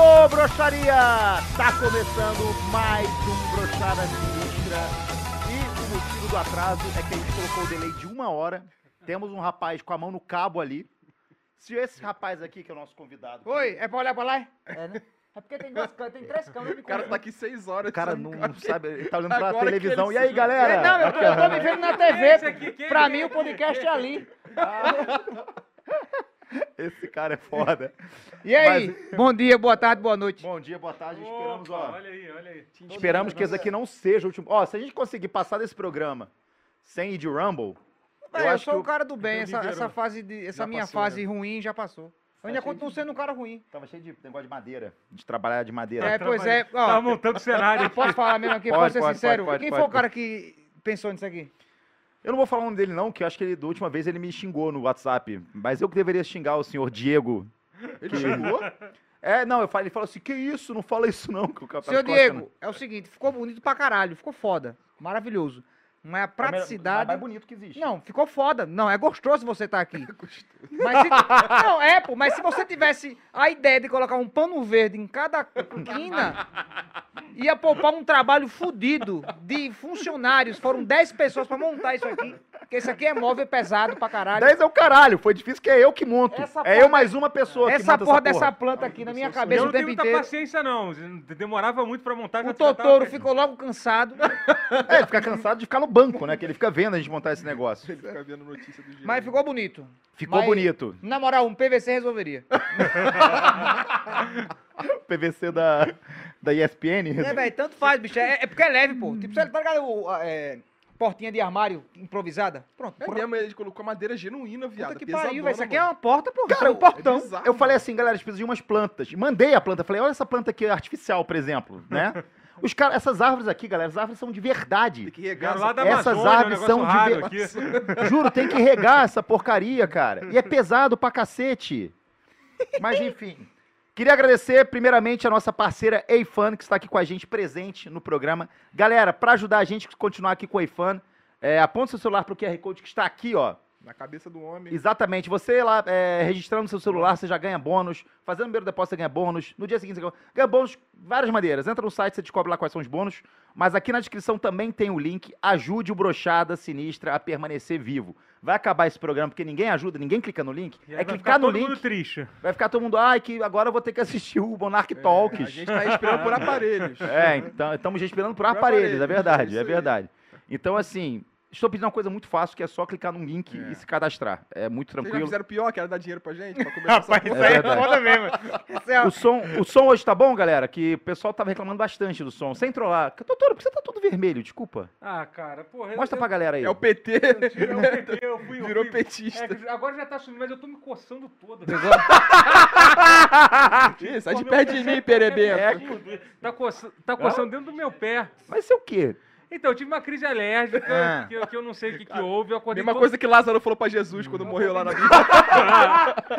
Baiô, broxaria! Tá começando mais um Brochada Sinistra. E o motivo do atraso é que a gente colocou o delay de uma hora. Temos um rapaz com a mão no cabo ali. Se esse rapaz aqui, que é o nosso convidado. Oi, é pra olhar pra lá? É, né? É porque tem, duas, câmeras, tem três câmeras. O cara tá aqui seis horas. O cara sabe? não sabe, ele tá olhando pra Agora televisão. ele E aí, galera? É, não, eu tô, eu tô me vendo na TV. Aqui, pra mim, o podcast é ali. Esse cara é foda. E aí? Bom dia, boa tarde, boa noite. Bom dia, boa tarde. Esperamos, Opa, ó. Olha aí, olha aí. Esperamos que esse aqui não seja o último. Ó, se a gente conseguir passar desse programa sem ir de Rumble, Véi, eu, acho sou o cara do bem. eu Essa, essa fase de, essa Já minha passou, fase né? ruim já passou. Eu ainda Tá cheio continuo de- sendo um cara ruim. tava cheio de negócio de madeira. De trabalhar de madeira. É, pois é. Ó, Tava montando o cenário posso falar mesmo aqui? Pode, posso ser pode, sincero? pode, pode, Quem pode, foi o cara que pensou nisso aqui? Eu não vou falar o nome dele, não, que eu acho que ele, da última vez ele me xingou no WhatsApp. Mas eu que deveria xingar o senhor Diego. Ele chegou? É, não, eu falei, ele falou assim: que isso? Não fala isso, não. Que o Senhor gosta, Diego, é o seguinte, ficou bonito pra caralho, ficou foda. Maravilhoso. Mas a não. É praticidade. mais bonito que existe. Não, ficou foda. Não, é gostoso você estar aqui. Mas se, não, é, pô, mas se você tivesse a ideia de colocar um pano verde em cada quina, ia poupar um trabalho fudido de funcionários. Foram 10 pessoas pra montar isso aqui. Porque isso aqui é móvel pesado pra caralho. 10 é o caralho, foi difícil que é eu que monto. Essa é porra- eu mais uma pessoa que Essa monta porra essa dessa planta aqui na minha Eu cabeça não o tenho tempo muita inteiro. paciência, não. Demorava muito pra montar. O Totoro ficou logo cansado. É, ele fica cansado de ficar no banco, né? Que ele fica vendo a gente montar esse negócio. Ele fica vendo notícia do dia. Mas ficou bonito. Ficou Mas- bonito. Na moral, um PVC resolveria. PVC da, da ESPN. É, velho, tanto faz, bicho. É, é porque é leve, pô. Tipo, você tá ligado? é, portinha de armário improvisada? Pronto. É Puta mesmo, ele colocou madeira genuína, viado. que pesadona, pariu, velho. Isso aqui é uma porta, pô. Cara, é um portão. É bizarro, Eu falei assim, galera, a gente precisa de umas plantas. Mandei a planta, falei, olha essa planta aqui artificial, por exemplo, né? Os caras, essas árvores aqui, galera, as árvores são de Tem verdade. que regar Cara, lá da Essas Amazônia, um árvores negócio são de raro ver- aqui. Juro, tem que regar essa porcaria, cara. E é pesado pra cacete. Mas enfim. Queria agradecer primeiramente a nossa parceira Eifan, que está aqui com a gente presente no programa. Galera, para ajudar a gente a continuar aqui com a Eifan, é, aponta seu celular pro QR Code que está aqui, ó. Na cabeça do homem. Exatamente. Você lá é, registrando seu celular, você já ganha bônus. Fazendo o primeiro depósito, você ganha bônus. No dia seguinte, você ganha, ganha bônus de várias maneiras. Entra no site, você descobre lá quais são os bônus. Mas aqui na descrição também tem o link. Ajude o Brochada Sinistra a permanecer vivo. Vai acabar esse programa porque ninguém ajuda, ninguém clica no link. E aí É vai clicar ficar no todo link, mundo triste. vai ficar todo mundo, ai, que agora eu vou ter que assistir o Monarch A Talks. gente tá esperando por aparelhos. É, então estamos esperando por Por aparelhos, é aparelhos, verdade, isso é aí. verdade. Então, assim, estou pedindo uma coisa muito fácil, que é só clicar num link É. e se cadastrar. É muito Vocês já tranquilo. fizeram pior, que era dar dinheiro pra gente? Pra começar Rapaz, isso aí é foda mesmo. É- O som, o som hoje tá bom, galera? Que o pessoal tava reclamando bastante do som. Sem trollar. Doutor, por que você tá todo vermelho? Desculpa. Ah, cara, porra. Mostra eu, pra galera aí. É o PT. eu, eu, eu fui, eu Virou fui- petista. É, agora já tá sumindo, mas eu tô me coçando todo. Ih, sai de perto de tá- mim, perebento. É. Tá, coça, tá coçando dentro do meu pé. Mas isso é o quê? Então, eu tive uma crise alérgica, Ah. que, eu- que eu não sei o que, que houve. Eu acordei Mesma todo- coisa que Lázaro falou pra Jesus quando morreu lá na Bíblia.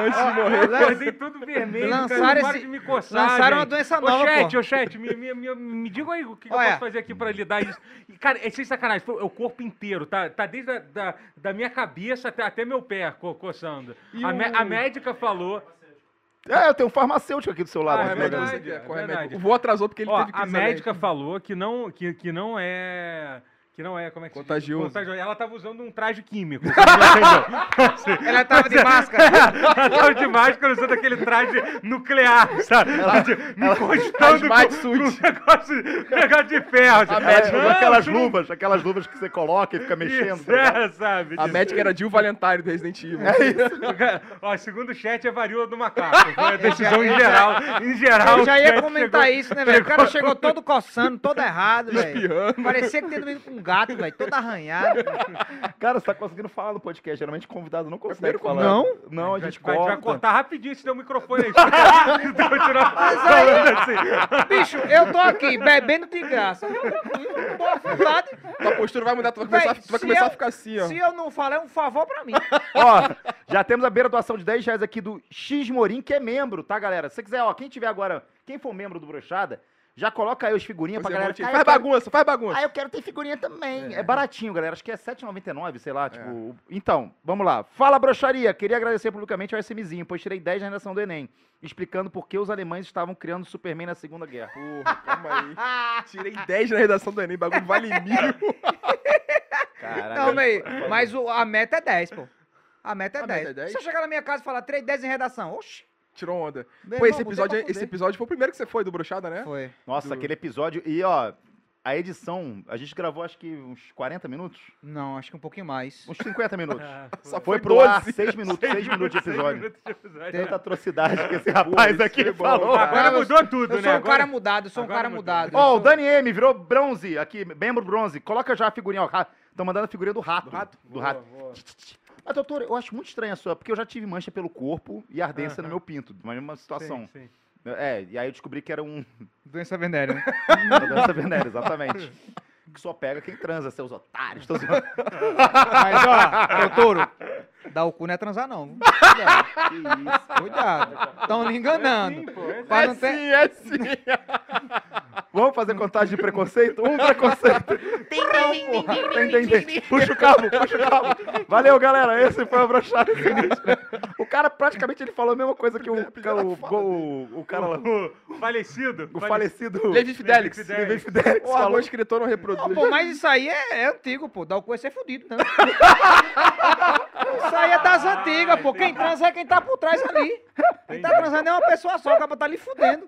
Antes de morrer. Eu acordei tudo vermelho, Lançaram cara, esse- de me coçar, lançaram uma gente. doença Ô, nova, chat, pô. ô, chat, me, me, me, me diga aí o que, que eu posso fazer aqui pra lidar isso. E, Cara, é sem sacanagem, é o corpo inteiro, tá, tá desde a, da, da minha cabeça até, até meu pé co- coçando. A, o- a médica falou... É, eu tenho um farmacêutico aqui do seu lado. Ah, é verdade. né? Aqui, é corre verdade. O voo atrasou porque ele Ó, teve a crise médica falou que não, que, que não é... Que não é, como é que se diz? Contagioso. Contagioso. Ela tava usando um traje químico. Ela tava de máscara. Ela tava de máscara usando aquele traje nuclear, sabe? me encostando Hazmat com, com um negócio, um negócio de ferro. assim. A É, médica- aquelas luvas, aquelas luvas que você coloca e fica mexendo. Isso, tá é, sabe? A médica era Jill Valentine do Resident Evil. Ó, segundo o chat, é varíola do macaco. Foi a decisão em geral. Em geral, Eu já ia comentar chegou- isso, né, velho? O cara chegou todo coçando, todo errado, velho. Parecia que tinha dormido com gato, velho. Todo arranhado. Cara, você tá conseguindo falar no podcast. Geralmente convidado não consegue primeiro falar. Não? Não, a Vai, gente vai, vai corta. cortar rapidinho se der o microfone aí. Então, continuar falando assim. Bicho, eu tô aqui bebendo de graça. Eu tranquilo, tô vontade. Tua postura vai mudar, tu vai começar, Véi, tu vai começar eu- a ficar assim, ó. Se eu não falar, é um favor pra mim. Ó, já temos a beira doação de 10 reais aqui do X Morim, que é membro, tá, galera? Se você quiser, ó, quem tiver agora, quem for membro do Brochada, Já coloca aí os figurinhas pra um galera. monte- "Cara, Faz quero- bagunça, faz bagunça. Ah, eu quero ter figurinha também. É, baratinho, galera. Acho que é R$7,99, sei lá. É. Tipo. Então, vamos lá. Fala, broxaria. Queria agradecer publicamente ao SMzinho, pois tirei 10 na redação do Enem, explicando por que os alemães estavam criando Superman na Segunda Guerra. Porra, calma aí. Tirei 10 na redação do Enem, bagulho vale mil. Caralho. Não, mas o- a meta é 10, pô. A meta é A 10. meta é 10? Se eu chegar na minha casa e falar 3, 10 em redação, oxi. Tirou onda. meu Pô, esse irmão, episódio, pra esse episódio foi o primeiro que você foi do Brochada, né? Foi. Nossa, do- aquele episódio. E, ó, a edição, a gente gravou acho que uns 40 minutos? Não, acho que um pouquinho mais. Uns 50 minutos. Ah, Só Foi foi pro ar 12. 6 minutos, 6 minutos de Seis episódio. minutos de episódio. Tanta atrocidade que esse rapaz isso aqui foi bom, falou. cara. Agora eu- mudou tudo, Eu né? sou um Agora- cara mudado, eu sou um agora cara mudou. mudado. Ó, eu o Dani M virou bronze aqui, membro bronze. Coloca já a figurinha, ó. Estão mandando a figurinha do rato. Do rato? Do Boa, rato. boa. Mas, doutor, eu acho muito estranha a sua, porque eu já tive mancha pelo corpo e ardência no meu pinto. Mas mesma situação. Sim, sim. É, e aí eu descobri que era um. Doença venérea, né? Uma doença venérea, exatamente. Que só pega quem transa, seus otários. Tô. Mas, ó, doutor, dar o cu não é transar, não. Cuidado. que isso. Cuidado. Estão lhe enganando. Sim, pô, é É não ter- sim, é sim. Vamos fazer contagem de preconceito? Um preconceito. Tem, tem, tem. Puxa o cabo, puxa o cabo. Valeu, galera. Esse foi o Brochado. O cara, praticamente, ele falou a mesma coisa que o, que o, o, o cara lá. O falecido. O falecido. Levi Fidelix. Levi Fidelix O falou. escritor não reproduz. Pô, mas isso aí é, é antigo, pô. Dar o cu é ser fudido, né? Isso aí é das antigas, pô. Quem transa é quem tá por trás ali. Quem tá transando é uma pessoa só, o cara tá ali fudendo.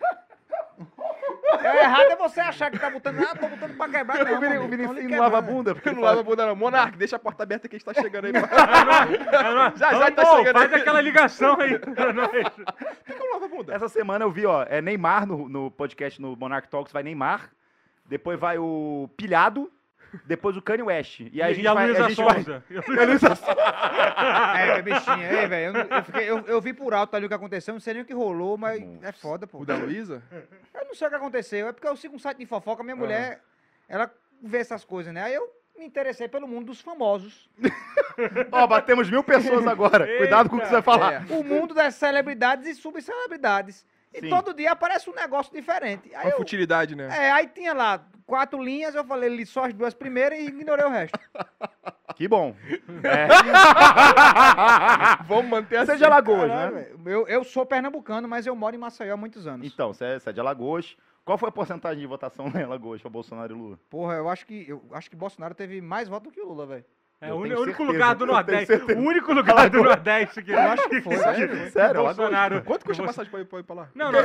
É errado é você achar que tá botando. Ah, tô botando pra quebrar. Não, O Vinicius não lava a bunda. Porque não lava a bunda, não. Monark, deixa a porta aberta que a gente tá chegando aí. Pra... Já, já tá chegando Faz aí. aquela ligação aí pra nós. Por que eu não lavo a bunda? Essa semana eu vi, ó, é Neymar no, no podcast no Monarch Talks, vai Neymar. Depois vai o Pilhado. Depois o Kanye West. E aí a gente e a vai. Luísa a gente vai- Sonza. E a Luísa Sonza. É, bichinha. Ei, velho. Eu, eu, fiquei- eu- eu vi por alto ali o que aconteceu. Não sei nem o que rolou, mas é foda, pô. O da Luísa? Eu não sei o que aconteceu. É porque eu sigo um site de fofoca. Minha mulher, ela vê essas coisas, né? Aí eu me interessei pelo mundo dos famosos. Ó, batemos mil pessoas agora. Cuidado com o que você vai falar. É. o mundo das celebridades e subcelebridades. E Sim. todo dia aparece um negócio diferente. Aí, Uma eu, futilidade, né? é, aí tinha lá quatro linhas, eu falei, li só as duas primeiras e ignorei o resto. Que bom. É. Vamos manter assim. Você é de Alagoas, Caralho, né? eu, eu sou pernambucano, mas eu moro em Maceió há muitos anos. Então, você é, você é de Alagoas. Qual foi a porcentagem de votação lá em Alagoas pra Bolsonaro e Lula? Porra, eu acho que eu acho que Bolsonaro teve mais votos do que o Lula, velho. É Eu o único certeza, lugar do Nordeste. O único lugar do Nordeste que eu acho que foi, sério? Sério, Bolsonaro. Quanto custa a passagem pra ir, pra ir pra lá? Não, não.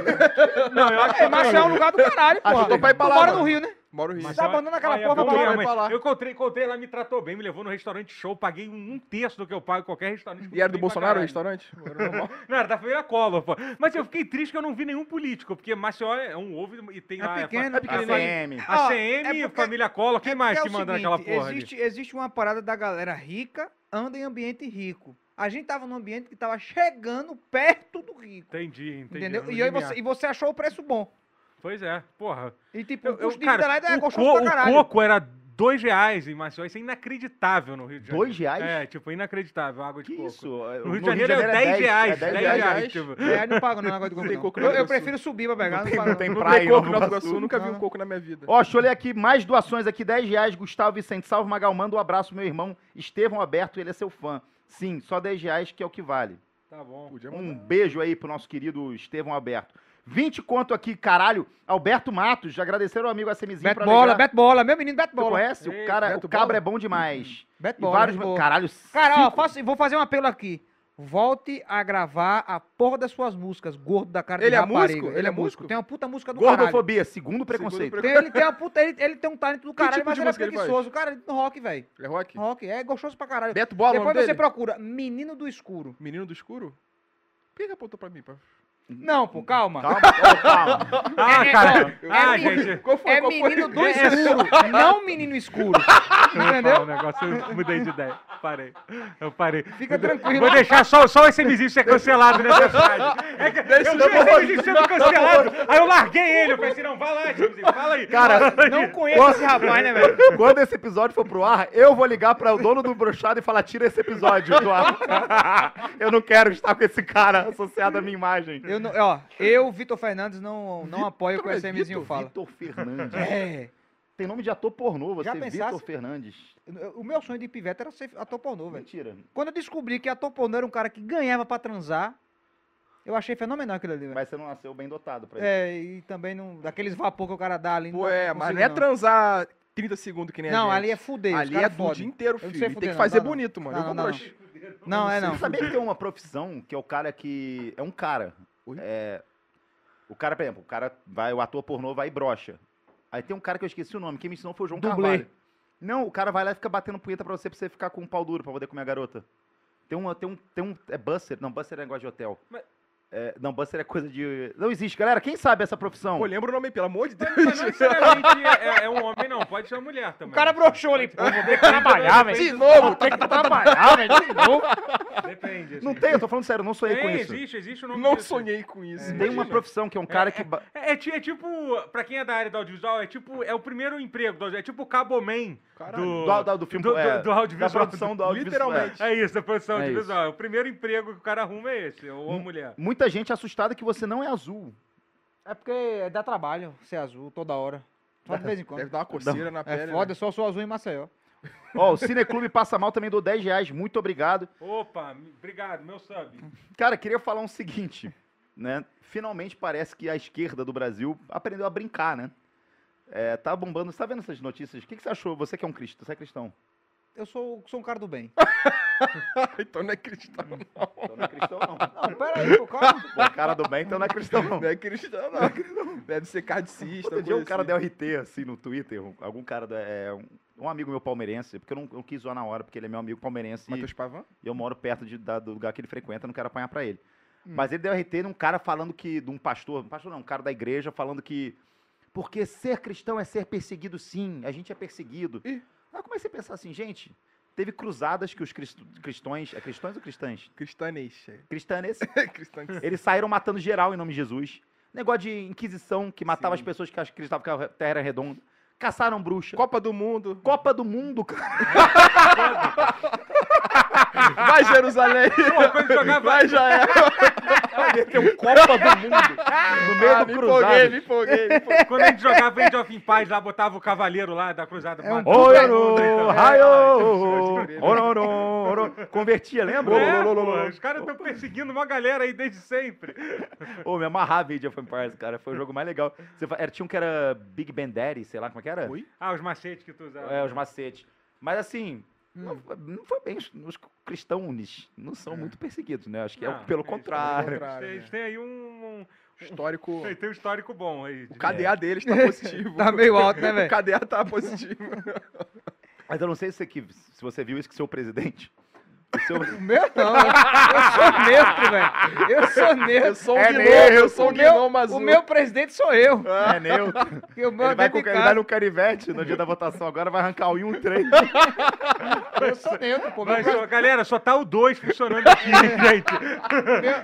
Não, eu acho que É, Maceió é um lugar do caralho, tô pra ir pra Tu lá, mora mano. no Rio, né? Moro no Rio. Mas tá abandonando aquela Olha, porra pra pra lá. Eu encontrei, encontrei, ela me tratou bem, me levou no restaurante show, paguei um, terço do que eu pago em qualquer restaurante. E era do Bolsonaro o restaurante? Não, era da família Collor, pô. Mas eu fiquei triste que eu não vi nenhum político, porque Maceió é um ovo e tem É lá... pequeno, a, é a, pequenininho. ACM. a Ó, CM, é porque- família Collor, quem É mais que é o manda seguinte, naquela porra ali? existe, existe uma parada da galera rica, anda em ambiente rico. A gente tava num ambiente que tava chegando perto do rico. Entendi, entendi. entendeu? E você, e você achou o preço bom. Pois é, porra. E tipo, Eu, o eu, cara, é o, co- pra o coco era dois reais em Maceió, isso é inacreditável no Rio de Janeiro. Dois reais? É, tipo, inacreditável, água de Que coco. isso? No Rio de Janeiro é 10 reais, 10 reais, tipo. É, não paga não, negócio de coco, tem não. coco eu, eu prefiro subir pra pegar, Não não, tem, não tem Não praia tem em coco no Iguaçu. Nunca vi Não, um não. coco na minha vida. Ó, deixa eu ler aqui mais doações aqui, 10 reais. Gustavo Vicente, salve Magal, manda um abraço, meu irmão Estevão Aberto, ele é seu fã. Sim, só 10 reais que é o que vale. Tá bom. Um beijo aí pro nosso querido Estevão Aberto. 20 conto aqui, caralho. Alberto Matos, já agradeceram o amigo SMzinho Beto pra Bola, alegrar. Beto Bola, meu menino Beto Tu Bola. conhece? O Ei, cara, Beto o cabra Bola? é bom demais. Beto E Bola, vários, Bola. caralho, Cara, ó, faço- vou fazer um apelo aqui. Volte a gravar a porra das suas músicas, gordo da cara Ele de é rapariga. músico? Ele é músico? Tem uma puta música do caralho. Gordofobia, segundo preconceito. Segundo Tem- ele, tem uma puta, ele, ele tem um talento do caralho, tipo mas ele é ele preguiçoso. Cara, ele no rock, velho. É rock? Rock, é gostoso pra caralho. Beto Bola, o Depois você dele? procura Menino do Escuro. Menino do escuro? Por que que apontou pra mim? Pá? Não, pô, calma. Calma, calma. Ah, É, cara. ah, é gente. Qual foi? É qual foi? menino do escuro, não menino escuro. Entendeu? O negócio, eu mudei de ideia. Parei. Eu parei. Fica tranquilo. Vou deixar só, só esse MZinho ser cancelado nessa frase. É que eu vi esse MZinho sendo cancelado. Aí eu larguei ele. Eu falei assim, não, vai lá, MZinho, fala aí. Cara. Não conheço esse rapaz, né, velho? Quando esse episódio for pro ar, eu vou ligar para o dono do brochado e falar: tira esse episódio do ar. eu não quero estar com esse cara associado à minha imagem. Eu, não, ó, eu, Vitor Fernandes, não, não apoio o que o Vitor- SMzinho fala. Vitor Fernandes. É. Tem nome de ator pornô, você Já Vitor pensasse? Fernandes. O meu sonho de pivete era ser ator pornô, velho. Mentira. Quando eu descobri que ator pornô era um cara que ganhava pra transar, eu achei fenomenal aquilo ali, velho. Mas você não nasceu bem dotado pra isso. É, e também não, daqueles vapor que o cara dá ali. Pô, dá- é, mas consigo, não é transar 30 segundos que nem a Não, ali é fuder. Ali é do fode. dia inteiro, não filho. fuder, tem que não, fazer não. bonito, mano. Não, eu não, não. Não, é não. Você sabia que tem uma profissão que é o cara que. É um cara. Oi? É. O cara, por exemplo, o cara vai, o ator pornô vai e brocha. Aí tem um cara que eu esqueci o nome, quem me ensinou foi o João Dublê. Carvalho. Não, o cara vai lá e fica batendo punheta pra você, pra você ficar com um pau duro pra poder comer a garota. Tem um, tem um, tem um, é Buster, não, Buster é negócio de hotel. Mas- É, não, Buster é coisa de, não existe, galera, quem sabe essa profissão? Pô, lembra o nome pelo amor de Deus. Mas não necessariamente é, é um homem, não. Pode ser uma mulher também. O cara broxou ali. Pô, vou ter que trabalhar, velho. De novo, Tem que trabalhar, velho. De novo. Depende. assim. Não tem, eu tô falando sério, não sonhei com Tem, isso. existe, existe o nome não disso. sonhei com isso. Tem uma profissão que é um cara que... ba- É, é é tipo, pra quem é da área do audiovisual, é tipo, é o primeiro emprego, do- é tipo o caboman do, Do, do, do filme, do, é, do, do audiovisual. da produção do audiovisual. Literalmente. É isso, da produção É audiovisual. O primeiro emprego que o cara arruma é esse, ou a mulher. Muita gente assustada que você não é azul. É porque dá trabalho ser azul toda hora. Só de vez em quando. Deve dar uma coceira na pele. É né? foda, eu só sou azul em Maceió. Ó, o Cineclube Passa Mal também dou 10 reais, muito obrigado. Opa, obrigado, meu sub. Cara, queria falar um seguinte, né? Finalmente parece que a esquerda do Brasil aprendeu a brincar, né? É, tá bombando, você tá vendo essas notícias? O que, que você achou? Você que é um cristão, você é cristão. Eu sou, sou um cara do bem. então não é cristão, não. Então não é cristão, não. Não, pera aí, pô, calma. Pô, cara do bem, então não é cristão, não. Não é cristão, não. Deve ser cardicista. Outro dia um cara assim. da RT, assim, no Twitter, um- algum cara, da, é, um, um amigo meu palmeirense, porque eu não, eu quis zoar na hora, porque ele é meu amigo palmeirense Matheus Pavan? e eu moro perto de- da- do lugar que ele frequenta, não quero apanhar pra ele. Hum. Mas ele deu RT num cara falando que, de um pastor, um pastor não, um cara da igreja, falando que, porque ser cristão é ser perseguido sim, a gente é perseguido. Ih. Aí eu comecei a pensar assim, gente, teve cruzadas que os crist- cristões, é cristões ou cristãs? Cristãs, Cristão. eles saíram matando geral em nome de Jesus. Negócio de inquisição, que matava Sim. as pessoas que acreditavam que a terra era redonda. Caçaram bruxa. Copa do Mundo. Copa do Mundo, cara. Vai, Jerusalém. Vai, Jael. Tem um Copa do Mundo no meio Ah, do me cruzado. empolguei, me empolguei, me empolguei. Quando a gente jogava Age of Empires lá, botava o cavaleiro lá da cruzada. É um então. raio, ororo, oro. Convertia, lembra? É, pô, os caras estão perseguindo uma galera aí desde sempre. Ô, me amarrava em Age of Empires, cara. Foi o jogo mais legal. Você era, tinha um que era Big Ben Daddy, sei lá como é que era. Oi? Ah, os macetes que tu usava. É, os macetes. Mas assim, Hum. não, foi- não foi bem. Os, os cristãos não são muito perseguidos, né? Acho que é Não, o- pelo eles- contrário. contrário. Eles têm aí um... Histórico. um tem um histórico bom aí. O KDA deles tá positivo. Tá meio alto, né, O velho? KDA tá positivo. Mas eu não sei se você, que- se você viu isso que seu presidente. O seu, O meu não. Eu sou neutro, velho. Eu sou neutro. Eu sou um É gnomo, mesmo, eu sou um o, meu, gnomo azul. o meu presidente sou eu. é neutro. Eu Ele vai, dentro com, ele vai no canivete no dia da votação. Agora vai arrancar o 1 e um 3. Eu sou neutro, pô. Meu Mas, galera, só tá o 2 funcionando aqui, gente.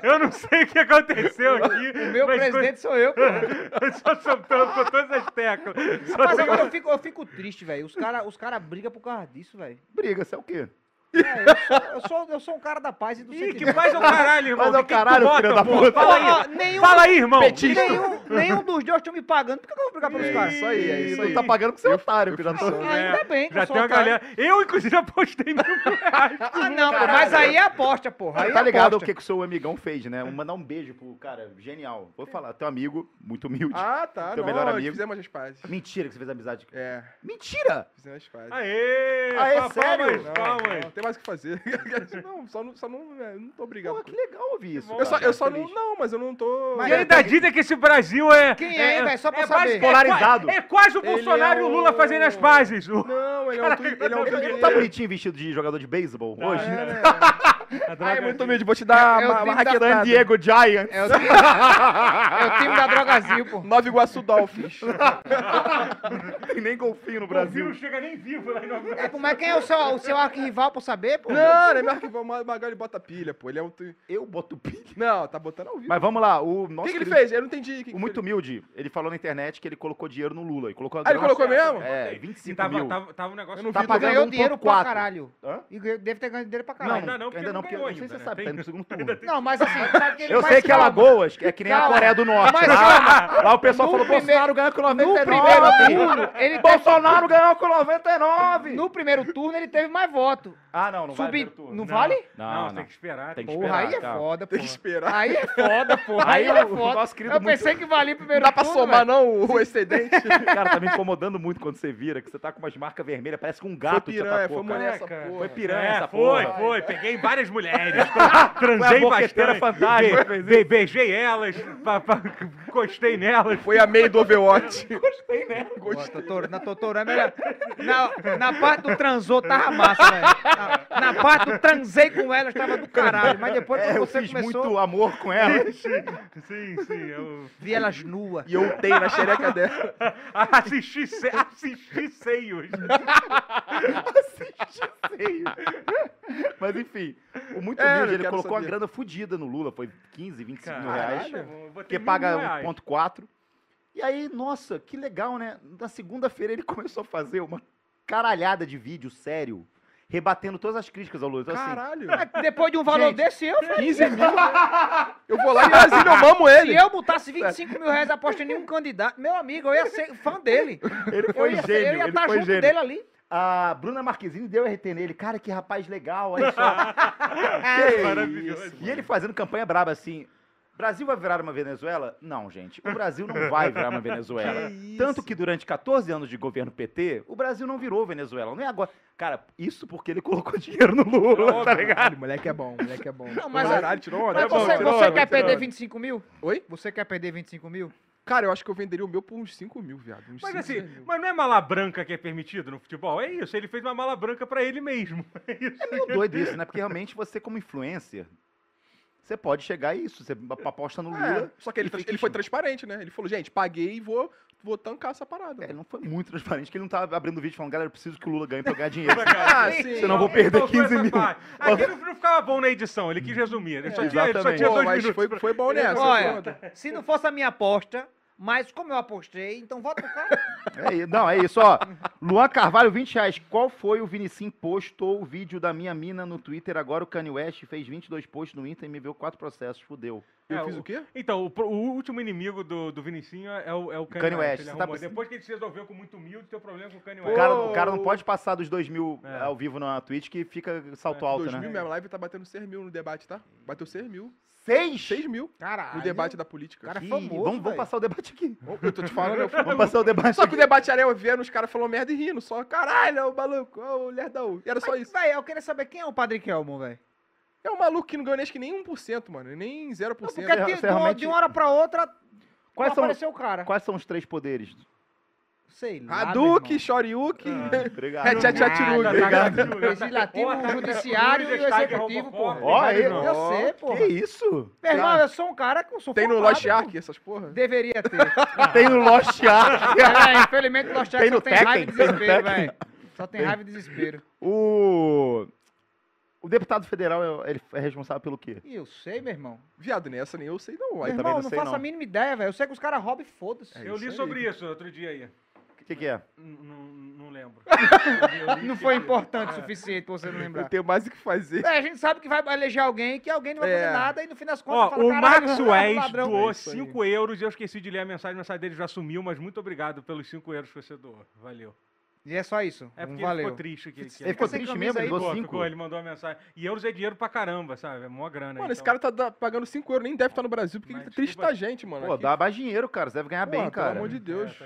Eu não sei o que aconteceu aqui. O meu presidente sou eu, pô. Eu só soltando com todas as teclas. Mas agora eu fico, eu fico triste, velho. Os caras os cara brigam por causa disso, velho. Briga, você é o quê? É, eu, sou, eu, sou, eu sou um cara da paz e do Ih, que faz é o caralho, irmão. Faz é o caralho, bota, filho da puta. Fala aí. Nenhum, Fala aí, irmão. nenhum, nenhum dos dois estão me pagando. Por que, eu vou brigar pelos É caras? isso aí, é isso aí. tá pagando porque você é otário, filho da fui puta. só- Ainda bem que Já eu sou tem uma otário. galera. Eu, inclusive, apostei mil reais. Ah, não, pô, mas aí é aposta, porra. Aí tá é ligado o aposta. que, que o seu amigão fez, né? Mandar um beijo pro cara, genial. Vou falar, teu amigo, muito humilde. Ah, tá. Teu não, melhor amigo. Fizemos as pazes. Mentira que você fez amizade. É, Mentira! fizemos as pazes. Aê! Aê, sério? Palmas. Tem mais o que fazer. não, só não, só não, é, não tô obrigado. Pô, que legal ouvir isso. eu só, eu só não, não, mas eu não tô... Mas E ainda dizem que esse Brasil é. Quem é, velho? Só pra é saber. Polarizado. É, qua- é quase o Ele Bolsonaro é e o Lula fazendo as pazes. Não, ele é um, ele é um Ele não tá bonitinho vestido de jogador de beisebol hoje? É, né? Ai, muito humilde, vou te dar É o uma, uma raquetada. San Diego Giants. É o time, é o time da Drogazil, pô. Nova Iguaçu Dolphins. Tem nem golfinho no O Brasil não chega nem vivo lá em É, pô, mas quem é o seu, o seu arquirrival pra saber, pô? Não, não é melhor que o Magal ele bota pilha, pô. Ele é um. Eu boto pilha. Não, tá botando ao vivo. Mas vamos lá, o O nosso que, que ele fez? Eu não entendi. Que que O muito ele... humilde, ele falou na internet que ele colocou dinheiro no Lula. E colocou a Ah, ele colocou mesmo? É, E 25 tava, mil. tava, tava um negócio... Eu não Tá vi, pagando Ganhou dinheiro pra 1.4. caralho. Hã? E ganhou- deve ter ganho dinheiro pra Não, caralho. Ainda não, porque ainda não porque não sei se você sabe, né? tá indo pro segundo turno. Não, mas assim, sabe Eu sei que calma. Alagoas é que nem a. Coreia do Norte. Mas lá, lá o pessoal no falou, primeiro- Bolsonaro ganhou com 99. No primeiro turno, ele Bolsonaro ganhou com 99. no primeiro turno ele teve mais voto. Ah, não, não Subi, primeiro turno. não, Não. vale? Não, Não, não. tem que esperar. Tem que Porra, esperar, aí é calma. foda, Tem que esperar. Aí é foda, porra. Aí Aí é foda. nosso querido Eu muito- pensei que valia o Não primeiro dá pra turno, somar, velho. não, o, excedente. Cara, tá me incomodando muito quando você vira, que você tá com umas marcas vermelhas, parece que um Foi gato te piranha, atacou, foi mulher essa cara. porra. Foi piranha É, essa foi, porra. foi. Peguei várias mulheres. tra- Transei boqueteira bastante. fantasma, be- be- beijei elas. pa- pa- encostei nelas. Foi a meio do Overwatch. Pô, Totoro- na Totorama era... Na, na parte do transou tava massa, velho. Na, na parte do transei com elas tava do caralho. Mas depois É, quando eu você fiz começou, muito amor com ela. Sim, sim. Eu vi elas nuas. E eu utei na xereca dela. assisti, se- assisti seios. Feio. Mas enfim, o muito É, eu humilde, ele colocou uma saber. grana fodida no Lula, foi 15, 25 mil Caralho, reais. vou- vou ter que mil paga reais. 1.4. E aí, nossa, que legal, né? Na segunda-feira ele começou a fazer uma caralhada de vídeo sério, rebatendo todas as críticas ao Lula. Então, assim, Caralho. Mas Depois de um valor Gente, desse, eu faria. 15 mil. Eu vou lá em Brasília, eu mamo ele. Se eu botasse 25 mil reais aposta em nenhum candidato, meu amigo, eu ia ser fã dele. ele Eu foi ia, ser- gênio, eu ia ele estar foi junto gênio. dele ali. A Bruna Marquezine deu RT nele. Cara, que rapaz legal, olha só. Que Maravilhoso. isso. E ele fazendo campanha braba assim. Brasil vai virar uma Venezuela? Não, gente. O Brasil não vai virar uma Venezuela. Que isso. Tanto que durante 14 anos de governo PT, o Brasil não virou Venezuela. Não é agora. Cara, isso porque ele colocou dinheiro no Lula, tá ligado? Moleque é bom, moleque é bom. Não, mas- Caralho, tirou onda. Mas É bom, você, tirou você quer tirou perder onda. 25 mil? Oi? Você quer perder 25 mil? Cara, eu acho que eu venderia o meu por uns 5 mil, viado. Uns Mas 5, assim, 6 mil. mas não é mala branca que é permitido no futebol? É isso, ele fez uma mala branca pra ele mesmo. É isso. É meio doido isso, né? Porque realmente você, como influencer, você pode chegar a isso. Você aposta no É, Lula. só que ele, ele foi transparente, né? Ele falou, gente, paguei e vou, vou tancar essa parada. É, ele não foi muito transparente, que ele não tava abrindo vídeo falando, galera, eu preciso que o Lula ganhe pra eu ganhar dinheiro. Ah, Sim. Senão eu vou perder Faltou 15 essa mil. parte. Aqui não, não ficava bom na edição, ele quis resumir. Ele só, É, tinha, ele só tinha Pô, dois minutos. foi, foi bom nessa. Olha, se não fosse a minha aposta, mas como eu apostei, então vota pro cara. É, não, é isso, ó. Luan Carvalho, 20 reais. Qual foi o Vinicim postou o vídeo da minha mina no Twitter? Agora o Kanye West fez 22 posts no Insta e me viu quatro processos. Fudeu. Eu É, fiz o quê? Então, o, o último inimigo do, do Vinicinho é o, é o Kanye, Kanye West. Tá Depois que ele se resolveu com muito humilde, teu problema com o Kanye O West. cara, Pô, o cara não o- pode passar dos 2 mil É. ao vivo na Twitch que fica salto É, alto, 2 mil, né? minha live tá batendo 6 mil no debate, tá? Bateu 6 mil. 6? 6 mil Caralho. no debate da política. Cara, Ih, famoso, vamos, vamos passar o debate aqui. Eu tô te falando, eu Vamos passar o debate Só que aqui. o debate era eu vendo os caras falando merda e rindo. Só, caralho, é o maluco, é o lerdão. E era só isso. Véi, eu queria saber quem é o Padre Kelmon, velho. É um maluco que não ganhou acho que nem 1%, mano. Nem 0%. Porque Você- de, você de uma- realmente- de uma hora pra outra, Quais não são, apareceu o cara. quais são os três poderes? Sei lá, Hadouken, Shoryuken. Obrigado. É, Obrigado. Legislativo, tá- judiciário e o executivo, porra. Ó, aí, Eu sei, porra. Que isso? Meu irmão, eu sou um cara que eu sou Tem no Lost. Ark essas porra? Deveria ter. Tem no Lost Ark. É, infelizmente, o Lost Ark Tem só no tem raiva e desespero, velho. Só tem raiva e desespero. O... O deputado federal, ele é responsável pelo quê? Eu sei, meu irmão. Viado, nessa nem eu sei não. Meu Aí, também irmão, não não sei, faço não. a mínima ideia, velho. Eu sei que os caras roubam e foda-se. É Eu li isso sobre aí. isso outro dia aí. O que, que é? Não, não lembro. Não foi importante o suficiente pra você não eu lembrar. tenho mais o que fazer. É, a gente sabe que vai eleger alguém, que alguém não vai É. fazer nada e no fim das contas Ó, fala, o "Caralho, Max ladrão." West doou É isso aí. 5 euros e eu esqueci de ler a mensagem. A mensagem dele já sumiu, mas muito obrigado pelos 5 euros que você doou. Valeu. E é só isso. É porque valeu. ele ficou triste. Que, que Ele ficou sem triste camisa mesmo, ele aí, Ficou, cinco. ficou, ele mandou uma mensagem. E euros é dinheiro pra caramba, sabe? É mó grana. Mano, então. esse cara tá da- pagando 5 euros, nem deve estar no Brasil, porque Mas ele tá triste desculpa- da gente, mano. Pô, Aqui- dá mais dinheiro, cara. Você deve ganhar Pô, bem, pelo cara. amor de Deus. É, tá-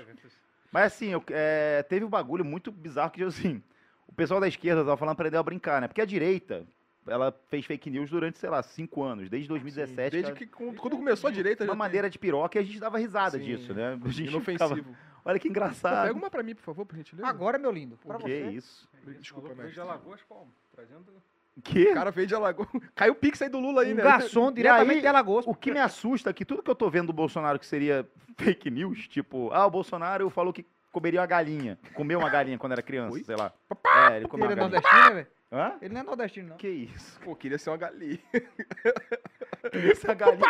Mas assim, eu- é, teve um bagulho muito bizarro que, assim, o pessoal da esquerda tava falando pra ele a brincar, né? Porque a direita, ela fez fake news durante, sei lá, cinco anos, desde 2017. Desde que que quando começou a direita uma já tem- maneira de piroca e a gente dava risada Sim, disso, né? A gente inofensivo. ficava, Olha que engraçado. pega uma pra mim, por favor, por gentileza. Agora, meu lindo. Pra que você. isso? Desculpa, mestre. Alagoas como? Trazendo... Que? O cara veio de Alagoas. Caiu o pix aí do Lula aí, Um né? garçom diretamente aí, de Alagoas. O que me assusta é que tudo que eu tô vendo do Bolsonaro que seria fake news, tipo, ah, o Bolsonaro falou que comeria uma galinha. Comeu uma galinha quando era criança, Oi? sei lá. É, ele comeu Ele uma é galinha. nordestino, né, velho? Hã? Ele não é nordestino, não. Que isso? Pô, queria ser uma galinha. Essa galinha.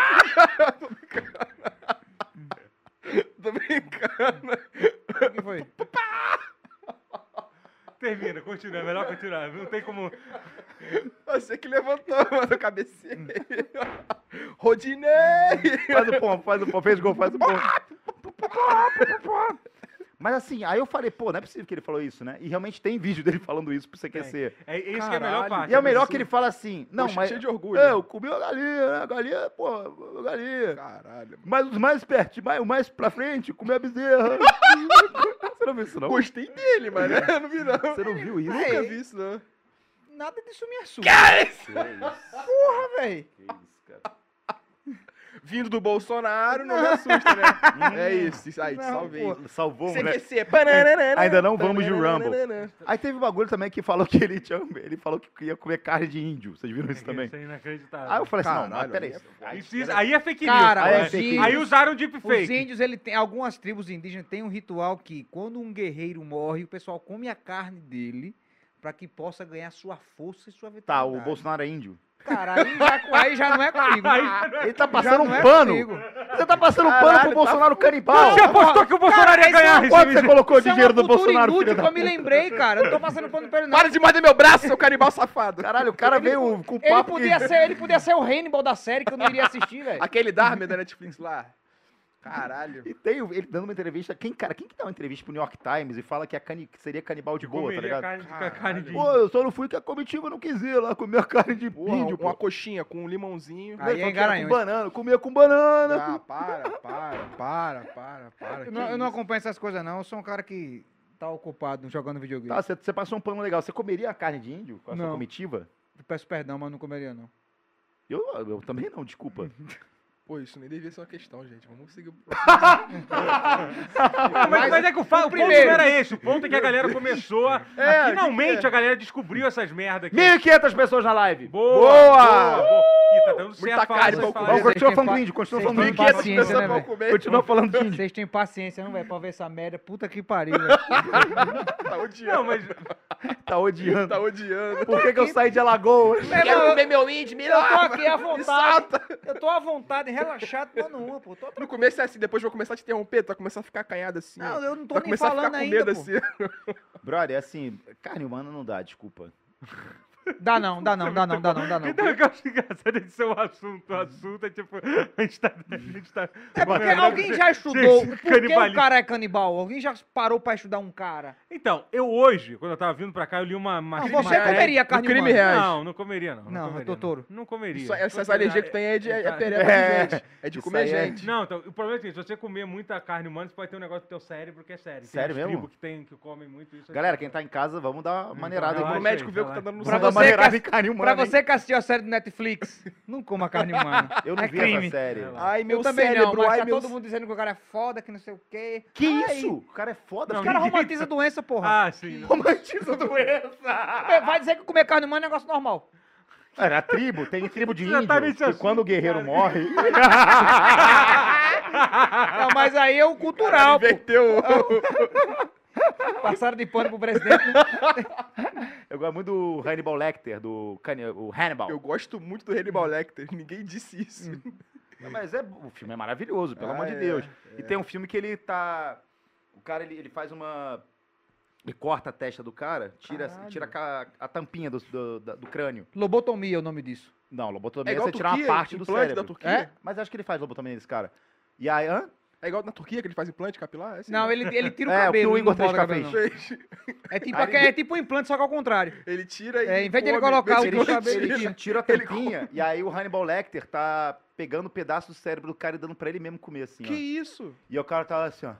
Tô brincando. O que foi? Termina, continua. É melhor continuar. Não tem como. Você que levantou, mano, cabeceei. Rodinei! Faz o pompo, faz o pompo, fez gol, faz o pompo. Mas assim, aí eu falei, pô, não é possível que ele falou isso, né? E realmente tem vídeo dele falando isso pro CQC. É isso que é a melhor Caralho. parte. E é o melhor que ele fala assim, não, Poxa, mas... cheio de orgulho. É, eu comi uma galinha, né? A galinha, pô, a galinha. Caralho. mano. Mas os mais perto, mais, o mais pra frente, comi a bezerra. Você não viu isso, não? Gostei dele, mano. Eu não vi, não. Você não viu isso? Nunca vi isso, não. Nada disso me assusta. Que isso? Porra, velho. Vindo do Bolsonaro, não me assusta, né? é isso. isso Aí, te Não, salvei. pô. Salvou, moleque. CQC. Ainda não vamos de Rumble. Aí teve um bagulho também que falou que ele tinha, ele falou que ia comer carne de índio. Vocês viram isso também? Isso é inacreditável. Aí eu falei assim, não, Caralho, mas peraí. aí é foda. Aí, aí é fake news. Cara, Aí é fake índios, Aí usaram deep os fake. índios, ele tem, algumas tribos indígenas têm um ritual que quando um guerreiro morre, o pessoal come a carne dele pra que possa ganhar sua força e sua Tá, vitalidade. o Bolsonaro é índio. Cara, aí já, aí já não é comigo. Ele tá passando um é pano. comigo. Você tá passando um pano pro tá Bolsonaro canibal. Você apostou que o Bolsonaro ia ganhar Quanto esse você colocou de é dinheiro uma do Bolsonaro, filho inútil da que eu me lembrei, cara. Eu não tô passando pano pra ele, não. Para de morder meu braço, seu canibal safado. Caralho, o cara veio com Ele papo podia, que... ser, ele podia ser o Hannibal da série que eu não iria assistir, velho. Aquele Dharma da Netflix lá. Caralho. E tem o- ele dando uma entrevista. Quem, cara, quem que dá uma entrevista pro New York Times e fala que, é cani- que seria canibal de boa, tá ligado? carne, Caralho. carne de Pô, eu só não fui que a comitiva não quis ir lá comer a carne de Porra, índio, pô. uma coxinha com um limãozinho. Aí Ele é com banana, comia com banana. Ah, para, para, para, para, para. Eu não, eu não acompanho essas coisas, não. Eu sou um cara que tá ocupado jogando videogame. Tá, você, passou um pano legal. Você comeria a carne de índio com a sua Não. comitiva? Peço perdão, mas não comeria, não. Eu, eu também não, desculpa. Pô, isso nem devia ser uma questão, gente. Vamos seguir. Mas, mas é que o, fa- o ponto primeiro. não era esse. O ponto é que a galera começou a. É, finalmente é? a galera descobriu essas merda aqui. 1.500 pessoas na live. Boa! Boa! boa. Ih, tá dando certo pra carne vocês pra Vocês continua falando índio, continua vocês falando índio. paciência, pessoas né, comer. Continua falando índio. Vocês têm paciência, não, velho, pra ver essa merda. Puta que pariu, velho. Tá odiando. Não, mas. Tá odiando. Tá odiando. Por que, que eu saí de Alagoas? Irmão, eu- meu índio, me Eu tô aqui à vontade. Eu tô à vontade, relaxado, mano, uma, pô. Tô No começo é assim, depois eu vou começar a te interromper, tu vai começar a ficar acanhado assim. ó. Não, eu não tô vai nem começar a falando ficar com ainda, medo pô. assim. Brother, é assim, carne humana não dá, desculpa. Dá não, dá não, dá não, dá não, dá não. Então, o que eu acho engraçado de ser um assunto. O assunto é tipo. A gente tá. A gente tá É porque alguém já esse- estudou esse por que o cara é canibal? Alguém já parou pra estudar um cara? Então, eu hoje, quando eu tava vindo pra cá, eu li uma. uma Não, uma- você comeria carne crime humana? real. Não, não comeria, não. Não, comeria, Totoro. Não comeria. Isso, essas Porque, alergias que tem é de é, é É. gente. É de comer é- gente. Não, então, o problema é que se você comer muita carne humana, você pode ter um negócio do teu cérebro que é sério. Sério uns mesmo? que, tem, que comem muito isso. Galera, quem tá em casa, vamos dar uma maneirada relaxa aí. O médico vê o que tá dando no Pra Você maneirada que- em carne humana. Pra hein? você que assistiu a série do Netflix, não coma carne humana. Eu não é vi crime. essa série. É. Ai, meu eu também cérebro, não, mas ai, tá meu todo mundo dizendo que o cara é foda, que não sei o quê. Que Ai, isso? O cara é foda. Não, Os caras romantizam a doença, porra. Ah, sim. romantiza a doença. Vai dizer que comer carne humana é negócio normal. Era a tribo, tem tribo de Já índio, tá que assunto, quando o guerreiro cara. morre... Não, mas aí é o cultural, pô. Inverteu. Passaram de pano pro presidente. né? Eu gosto muito do Hannibal Lecter, do o Hannibal. Eu gosto muito do Hannibal Lecter. Ninguém disse isso. Não, Mas é, o filme é maravilhoso, pelo Ah, amor de é, Deus. E tem um filme que ele tá... O cara, ele, ele faz uma... Ele corta a testa do cara, tira, Caralho. tira a, ca- a tampinha do, do, da- do crânio. Lobotomia é o nome disso. Não, lobotomia É é igual você tirar uma parte do implante cérebro. da Turquia. É? Mas acho que ele faz lobotomia nesse cara. E aí, hã? É igual na Turquia que ele faz implante capilar? É assim, Não, né? ele, ele tira o É, o cabelo. o ele Igor não bota 3K cabelo, não. Fez. É tipo, ele- é tipo um implante, só que ao contrário. Ele tira e. É, em vez de ele colocar o Ele, cabelo, ele tira. tira a tampinha e aí o Hannibal Lecter tá pegando um pedaço do cérebro do cara e dando pra ele mesmo comer, assim, Que ó. isso? E o cara tá assim, ó.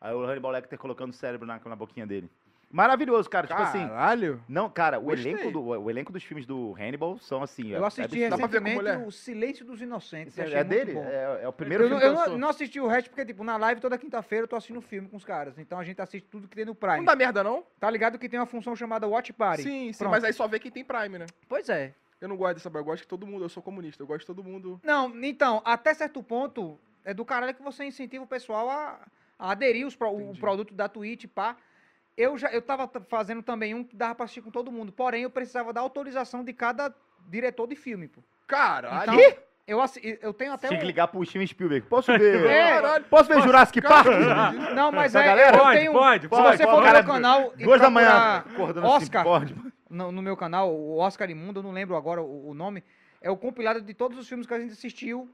Aí o Hannibal Lecter colocando o cérebro na, na boquinha dele. Maravilhoso, cara. Tipo assim. Caralho. Não, cara, o Gostei. elenco, do, o elenco dos filmes do Hannibal são assim. Eu é- assisti é Dá pra ver com recentemente mulher? o Silêncio dos Inocentes. É muito dele? bom. É, é o primeiro eu, filme eu lançou. não, não assisti o resto porque, tipo, na live toda quinta-feira eu tô assistindo filme com os caras. Então a gente assiste tudo que tem no Prime. Não dá merda, não? Tá ligado que tem uma função chamada Watch Party? Sim, sim, Pronto. mas aí só vê quem tem Prime, né? Pois é. Eu não gosto dessa bagulho, eu gosto que todo mundo, eu sou comunista, eu gosto de todo mundo. Não, então, até certo ponto, é do caralho que você incentiva o pessoal a, a aderir os pro- o produto da Twitch, pá. Eu já eu tava t- fazendo também um que dava pra assistir com todo mundo, porém eu precisava da autorização de cada diretor de filme, pô. Caralho. Então, eu, assi- eu tenho até Tinha que um... ligar pro Steven Spielberg. Posso ver? É. Caralho. Posso ver Jurassic Park? Não, mas é, galera- eu Pode, tenho... pode, Se pode. você pode, for no cara, meu canal Duas da manhã, acordando Oscar. assim, pode. no, no meu canal, o Oscar Imundo, eu não lembro agora o, o nome, é o compilado de todos os filmes que a gente assistiu,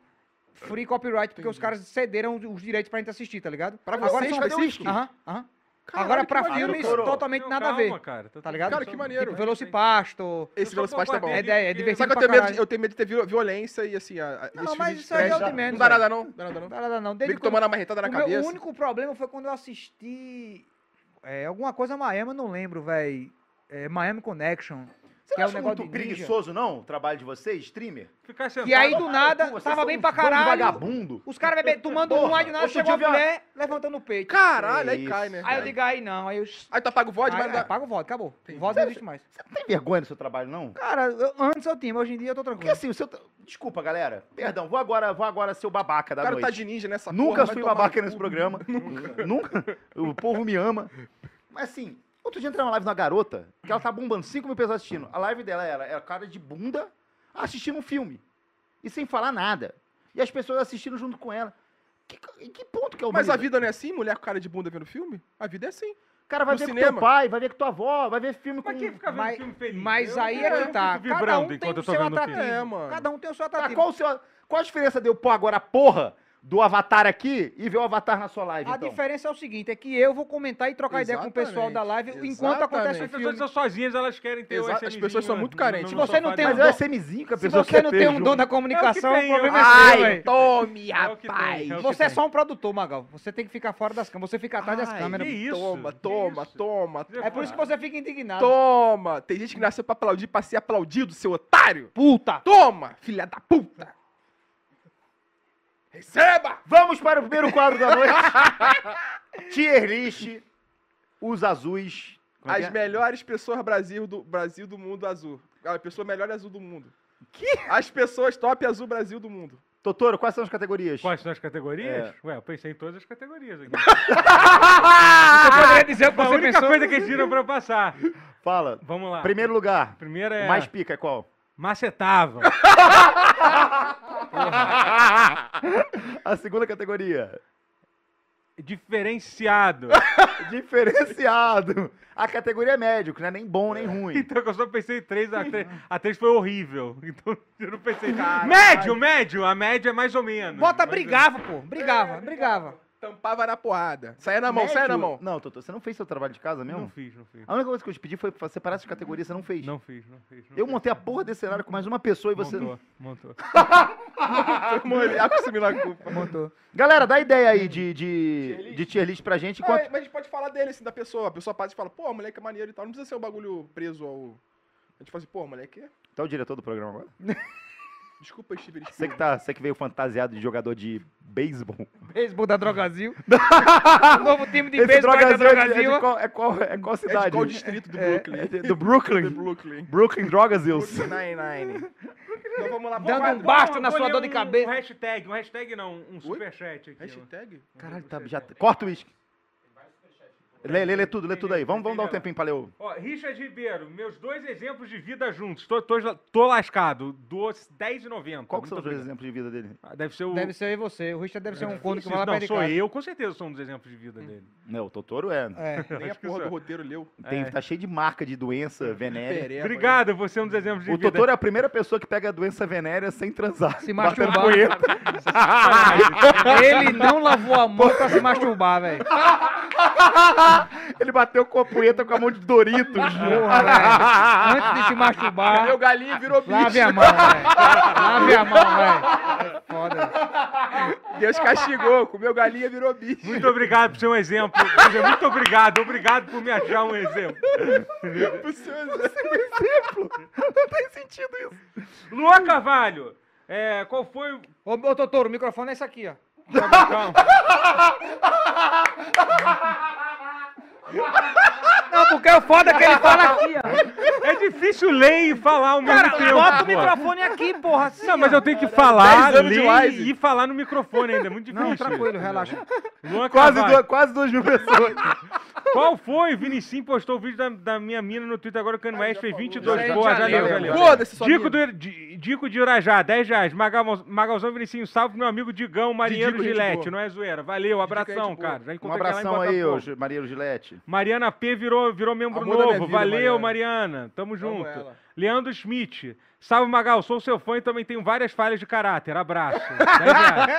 free copyright, porque os caras cederam os direitos pra gente assistir, tá ligado? Pra Agora vocês, são- cadê o? Aham, aham. Caralho, Agora pra maneiro, filmes cara. totalmente Não, nada a calma, ver, cara. tá ligado? Cara, que maneiro. Tipo, Velocipasto. Esse Velocipasto tá bom. concordei É, é, é divertido Só que eu tenho, medo eu tenho medo de ter viol- violência e assim, a, a, Não, mas isso aí é o de menos, Não dá nada não, não dá nada não. Não dá nada não. Que tomar quando- uma marretada na cabeça. o único problema foi quando eu assisti é, alguma coisa Miami, eu não lembro, velho. É, Miami Connection. Você que não é um negócio muito preguiçoso, não, o trabalho de vocês, streamer? Ficar sentado. Que aí do nada, Pô, tava bem uns pra caralho. vagabundo. Os caras bebendo, tomando um, aí do nada chegou a mulher levantando o peito. Caralho, aí cai, né? Aí eu digo, aí não, aí eu... Aí tu apaga o VOD, mas não é, dá. paga o voto, acabou. O voto não existe mais. Você não tem vergonha do seu trabalho, não? Cara, eu- antes eu tinha, mas hoje em dia eu tô Porque tranquilo. assim, o seu. Desculpa, galera. Perdão, vou agora, vou agora ser o babaca da O cara noite. tá de ninja nessa Nunca porra, fui babaca nesse programa. Nunca. Nunca. O povo me ama. Mas assim, outro dia entrei na live de uma garota que ela tá bombando, 5 mil pessoas assistindo. A live dela era, era cara de bunda assistindo um filme. E sem falar nada. E as pessoas assistindo junto com ela. Que, em que ponto que é o Mas a vida não é assim? Mulher com cara de bunda vendo filme? A vida é assim. Cara vai no ver com cinema. teu pai, vai ver com tua avó, vai ver filme com. Mas quem fica vendo Mas- filme feliz? Mas Eu aí é eu que não tá. Cada vibrando um tem enquanto o eu tô seu atrativo. filme. É, mano. Cada um tem o seu Tá, atrativo. qual, o seu, qual a diferença de eu pôr agora a porra do Avatar aqui e ver o Avatar na sua live? A então? diferença é o seguinte, é que eu vou comentar e trocar ideia com o pessoal da live enquanto acontece o As pessoas filme. estão sozinhas, elas querem ter o Exato, as SMzinho pessoas são muito carentes. Se você não sofá tem Mas um é o dom- SMzinho que a Se pessoa você quer não tem um dom da comunicação, tem, o problema é seu, Ai, tome, É o tem, rapaz. é o que Você é só um produtor, Magal. Você tem que ficar fora das câmeras. Você fica atrás das Ai, câmeras. que isso? Toma, Que toma, isso? toma, É por isso que você fica indignado. toma. Tem gente que nasceu pra aplaudir, pra ser aplaudido, seu otário. Puta! Toma, filha da puta. Receba! Vamos para o primeiro quadro da noite. Tier list, os azuis. Como é que As é? melhores pessoas Brasil do, Brasil do mundo azul. A pessoa melhor azul do mundo. Que? As pessoas top azul Brasil do mundo. Totoro, quais são as categorias? Quais são as categorias? É. Ué, eu pensei em todas as categorias aqui. Você poderia dizer o que a você única pensou? coisa que eles tiram pra eu passar. Fala. Vamos lá. Primeiro lugar. Primeiro é... O mais pica é qual? Macetava. A segunda categoria. Diferenciado. Diferenciado. A categoria é médico, não é nem bom nem ruim. Então eu só pensei em três, a três, a três foi horrível. Então eu não pensei. Caralho. Médio, médio. A média é mais ou menos. Bota, brigava, pô. Brigava, brigava. Tampava na porrada. Saia na mão, Médio- saia na mão. Não, Totoro, você não fez seu trabalho de casa mesmo? Não fiz, não fiz. A única coisa que eu te pedi foi pra separar essas categorias, você não fez. Não fiz, não fiz. não Eu fiz. montei a porra desse cenário com mais uma pessoa e você. Montou, montou. Assumindo a culpa. Montou. Galera, dá ideia aí de, de, de tier list pra gente. Enquanto... É, mas a gente pode falar dele, assim, da pessoa. A pessoa passa e fala, pô, moleque é maneiro e tal. Não precisa ser um bagulho preso ao. A gente fala assim, pô, moleque. é- Tá o diretor do programa agora? Desculpa, Steven Você que, Spielberg. tá, você que veio fantasiado de jogador de beisebol. Beisebol da Drogazil. o novo time de beisebol da Drogazil é de- é qual, é qual, é qual É de cidade? qual distrito do É, Brooklyn? é do Do Brooklyn. Brooklyn. Brooklyn Drogazils. Brooklyn Nine-Nine. Então vamos lá, Dando vamos um lá. basta na sua dor de cabeça. Um hashtag, um hashtag não, um superchat aqui. Hashtag? Caralho, tá, já, corta o uísque. Lê, lê, lê tudo, lê tudo aí. Vamos, vamos dar um tempinho pra ler o... Ó, Richard Ribeiro, meus dois exemplos de vida juntos. Tô, tô, tô lascado. Dos 10,90. Qual que são os dois exemplos de vida dele? Ah, Deve ser o. Deve ser e você. O Richard deve ser um corno que Isso, vai lá Não, sou casa. eu, com certeza sou um dos exemplos de vida dele. Não, o Totoro é. É. Nem a que porra do é. roteiro leu. Tem, É. Tá cheio de marca de doença venérea. Pereba, Obrigado, você é um dos exemplos de O vida. Totoro é a primeira pessoa que pega a doença venérea sem transar. Se masturbar. punheta. Ele não lavou a mão pra se masturbar, velho. Ele bateu com a punheta com a mão de Doritos. Porra. Antes de se masturbar, Meu galinho virou bicho. lave a mão, velho. Lave a mão, velho. Foda. Deus castigou. Comeu galinha virou bicho. Muito obrigado por ser um exemplo. Muito obrigado, obrigado por me achar um exemplo. Pro seu exemplo. Não tem sentido isso. Luan Carvalho, é, qual foi o. Ô, ô Totoro, o microfone é esse aqui, ó. Calma. Não, porque é o foda que ele fala aqui, ó. É difícil ler e falar ao mesmo Cara, tempo. bota o microfone aqui, porra. Assim, Não, mas eu tenho que falar, 10 anos de ler Wise. e falar no microfone ainda. É muito difícil. Não, tranquilo, relaxa. Luan Quase, Carvalho, duas, quase duas mil pessoas. Qual foi? Vinicim postou o vídeo da, da minha mina no Twitter agora. O Kanye West fez 22. Já Boa, já leu, já leu. Foda-se, Dico, mina. do, Di- Dico de Urajá, 10 reais. Magal, Magalzão Vinicinho, salve pro meu amigo Digão, Mariano Didico, gente Gilete. boa. Não é zoeira. Valeu, abração, gente boa. cara. Já Um encontrei ela em abração aí, ô Botafogo. Maria Gilete. Mariana P virou, virou membro Amor novo. vida, Valeu, Mariana. Mariana. Tamo junto. Leandro Schmidt. Salve, Magal. Sou seu fã e também tenho várias falhas de caráter. Abraço.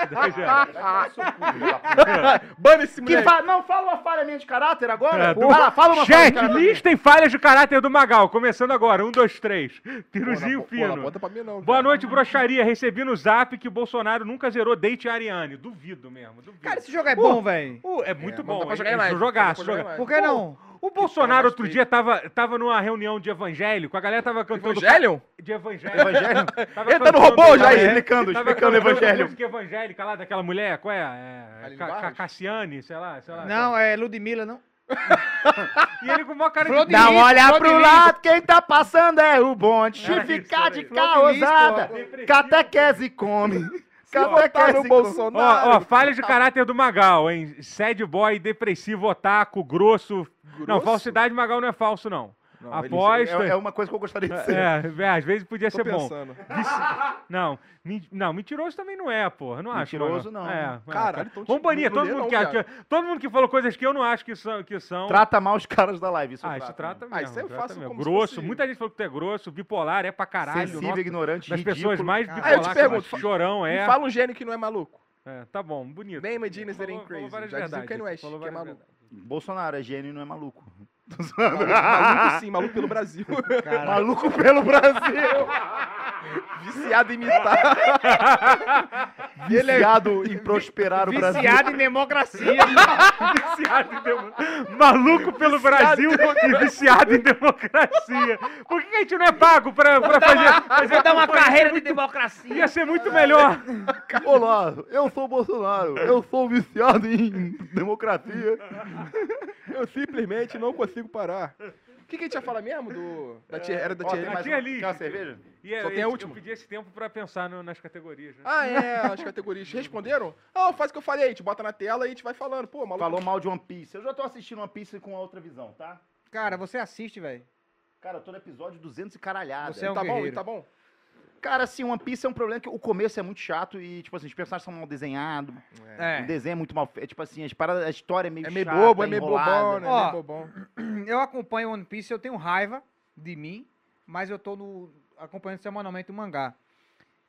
10 reais. 10 reais. Bana esse Que moleque. fa... Não, fala uma falha minha de caráter agora. É, do- Vai lá, fala uma falha de Chat, caráter. listem falhas de caráter do Magal. Começando agora. Um, dois, três. Piruzinho Pô, não fino. bota pra mim não. Boa cara. noite, broxaria. Recebi no zap que Bolsonaro nunca zerou date a Ariane. Duvido mesmo, duvido. Cara, esse jogo é bom, velho. Uh, é muito É, bom. dá pra é- jogar é mais, jogar joga- mais. Por que não? O Bolsonaro Cara, outro dia tava, tava numa reunião de evangélico, a galera tava cantando. Evangelion? De evangélico. Evangelho? Tava Ele tá no robô já, ele? Explicando, explicando o evangelho. música evangélica lá daquela mulher, qual é? é Ca-? Cassiane, sei lá, sei lá. Não, é Ludmilla, não? E ele com uma cara Flor de. Não Lis, olha pro lado, quem tá passando é o bonde. Era Se ficar de causada, porra. catequese come. Tá no Catequese come. Bolsonaro. Ó, ó, falhas de caráter do Magal, hein? Sad boy, depressivo, otaku, grosso. Não, Grosso? falsidade Magal não é falso, não. Não, ele- Aposta. É, é uma coisa que eu gostaria de ser. É, é, às vezes podia Tô ser bom. pensando. Vici- Não, não, mentiroso também não é, porra. Não acho. Mentiroso, não. não. É, é. Então Vamos banir não todo mundo não, que, que- todo mundo que falou coisas que eu não acho que são. Que são. Trata mal os caras da live. Isso ah, isso trata mesmo. Ah, isso eu trata faço mesmo. Grosso, fosse- muita gente falou que tu é grosso, bipolar, é pra caralho. Sensível, nossa, ignorante, das ridículo. pessoas mais Ah, eu te que pergunto, chorão, é. Fala um gênio que não é maluco. É, Tá bom, bonito. Medina is Falou- getting falou crazy. Já dizia o verdades Kanye aqui, West, falou que é várias maluco. Bolsonaro é gênio e não é maluco. maluco sim, maluco pelo Brasil. Maluco pelo Brasil. Viciado em imitar. Viciado em prosperar o Brasil. Viciado em democracia. Viciado em Maluco pelo Brasil e viciado em democracia. Por que a gente não é pago pra, pra fazer, fazer dar uma campanha? carreira de democracia. Ia ser muito melhor. Olá, eu sou o Bolsonaro. Eu sou viciado em democracia. Eu simplesmente não consigo parar. O que, que a gente ia falar mesmo? Do, da tia, era da Ó, tia tem mais Tinha uma- ali. Quer uma cerveja? E é- Só tem a eu- última. Eu pedi esse tempo pra pensar no- nas categorias. Né? Ah, é, as categorias. Responderam? Ah, faz o que eu falei, a gente bota na tela e a gente vai falando. Pô, maluco. Falou mal de One Piece. Eu já tô assistindo One Piece com outra visão, tá? Cara, você assiste, velho. Cara, eu tô no episódio 200 e caralhada. Você é um tá bom, guerreiro. tá bom. Cara, assim, One Piece é um problema que o começo é muito chato e, tipo assim, os personagens são mal desenhados, É. o desenho é muito mal feito. Tipo assim, as paradas, a história é meio É meio chata, bobo, é meio enrolada. bobão, né? É Ó. meio bobão. Eu acompanho One Piece, eu tenho raiva de mim, mas eu tô no, acompanhando semanalmente o mangá.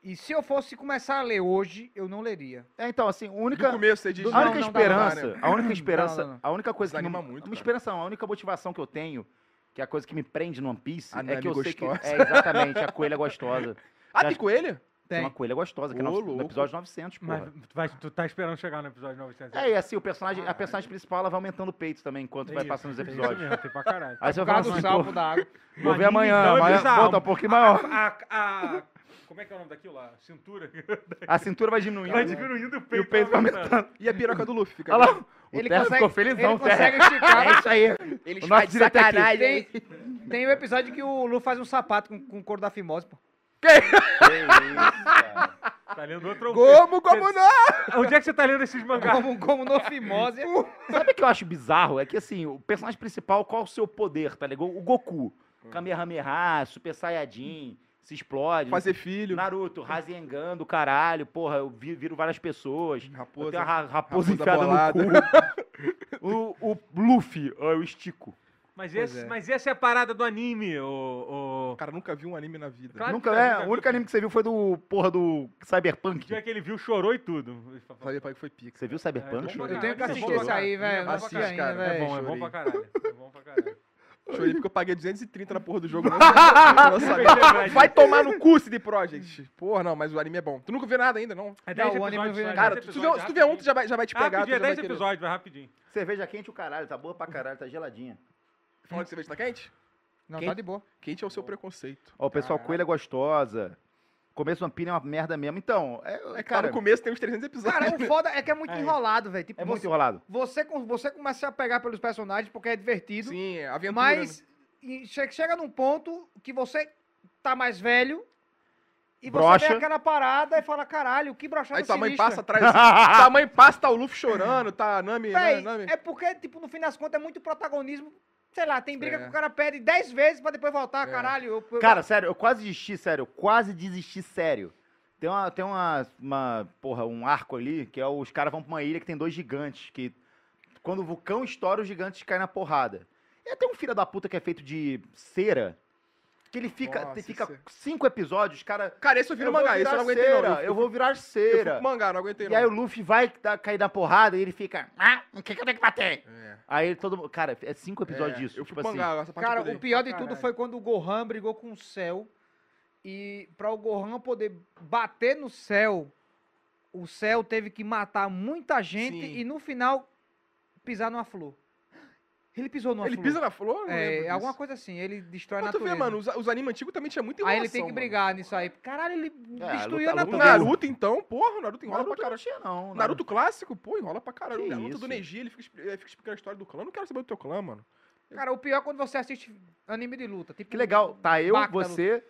E se eu fosse começar a ler hoje, eu não leria. É, então, assim, a única, começo você diz. a Não, única não dá, esperança, não a única esperança, Não, não. a única coisa que Desanima me, muito, uma cara. esperança, não, a única motivação que eu tenho, que é a coisa que me prende no One Piece, A é que eu Nami sei que gostosa. é exatamente a coelha gostosa. Ah, tem coelho? Tem uma coelha gostosa, que é no, episódio 900, Mas porra. tu, vai- tu tá esperando chegar no episódio 900. É, e assim, o personagem, a personagem principal, ela vai aumentando o peito também, enquanto Tem vai isso, passando os isso episódios. mesmo, tem pra caralho. Aí você Por vai causa falar do assim, salvo da água. vou ver amanhã, amanhã bota um pouquinho maior. A, a- como é que é o nome daquilo lá? Cintura. A cintura vai diminuindo. Vai né? diminuindo o E peito. o peito vai aumentando. E a piroca do Luffy? Fica Olha lá, o Ele consegue, ficou felizão, ele Terra. consegue esticar. É isso aí. Nosso fazem de é sacanagem. Tem, tem o episódio que o Lu faz um sapato com, com couro da fimose, pô. Tá lendo outro Como, como não? Onde é que você tá lendo esses mangás? Como, como no fimose. Sabe o que eu acho bizarro? É que assim, o personagem principal, qual o seu poder, tá ligado? O Goku. Kamehameha, Super Saiyajin, se explode. Fazer filho. Naruto, Rasengan do caralho, porra, eu vi- viro várias pessoas. Eu Raposa. tenho a ra- raposa, raposa enfiada bolada. no cu. o, o Luffy, ó, eu estico. Mas, Pois esse, é. mas essa é a parada do anime, o. O cara nunca viu um anime na vida. Claro Nunca, é, nunca o vi. único anime que você viu foi do porra do O Cyberpunk. dia que ele viu, chorou e tudo. Falei pra que foi pica. Você viu É, Cyberpunk? bom pra Eu tenho que assistir É esse pra aí, velho. Não É pra ainda, caralho. É velho. bom, é bom pra caralho. É bom pra caralho. Chorei porque eu paguei 230 na porra do jogo. Não, Vai tomar no cu, CD Projekt. Porra, não, mas o anime é bom. Tu nunca viu nada ainda, não? É Não, 10 o anime eu episódios vi é Cara, 10 se tu, vê, se tu vê um, tu já vai, já vai te pegar. Rapidinho, é já vai 10 querer. episódios, vai rapidinho. Cerveja quente o caralho, tá boa pra caralho, tá geladinha. Falando que cerveja tá quente? Não, Quem- tá de boa. Quente é o seu preconceito. Ó, o pessoal, Caralho. coelho é gostosa. Começo Vampiro é uma merda mesmo. Então, é, É que tá cara, no começo tem uns 300 episódios. Cara, o foda é que é muito É. enrolado, velho. Tipo, é muito você, enrolado. você, você começa a pegar pelos personagens porque é divertido. Sim, é aventura. Mas che- chega num ponto que você tá mais velho e você vê aquela parada e fala, caralho, que brochada Aí tua mãe passa atrás. tua mãe passa, tá o Luffy chorando, tá a Nami. Véi, Nami. é porque, tipo, no fim das contas é muito protagonismo. Sei lá, tem briga É. que o cara perde 10 vezes pra depois voltar, É. caralho. eu- eu- Cara, sério, eu quase desisti, sério. Eu quase desisti, sério. Tem, uma, tem uma, uma, porra, um arco ali, que é os caras vão pra uma ilha que tem dois gigantes, que quando o vulcão estoura, os gigantes caem na porrada. E tem um filho da puta que é feito de cera, que ele fica, Nossa, fica isso é- cinco episódios, cara... Cara, esse eu vi no vou mangá, esse eu não aguentei cera, não. Eu vou virar Eu cera. pro mangá, não aguentei E não. aí o Luffy vai dar- cair na porrada e ele fica... Ah, o que, que eu tenho que bater? É. Aí todo mundo... Cara, é cinco episódios É, disso. Eu tipo assim. mangá, essa parte Cara, eu pulei. o pior de tudo foi quando o Gohan brigou com o Cell. E pra o Gohan poder bater no Cell, o Cell teve que matar muita gente Sim. e no final pisar numa flor. Ele pisou numa Ele flor. pisa na flor? Não É, lembro alguma disso. coisa assim, ele destrói a Mas tu natureza. vê, mano, os, os animes antigos também tinha muita aí enrolação, ele tem que mano. brigar nisso aí. Caralho, ele É, destruiu a luta- luta- O natureza. Naruto, então, porra, o Naruto enrola Naruto pra não caralho. tinha, não. Naruto clássico, pô, enrola pra caralho. Que a luta isso? do Neji, ele fica, expli- ele fica explicando a história do clã. Eu não quero saber do teu clã, mano. Cara, o pior é quando você assiste anime de luta. Tipo, Que legal. Tá eu, Bacta, você,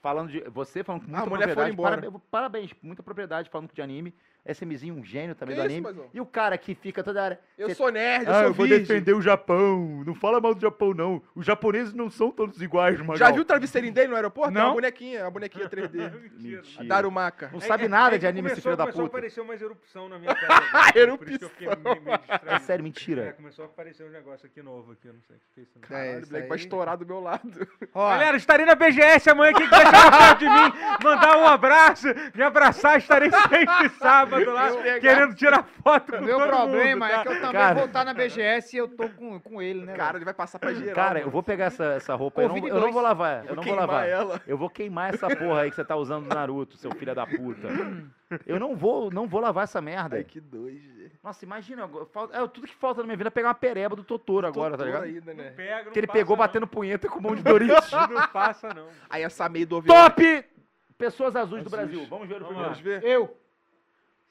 falando de. Você falando com muita A mulher foi propriedade. embora. Parabéns, parabéns, muita propriedade falando de anime. SMzinho, um gênio também Que do isso, anime. E o cara que fica toda hora. Eu "Cê- sou nerd, eu Ah, sou eu vou virgem. defender o Japão. Não fala mal do Japão, não. Os japoneses não são todos iguais, Magal. Já viu o travesseirinho dele no aeroporto? É Não. uma bonequinha, a bonequinha 3D. Mentira. Darumaka. Não sabe nada de anime, esse começou, filho da começou a puta. aparecer umas erupção na minha tela. agora, Por isso que eu fiquei meio, meio distraído. É sério, É, mentira. começou a aparecer um negócio aqui novo aqui, eu não sei o que é isso. não. É, Caralho, moleque vai aí. estourar do meu lado. Ó, Galera, estarei na BGS amanhã. Quem quiser chegar perto de mim, mandar um abraço, me abraçar, estarei sempre sábado lá, Eu pegar. querendo tirar foto com o meu todo problema mundo, tá? é que eu também Cara. vou estar na BGS e eu tô com, com ele, né? Cara, ele vai passar pra geral. Cara, mano. eu vou pegar essa, essa roupa. Eu não, eu não vou lavar. Eu não vou lavar. ela. Eu vou queimar essa porra aí que você tá usando do Naruto, seu filho da puta. Eu não vou, não vou lavar essa merda. Ai, que doido. Nossa, imagina, falta- é, tudo que falta na minha vida é pegar uma pereba do Totoro agora, tá ligado? Ainda, né? Pega, Que ele passa, pegou não. batendo punheta com um monte de Doritos. Não passa, não. Aí essa meio do Top! Pessoas azuis do Azuis. Brasil. Vamos ver o Vamos primeiro. Vamos ver? Eu.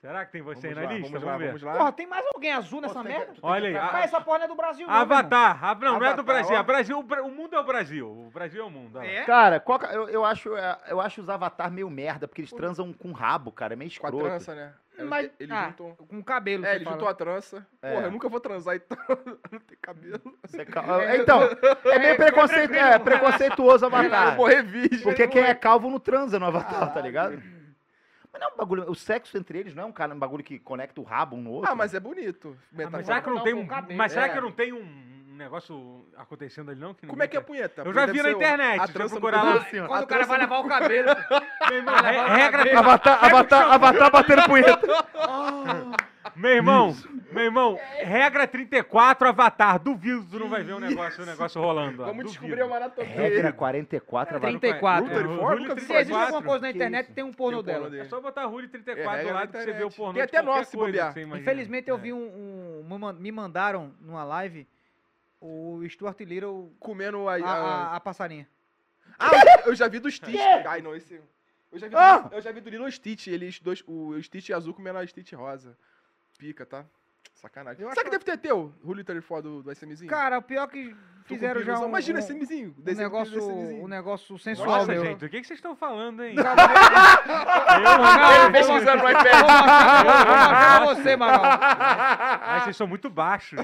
Será que tem você aí na lá, lista? vamos lá, ver. vamos lá. Porra, tem mais alguém azul nessa merda? Olha aí, Mas essa porra não é do Brasil, não, meu irmão. Avatar. Ah, não, não é do Avatar, Brasil. ó. Brasil o mundo é o Brasil. O Brasil é o mundo. É? Cara, qual eu, eu, acho, é, eu acho os avatar meio merda, porque eles transam com rabo, cara. É meio Com a escroto. trança, né? Mas, Ele ah, juntou... com cabelo, É, ele fala. juntou a trança. É. Porra, eu nunca vou transar então. não tem cabelo. Você cal- Então, é meio preconceito, é, preconceituoso o Eu vou avatar. morrer virgem. Porque quem é calvo não transa no avatar, tá ligado? Mas não é um bagulho. O sexo entre eles não é um, cara, um bagulho que conecta o rabo um no outro. Ah, mas é bonito. Ah, mas será que não Não, tem um. cabelo. Mas será É. que não tem um negócio acontecendo ali, não? Que Como é que é a punheta? Eu já vi na internet, A trança procurar lá. assim. Quando o cara vai lavar o cabelo. Meu irmão, regra. Avatar, avatar, avatar batendo punheta. Meu irmão, meu irmão, regra 34, Avatar. Duvido que tu não vai ver um negócio, um negócio rolando. lá. Vamos Duvido. descobrir a maratona Regra 44, avatar. 34. Rule É, 34? Rule Nunca vi Se falar existe alguma coisa na internet, tem um pornô Tem um pornô dela. dele. É só botar Rule 34 É, do lado que você vê o pornô Tem de até qualquer se coisa bobear. que você imagina. Infelizmente, eu É. vi um, um- me man- Me mandaram numa live o Stuart Little, Comendo a... a, a- a, a passarinha. Ah, eu já- eu já vi do Stitch. Ai, não, esse... Eu já vi, do, Ah! eu já vi do Lilo Stitch, eles dois, o Stitch azul comendo a Stitch rosa. Pica, tá? Sacanagem. Eu Será acho- que deve ter teu, Rule 34 do, do SMzinho? Cara, o pior que Tu com fizeram já um, Imagina um, SMzinho. um negócio, um negócio sensual Nossa, meu. gente, o que, que vocês estão falando, hein? Eu vou- pesquisando no eu iPad. vou mostrar- você, Magal. Mas vocês são muito baixos.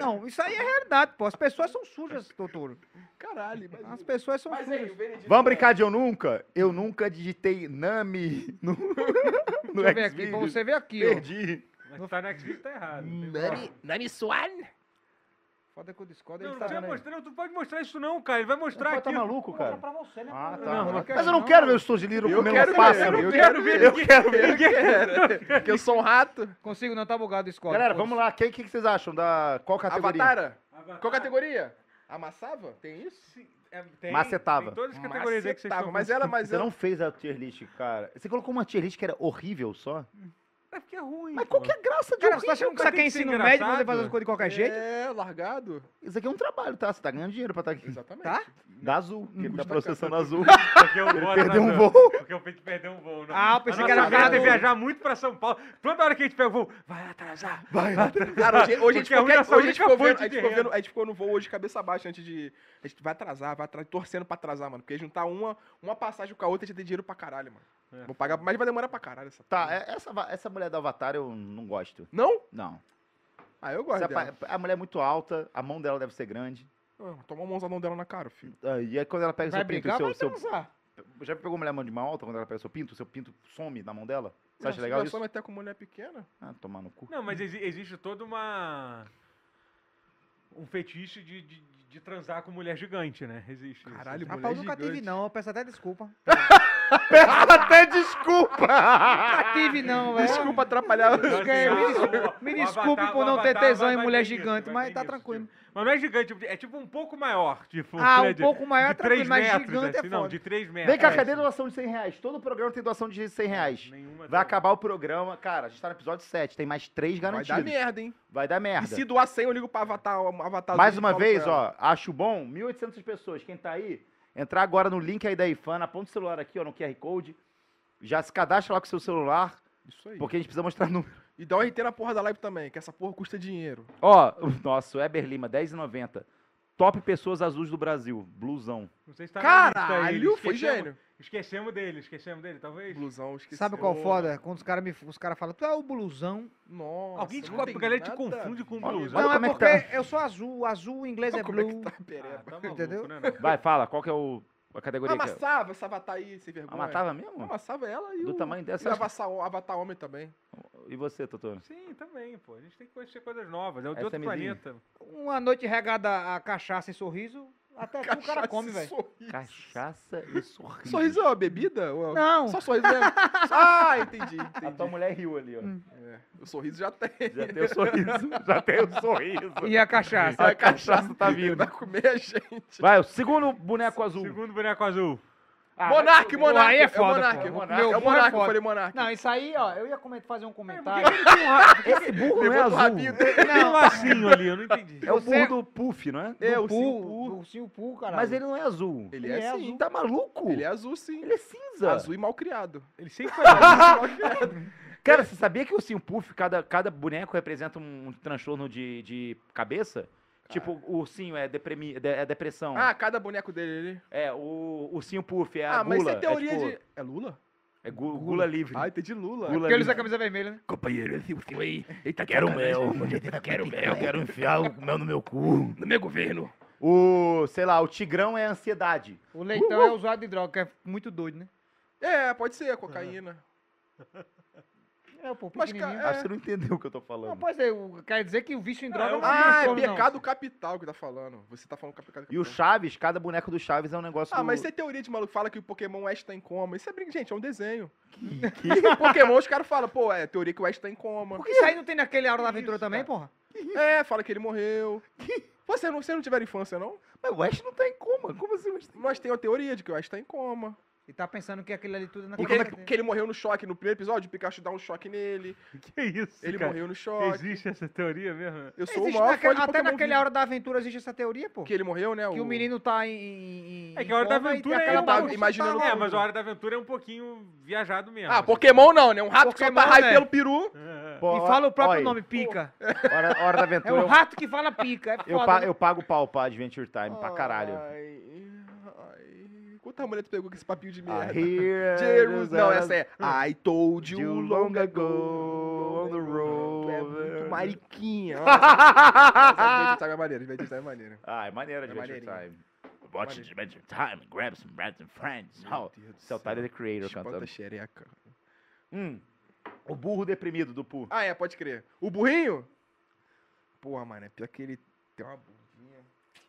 Não, isso aí é realidade, pô. As pessoas são sujas, doutor. Caralho, mas... As pessoas são Mas sujas. aí, Benedito... Vamos brincar de eu nunca? Eu nunca digitei Nami no, no Deixa eu ver aqui, pra você ver aqui, ó. Perdi. Mas tá no Xvideos tá errado. Nani, Nani Swan. Foda que o Discord Não, não tá... não, tu pode mostrar isso não, cara. Ele vai mostrar aqui. tá maluco, cara? mostrar pra você, né? Ah, tá. Não, Não, Mas eu não quero ver o de Liro Eu comendo quero um pássaro. eu Eu quero quero ver. Eu quero ver. Porque eu sou um rato. Consigo não, tá bugado o Discord. Galera, vamos lá. Quem que, que vocês acham? Da qual categoria? Avatara. Avatar. Qual categoria? Amassava? Tem isso? Sim, é, tem, Macetava. Tem todas as categorias aí que vocês Macetava, Mas ela, mas Você ela... não fez a tier list, cara. Você colocou uma tier list que era horrível só? É porque é ruim. Mas qual que é a graça de Cara, você tá achando que isso aqui é ensino médio, pra você fazer as coisas de qualquer jeito? É, largado. Isso aqui é um trabalho, tá? Você tá ganhando dinheiro pra estar aqui. Exatamente. Tá? Da Azul, que ele tá processando Azul. Porque eu vou perdeu um voo. Porque eu Peito perdeu um voo. Não. Ah, eu pensei que era é viajar muito pra São Paulo. Toda hora que a gente pega o voo, vai atrasar. Vai, Cara, hoje, hoje, a gente hoje a gente ficou vendo, a gente ficou vendo- a gente ficou no voo hoje de cabeça baixa antes de. A gente vai atrasar, vai atrasar, torcendo pra atrasar, mano. Porque juntar uma, uma passagem com a outra, a gente tem dinheiro pra caralho, mano. É. Vou pagar, mas vai demorar pra caralho essa. Tá, é- essa, essa mulher do Avatar eu não gosto. Não? Não. Ah, eu gosto a, dela. pa- a mulher é muito alta, a mão dela deve ser grande. Ah, Toma uma mãozadão dela na cara, filho. Ah, E aí quando ela pega Vai seu pinto, brigar, seu, vai seu, transar. já pegou mulher mão de mão alta quando ela pega seu pinto? Seu pinto some na mão dela? Você acha legal isso? some até com mulher pequena. Ah, tomar no cu. Não, mas exi- existe toda uma. Um fetiche de, de, de transar com mulher gigante, né? Existe. isso. Caralho, Rapaz, mulher eu nunca tive, gigante. não. Eu peço até desculpa. Peço até desculpa! Nunca tive, não, velho. Desculpa atrapalhar. Me o- desculpe- por não ter tesão vai- em vai mulher gigante, mas vai tá tranquilo. Mas não é gigante, é tipo um pouco maior. Tipo, Ah, um de- pouco maior é de 3 tranquilo, mas gigante é assim, Não, foda. de 3 metros. Vem cá, É, cadê a doação de 100 reais? Todo programa tem doação de 100 reais. Nenhuma Vai acabar o programa. Cara, a gente tá no episódio 7, tem mais 3 Vai garantidos. dar merda, hein? Vai dar E merda. se doar 100, eu ligo pra Avatar. avatar Mais e uma vez, ó, acho bom, 1.800 pessoas. Quem tá aí, entrar agora no link aí da IFAN, aponta o celular aqui, ó, no QR Code. Já se cadastra lá com o seu celular, Isso aí. porque a gente precisa mostrar número. E dá um RT na porra da live também, que essa porra custa dinheiro. Ó, o nosso Eber Lima, 10,90. Top pessoas azuis do Brasil, blusão. Não sei se tá na lista aí, Caralho, foi esquecemos- gênio. Esquecemos dele, esquecemos dele, talvez. Blusão, esqueci. Sabe qual foda? Quando os caras os cara falam, tu é o blusão. Nossa, Alguém te, não a tem galera te nada confunde com Olha, blusa. olha não, como é é que porque eu sou azul. Azul em inglês é Como é blue. que tá, Ah, pereba? tá maluco, Entendeu? né, não? Vai, fala, qual que é o, a categoria que é? Amassava essa avatar aí, sem vergonha. Matava mesmo? Amassava ela e Do o... tamanho E dessa? o avatar, avatar homem também. E você, Totoro? Sim, também, pô. A gente tem que conhecer coisas novas. É o de outro é planeta. Uma noite regada a cachaça e sorriso, até tu o cara come, velho. Sorriso. Cachaça e sorriso. Sorriso é uma bebida? Ou é- Não. Só sorriso mesmo? ah, entendi, A tua entendi. mulher riu ali, ó. É, o sorriso já tem. Já tem o sorriso. Já tem o sorriso. E a cachaça? A cachaça tá vindo. Vai comer a gente. Vai, o segundo boneco azul. Segundo boneco azul. Ah, Monark, Pô, Monark. aí é foda, É o pô. É o Meu é o burro é eu foda. falei Monark. Não, isso aí, ó, eu ia comentar, fazer um que comentário. Esse burro não é azul. rabinho dele. tem um lacinho ali? Eu não entendi. É o burro do Puff, não é? É, Do o Simpu. do Ursinho Poo, caralho. Mas ele não é azul. Ele Ele é é azul. Tá maluco? Ele é azul, sim. Ele é cinza. Azul e mal criado. Ele sempre foi azul. Cara, você sabia que o Ursinho Puff, cada, cada boneco representa um transtorno de, de cabeça? Tipo, o ursinho é, deprimi, de- é depressão. Ah, cada boneco dele ali. É, o ursinho Puff é a Ah, mas gula. isso é teoria tipo- de... É Lula? É gu- gula livre. Ah, entendi Lula. Gula Porque ele usa a camisa vermelha, né? Companheiro, esse ursinho aí. Eita, quero mel. Quero mel, quero enfiar o mel no meu cu. No meu governo. O, sei lá, o tigrão é ansiedade. O leitão é usuário de droga, que é muito doido, né? É, pode ser, cocaína. É, pô, Mas, cara, Acho que você não entendeu o que eu tô Não, falando. pode ser, o- quer dizer que o vício em droga eu- não Ah, é transtorno, não. pecado capital que tá falando. Você tá falando que é pecado E o capital. Chaves, cada boneco do Chaves é um negócio Ah, do... mas isso é teoria de maluco. Fala que o Pokémon Ash tá em coma. Isso é brinco, gente, é um desenho. Pokémon, os caras falam, pô, é teoria que o Ash tá em coma. Isso aí não tem naquele Hora da Aventura Isso, também, cara. porra? É, fala que ele morreu. Pô, Vocês não, vocês não tiveram infância, não? Mas o Ash não tá em coma. Como assim? tá em Nós temos a teoria de que o Ash tá em coma. E tá pensando que aquele ali tudo é na Porque cabeça ele, dele. que ele morreu no choque no primeiro episódio, o Pikachu dá um choque nele. Que isso, Ele cara? morreu no choque. Existe essa teoria mesmo? Eu sou Existe o maior naquele- fã de até Pokémon naquele. Hora da Aventura existe essa teoria, pô. Que ele morreu, né? Que o menino tá em. É que a Hora da Aventura é um pouco- imaginando tá É, mas a Hora da Aventura é um pouquinho viajado mesmo. Ah, assim. Pokémon não, né? Um rato que Pokémon, solta raio né? pelo peru. É, é. Pô, E fala o próprio olha, nome, pica. Hora, hora da É aventura. o eu- rato que fala pica. É eu, foda. pa- né? eu pago pau pra Adventure Time, pra caralho. Ai. Quanta mulher tu pegou com esse papinho de merda? hear Jerus, não, essa é I told you You long long ago ago on the road. Tu é muito mariquinha. Adventure Time é maneira, Adventure Time é maneira. Ah, é maneiro É Adventure maneirinho. Time. Watch Adventure Time, grab some bread and friends. Oh, Deus do esse é o Tyler, the Creator, Espanta cantando. xereca. Hum, o burro deprimido do Pooh. Ah, é, pode crer. O burrinho? Porra, mano, é pior que ele tem uma bundinha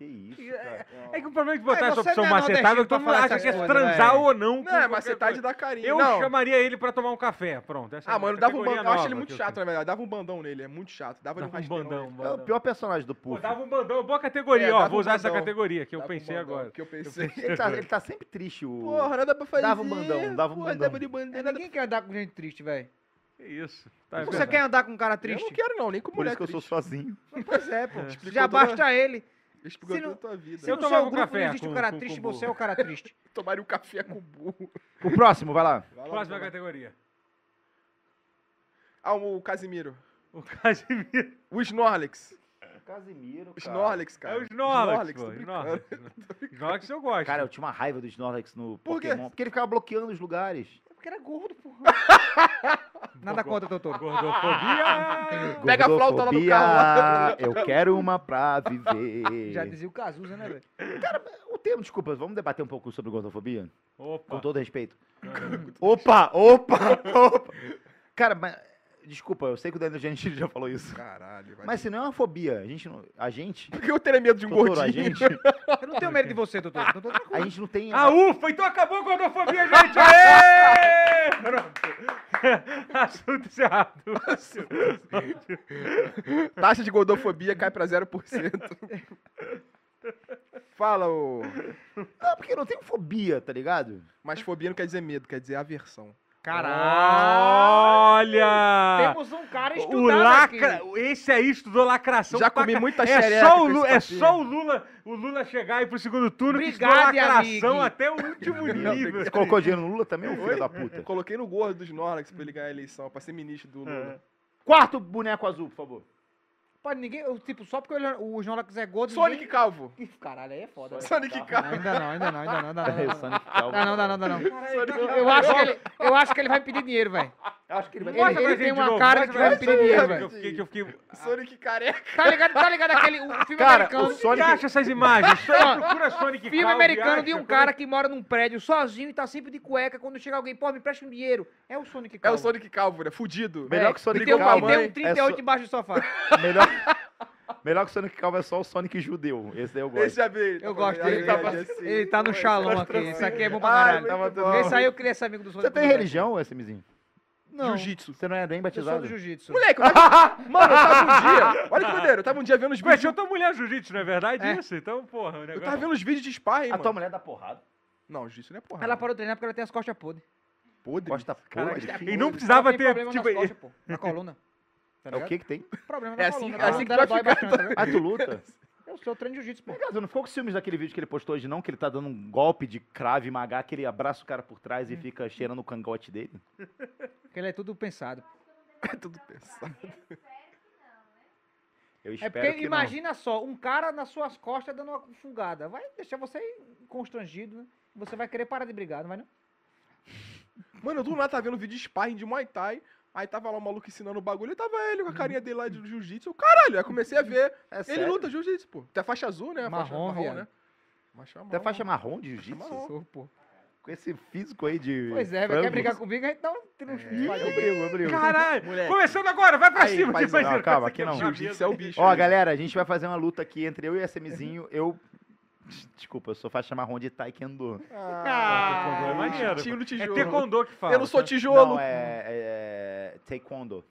Que isso, cara. É que o problema de botar É, essa opção é macetável é que falar acha que é transar velho. ou não. Não, é macetade coisa. da carinha. Eu não. chamaria ele pra tomar um café. Pronto. Essa é Ah, a mano, dava um bandão. Eu acho ele muito eu chato, na verdade. Dava um bandão nele, é muito chato. Dava, Dava um rasteirão. bandão. É o bandão. pior personagem do Pô, Puff. dava um bandão, boa categoria, É, ó. Vou um usar essa bandão. categoria que eu um pensei bandão, agora. Que eu pensei. Ele tá, ele tá sempre triste, o... Porra, nada pra fazer. Dava um bandão, dava um bandão. Bandão, É, ninguém quer andar com gente triste, velho. Que isso. Tá, é Você verdade. quer andar com um cara Eu triste? não quero, não, nem com Por mulher isso que eu sou sozinho. Pois é, pô. Explicou Já toda- basta ele. Explicou Se não- toda a tua vida. Se Eu seu um grupo café não existe com- um cara com- triste, com você é o cara triste. Tomaria um café com burro. O próximo, vai lá. Vai lá, Próxima vai lá. categoria. Ah, o Casimiro. O Casimiro. O Snorlax. Casimiro, O Snorlax, É cara. o Snorlax, tô pô. brincando. Snorlax. Snorlax eu gosto. Cara, eu tinha uma raiva do Snorlax no Por quê? Pokémon. Porque ele ficava bloqueando os lugares. Porque era gordo, porra. Nada contra, doutor. Gordofobia. Pega a flauta lá no carro Eu quero uma pra viver. Já dizia o Cazuza, né, velho? O termo, desculpa, vamos debater um pouco sobre gordofobia? Opa. Com todo respeito. Opa, opa, opa. Cara, mas, desculpa, eu sei que o Daniel Gentili já falou isso. Caralho, vai. Mas se não é uma fobia, a gente não. A gente. Por que eu teria medo de um Doutor, a gordinho? gente. Eu não tenho medo de você, doutor. Eu tô A gente não tem. Ah, ufa! Então acabou a gordofobia, gente! Aê! Assunto encerrado. Taxa de gordofobia cai pra 0%. Fala, ô. Não, porque eu não tenho fobia, tá ligado? Mas fobia não quer dizer medo, quer dizer aversão. Caralho! Olha! Temos um cara O estudado lacra... aqui. Esse aí estudou lacração. Já comi muita é xereca só, o com Lu... esse é só o Lula, o Lula chegar aí pro segundo turno que estudou Obrigado, lacração amigo. até o último nível. Você colocou dinheiro no Lula também, ô filho da puta? Eu coloquei no gordo do Snorlax pra ele ganhar a eleição, pra ser ministro do Lula. Quarto boneco azul, por favor. Pode ninguém. eu, Tipo, só porque o o Snorlax é gordo. Sonic Calvo. ninguém... Ih, Caralho, aí é foda. velho. Sonic Não, Calvo. ainda não, ainda não, ainda não, ainda não. Peraí, o Ainda Sonic Calvo. não, não, não, não, não. Sonic Eu acho, que ele, eu acho que ele vai pedir dinheiro, velho. Eu acho que ele vai Ele- ele tem uma novo, cara que vai gente pedir dinheiro, velho. que eu fiquei... Sonic careca. Tá ligado, tá ligado aquele o filme Cara, americano? o Sonic- acha essas imagens? Só procura Sonic Filme Calvo americano de um cara que mora num prédio sozinho e tá sempre de cueca. Quando chega alguém, pô, me presta um dinheiro. É o Sonic É Calvo. o Sonic Calvo, né? Fudido. Melhor que o Sonic Calvo. e tem um é 38 só- embaixo do sofá. Melhor... Melhor que o Sonic Calvo é só o Sonic judeu. Esse daí eu gosto. Esse já veio. Eu gosto Aí dele. tá Ele, passando. ele tá no xalão aqui. Esse aqui é bom pra Ai, caralho. bom. Esse aí eu queria ser amigo do Sonic. Você tem religião, SMzinho? Não. Jiu-jitsu. Você não é nem Eu sou batizado? do jiu-jitsu. Moleque, eu tava... Mano, eu tava um dia... Olha que maneiro, eu tava um dia vendo os vídeos... eu tô mulher jiu-jitsu, não é verdade É. isso? Então, porra, o Eu negócio... tava vendo os vídeos de sparring, A tua mano. mulher dá porrada. Não, jiu-jitsu não é porra. Ela parou de treinar porque ela tem as costas podres. Podre. Costa podre. e não precisava ter, tipo... nas costas, pô. Na coluna. Tá É o que que tem? Problema É assim- coluna. é A assim coluna que dela vai dói ficar bastante, tá? Ah, tu luta? Eu sou treino de jiu-jitsu, pô. Aliás, não ficou com ciúmes daquele vídeo que ele postou hoje, não? Que ele tá dando um golpe de crave magá, que ele abraça o cara por trás e fica cheirando o cangote dele? Porque ele é tudo pensado. É tudo pensado. Eu É espero porque que imagina só, um cara nas suas costas dando uma fungada. Vai deixar você constrangido, né? Você vai querer parar de brigar, não vai não? Mano, eu do nada tava vendo vídeo de sparring de Muay Thai. Aí tava lá o maluco ensinando o bagulho. E tava ele com a carinha dele lá de jiu-jitsu. Caralho, aí comecei a ver. não. É Ele sério? luta jiu-jitsu, pô. Tem a faixa azul, né? A faixa Marrom, viado. né? Faixa Até marrom. faixa marrom de jiu-jitsu? marrom. Pô. Com esse físico aí de. Pois é, vai quer brigar comigo, a gente dá um Eu brigo, eu brigo. Caralho! Moleque. Começando agora, vai pra Aí, cima, paizão. imagina. Não, calma, aqui não. é a Jiu-jitsu é o bicho. Ó, galera, a gente vai fazer uma luta aqui entre eu e o SMzinho. Eu. Desculpa, eu sou faixa marrom de Taekwondo. Taekwondo é maneiro. Tiro no É tijolo. taekwondo que fala. Eu não sou tá? tijolo. Não, é, é. Taekwondo.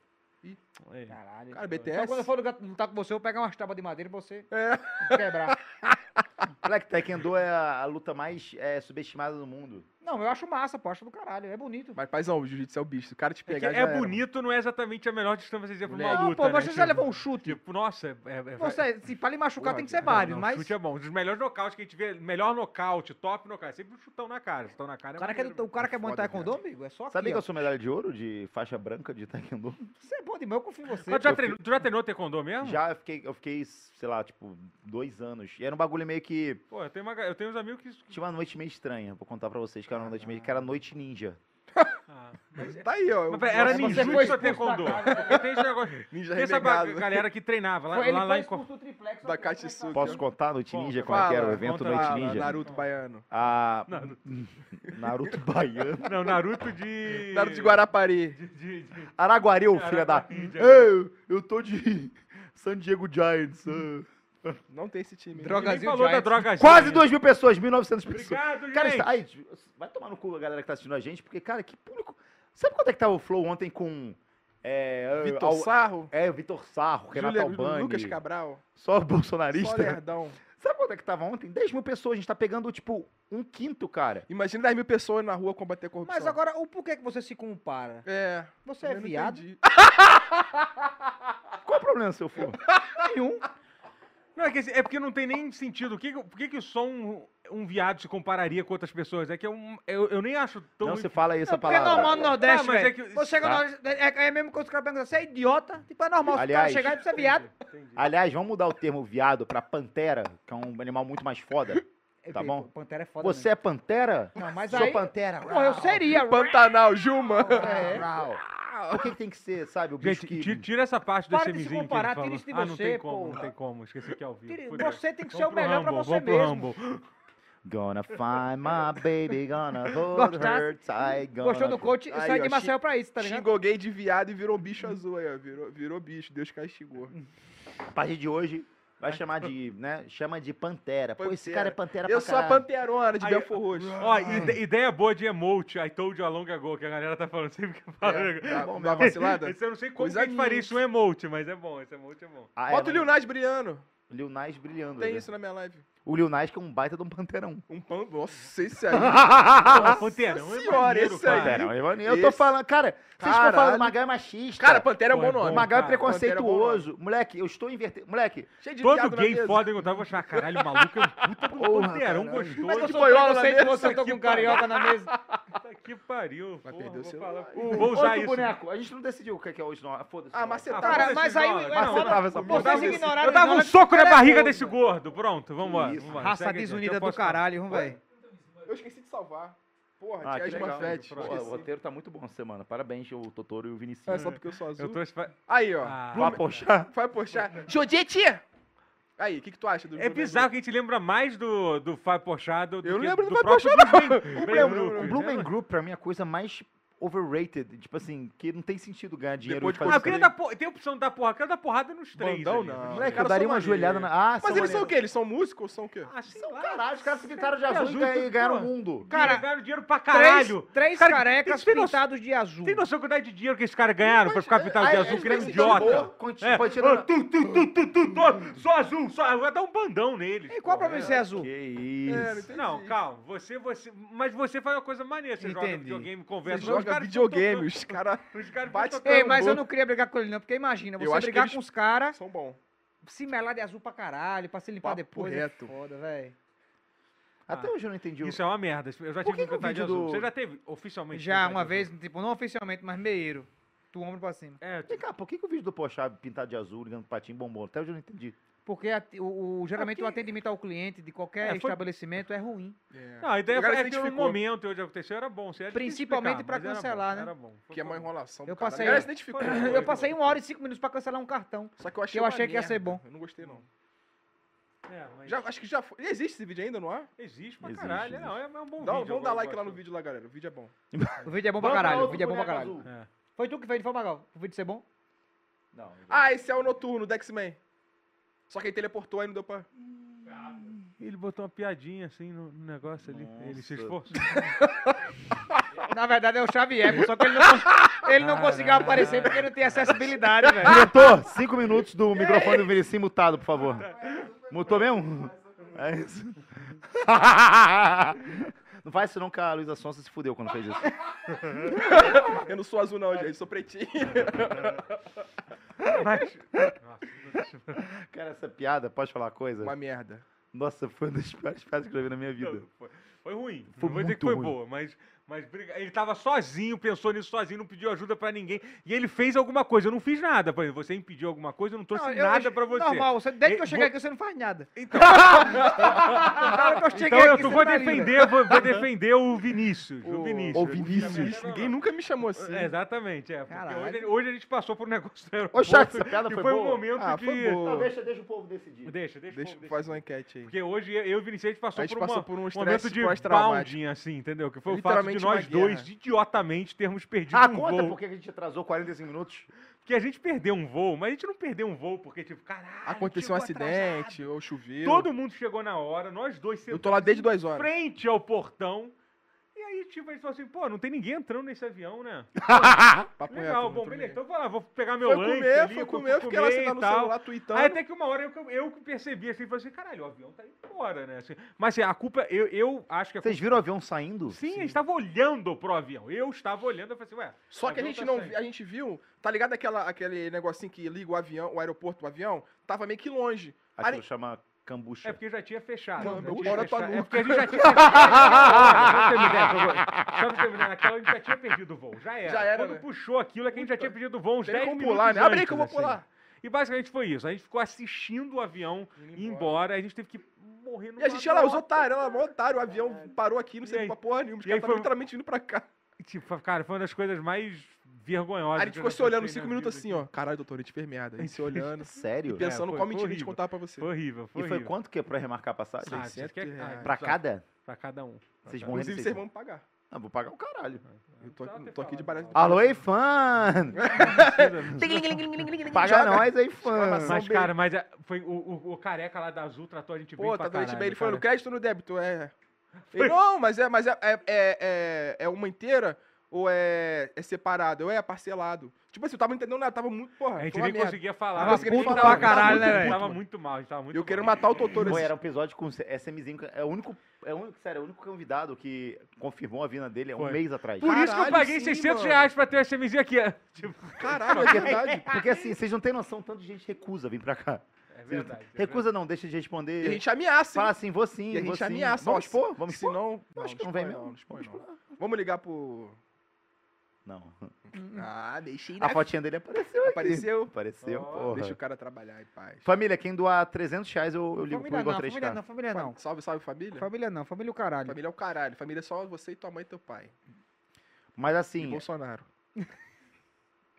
É. Caralho. Cara, Só BTS. quando eu for lutar- lutar com você, eu vou pegar umas tábuas de madeira pra você É. quebrar. Moleque, Taekwondo é a, a luta mais é, subestimada do mundo. Não, eu acho massa, pô, acho do caralho, é bonito. Mas, paizão, o jiu-jitsu é o bicho. Se o cara te É, que pegar, é era, bonito, não é exatamente a melhor distância que você pra uma. Não, luta, pô, né? você já Tipo, levou um chute. Tipo, nossa, é... é- é- Você, se pra lhe machucar Porra, tem que ser vários, não, mas chute é bom. Um dos melhores nocautes que a gente vê, melhor nocaute, top nocaute. Sempre um chutão na cara. Chutão na cara o é cara, que é, maneiro, o cara que é bom em Foda, taekwondo, amigo, é só aqui, Sabia que ó. eu sou medalha de ouro de faixa branca de Taekwondo? Você é bom demais, eu confio em você. Mas tu já, treinou, tu já treinou taekwondo mesmo? Já eu fiquei, eu fiquei, sei lá, tipo, dois anos. E era um bagulho meio que. Pô, eu tenho, uma, ga- eu tenho uns amigos que... Tinha uma noite meio estranha, vou contar pra vocês que era uma noite meio que era noite ninja. Ah, Tá aí, ó. mas era ninjutsu ou da taekwondo? tem esse negócio... Ninja Tem essa renegado. galera que treinava lá, Foi, lá, lá em... Do triplex. Da Katsuki. Posso contar noite ninja? Como é que era o evento noite Fala, ninja? Naruto baiano. A... Naruto. Naruto baiano. Não, Naruto de... Naruto de Guarapari. De, de, de... Araguari, ô filha da. Ei, eu tô de San Diego Giants. ah. Não tem esse time. Droga. Ninguém Drogazil falou da droga Quase 2 mil pessoas, 1.900 pessoas. Obrigado, Cara, gente. ai, vai tomar no cu a galera que tá assistindo a gente, porque, cara, que público. Sabe quanto é que tava o Flow ontem com. É, Vitor ao- Sarro, é, o Vitor Sarro, Renato Julia- Albani. Lucas Cabral, Só só bolsonarista. Lerdão. Sabe quanto é que tava ontem? 10 mil pessoas. A gente tá pegando, tipo, um quinto, cara. Imagina 10 mil pessoas na rua combater a corrupção. Mas agora, o porquê que você se compara? É. Você é viado? Qual o problema, se eu for? Nenhum. Não, é, que, é porque não tem nem sentido. O que, por que, que só um, um viado se compararia com outras pessoas? É que é um, eu, eu nem acho tão. Não se fala essa Não, porque é palavra. normal no Nordeste, Tá, mas velho. é que- Você chega no Tá. Nordeste, é, é a mesma coisa que os caras perguntam, você é idiota? Tipo, é normal se o Aliás- cara chegar e você é viado. Entendi. Aliás, vamos mudar o termo viado pra pantera, que é um animal muito mais foda. Tá bom? Pantera é foda Você é pantera? mesmo. Não, mas Sou aí... pantera. Pô, eu seria. Pantanal, Juma. É. Por que, que tem que ser, sabe? O bicho Gente, que... ti- tira essa parte Para de se mizinho comparar, que ele tira falou. isso de ah, não você, tem como, porra. não tem como. Esqueci ao vivo. Tira- Fudeu. Você tem que ser o melhor pra você mesmo. Rumble. Gonna find my baby, gonna hold Gostasse? her tight, gonna... Gostou do coach? Aí, Sai de ó, Marcel pra isso, tá ligado? Xingou gay de viado e virou bicho azul aí, ó. Virou, virou bicho, Deus castigou. A partir de hoje, vai chamar de, né? Chama de pantera. Pô, esse Pantera. cara é pantera Eu pra sou a panterona de Belfor Roxo. Ó, ide- ideia boa de emote, I told you a long ago, que a galera tá falando sempre que fala. É, dá, bom dá vacilada? Esse eu não sei como Coisa que a gente faria isso um emote, mas é bom, esse emote é bom. Ah, é, Bota o Lil Nas brilhando. Lil Nas brilhando. Tem né? isso na minha live. O Lil Nas que é um baita de um panterão. Um pão. Nossa, esse aí. Nossa, Panteirão é senhora, maneiro, esse aí. cara. Panterão, eu, eu tô falando, cara, vocês ficam Caralho. falando, Magal é machista. Cara, Pantera é um Pô, é bom nome. bom. Magal é cara, preconceituoso. Moleque, eu estou invertendo. Moleque, Cheio de Todo gay foda encontrar, eu vou achar, caralho, o maluco é um puta Porra, panteirão caralho. gostoso. Mas eu sou boiola na preconceituoso, mesa, eu tô que com carioca na mesa. Puta que pariu. Vai perder o Ih, Vou usar isso. boneco. A gente não decidiu o que é que é hoje, não. Ah, Foda-se. Ah, não. macetava. Cara, foda-se, mas aí... é, Macetava essa Vocês porra. ignoraram... Eu dava um que soco na cara é barriga desse gordo. Pronto, vambora. Isso. Raça desunida eu do caralho, velho. Eu esqueci de salvar. Porra, Ah, tinha que as legal. manfetes. Pô, o roteiro tá muito bom essa semana. Parabéns, o Totoro e o Vinicius. É só porque eu sou azul. Eu trouxe. Aí, ó. Ah. Vai puxar. Vai puxar. Jodite! Aí, o que, que tu acha do É bizarro que a gente lembra mais do, do Fábio Pochado do Eu não que lembro do do Fábio Porchat, Blumen- Blumen O Group. Blumen Group, pra mim, é a coisa mais overrated. Tipo assim, que não tem sentido ganhar dinheiro Depois de fazer Ah, eu isso queria dar por... Tem a opção de dar porrada. Eu quero dar porrada nos três. Bandão, ali. não. Moleque, eu daria uma joelhada na... Ah, Mas são eles são o quê? Eles são músicos ou são o quê? Ah, São lá. caralho, os caras se pintaram de azul, azul, e ganharam o mundo. Cara, ganharam dinheiro pra Três, caralho. três Cara, carecas tem noção- pintados de azul. Tem noção da quantidade de dinheiro que esses caras ganharam pra ficar pintado de Aí, azul, às que nem idiota? boa, conti- É. pode tirar- tu, tu, tu, tu, tu, tu, só azul, só vai dar um bandão neles. E qual o problema de ser azul? Que É, isso. não calma, você, você. Mas você faz uma coisa maneira. Você joga Entendi. videogame, conversa. Caras videogame, os caras Os caras bate ficam Ei, mas eu não queria brigar com ele não, porque imagina, Eu você acho que brigar com os caras, são bons. se melar de azul pra caralho, pra se limpar Papo depois, reto. é foda, velho. Até hoje eu não entendi. o- Isso é uma merda. Eu já Por tive que pintar de vídeo azul. do- Você já teve oficialmente? Já uma vez, azul? tipo, não oficialmente, mas meieiro. Do ombro pra cima. É, Vem cá, por que, que o vídeo do Pochá pintado de azul, ligando patinho bombou? Até hoje eu não entendi. Porque a- o, o- geralmente o atendimento ao cliente de qualquer É, foi- estabelecimento é ruim. É. Não, a ideia foi é que no momento onde aconteceu era bom. Era Principalmente pra mas era cancelar, bom, né? Era bom. foi Que é uma enrolação. Eu passei-. Foi- Eu passei uma hora e cinco minutos pra cancelar um cartão. Só que eu achei Eu achei que ia ser bom. Eu não gostei, não. É, mas Já, acho que já foi. Existe esse vídeo ainda, não é? existe pra Existe, caralho. existe. Não, é, é um bom Dá, vídeo. vamos eu dar like lá no vídeo lá, galera. O vídeo é bom. O vídeo é bom pra caralho, o vídeo é bom pra caralho. É. Foi tu que fez, foi Magal. O vídeo ser bom? Não. Ah, esse é o Noturno, do X-Men. Só que ele teleportou aí, não deu pra... Ele botou uma piadinha assim no, no negócio ali. Ele se Nossa. esforçou. Na verdade é o Xavier, só que ele não, ele não conseguiu aparecer porque não tem acessibilidade, velho. Diretor, cinco minutos do microfone do Vinicius mutado, por favor. Mutou mesmo? É isso. Não faz isso não, que a Luísa Sonsa se fudeu quando fez isso. Eu não sou azul não, gente. Sou pretinho. Mas. Nossa, Cara, essa piada, pode falar uma coisa? Uma merda. Nossa, foi uma das piores piadas que eu já vi na minha vida. Não, foi, foi ruim. Foi não vou dizer que foi ruim. boa, mas, mas ele tava sozinho, pensou nisso sozinho, não pediu ajuda pra ninguém. E ele fez alguma coisa. Eu não fiz nada pra ele. Você impediu alguma coisa, eu não trouxe Não, eu- nada pra você. Normal, você, desde que eu cheguei vou- aqui você não faz nada. Então, Na hora que eu cheguei então eu aqui, vou tá defender, vou, vou defender o Vinícius. O, O- Vinícius. o Vinícius. Ninguém nunca me chamou assim. É, exatamente, é. Hoje, hoje a gente passou por um negócio do Ô, chat, essa piada que foi foi um boa? momento Ah, que... foi boa. Não, deixa, deixa o povo decidir. Deixa, deixa, Deixa, faz uma enquete aí. Porque hoje eu e o Vinicius a gente passou A gente por, passou uma, por um um momento de bounding, assim, entendeu? Que foi o fato Literalmente nós dois, guerra. idiotamente, termos perdido Ah, um conta voo. porque a gente atrasou 45 minutos. Porque a gente perdeu um voo, mas a gente não perdeu um voo porque, tipo, caralho. Aconteceu um acidente, ou choveu. Todo mundo chegou na hora, nós dois Eu tô lá desde duas horas. frente ao portão. E aí, tipo, gente falou assim, pô, não tem ninguém entrando nesse avião, né? Papo Legal, bom, beleza. Então vou lá, vou pegar meu Foi lanche comer, ali, foi comer, eu fiquei lá comer sentado e no tal. celular, tweetando. Aí até que uma hora eu, eu percebi assim, falei assim, caralho, o avião tá indo embora, né? Assim, mas assim, a culpa, eu, eu acho que a Vocês viram o avião saindo? Sim, a gente estava olhando pro avião. Eu estava olhando, eu falei assim, ué. Só que a gente tá não saindo. a gente viu, tá ligado aquela, aquele negocinho que liga o avião, o aeroporto do avião? Tava meio que longe. Aquilo Aí- chama cambucha. É porque já tinha fechado. Mano, já tinha bora tua fechado. É porque a gente já tinha fechado. Só pra terminar, naquela a gente já tinha perdido o voo. Já era. Já era, Quando né? puxou aquilo é que a gente já tinha perdido o voo uns Tem 10 como minutos pular, né? Abre aí que eu vou assim. pular. E basicamente foi isso. A gente ficou assistindo o avião ir embora. A gente teve que morrer no E a gente, olha lá, os otários, olha lá, mó otário, o avião parou aqui, não sei pra porra nenhuma. Os aí caras estavam foi- literalmente vindo pra cá. Tipo, cara, foi uma das coisas mais vergonhosas. Aí a gente que ficou se olhando cinco minutos assim, ó. Caralho, doutor, a gente fez merda. A gente se olhando Sério? e pensando foi- qual mentira a gente contar pra você. Foi horrível, foi E foi horrível. quanto que é pra remarcar a passagem? Ah, 600 isso aqui é- reais. Pra cada? Pra cada um. Vocês morreram Inclusive, vocês vão me pagar. Ah, vou pagar o caralho. Eu tô, aqui- tô aqui de baralho. Alô, aí, fã! Paga nós aí, fã. Mas, cara, mas é, foi o, o, o careca lá da Azul tratou a gente bem Pô, pra tá doente caralho, bem. Ele foi no crédito ou no débito? É. Ele, não, mas é, mas é, é, é, é, é uma inteira ou é, é separado? Ou é parcelado? Tipo assim, eu tava entendendo nada, tava muito, porra. A gente nem merda. conseguia falar. Tava a gente puto pra muito caralho, né, A gente velho? tava muito mal, a gente tava muito Eu quero matar o Totoro. Pô, assim. era um episódio com SMzinho. É o único. É o único, sério, é o único convidado que confirmou a vinda dele há um Foi. mês atrás. Por isso que eu Caralho, paguei sim, 600 mano. reais pra ter o SMzinho aqui. Tipo, Caralho, é verdade. Porque assim, vocês não têm noção, tanto de gente recusa vir pra cá. é verdade. é Recusa não, deixa de responder. E a gente ameaça, hein? Fala assim, vou sim, E a vou gente sim. ameaça. Vamos ó, expor? Vamos se expor? não... Eu acho que não vem expõe mesmo. Não, expõe Vamos não. Vamos ligar pro... Não. Ah, deixei A fotinha dele apareceu aqui. Apareceu? Apareceu, porra. Deixa o cara trabalhar em paz. Família, quem doar 300 reais, eu, eu ligo pro Família Igor não, 3K. família não, família não. Salve, salve família. Família não, família o caralho. Família é o caralho. Família é só você e tua mãe e teu pai. Mas E assim, Bolsonaro.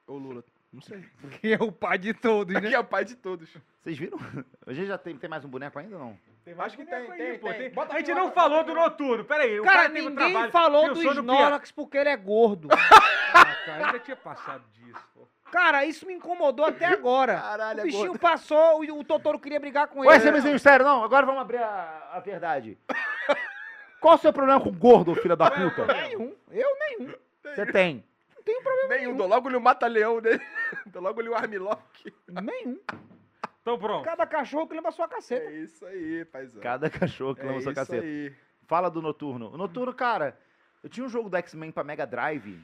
Ou Lula. Não sei. Que é o pai de todos, né? é o pai de todos. vocês viram? A gente já tem, tem mais um boneco ainda ou não? Tem mais Acho que tem, aí, tem, pô, tem. A gente não falou do noturno. Pera aí, o Cara, cara um ninguém trabalho, falou do Snorlax porque ele é gordo. Ah, cara, eu já tinha passado disso, pô. Cara, isso me incomodou até agora. Caralho, o é bichinho gordo. passou e o Totoro queria brigar com ele. SMzinho, sério, não, agora vamos abrir a, a verdade. Qual o seu problema com gordo, filha da puta? Nenhum. Eu nenhum. Você tem. Nenhum. Dou logo-lhe o mata-leão dele. Dou logo-lhe o armlock. Nenhum. Então pronto. Cada cachorro que lembra sua É caceta. isso aí, paizão. Cada cachorro que é leva sua isso caceta. aí. Fala do Noturno. O Noturno, cara, eu tinha um jogo do X-Men pra Mega Drive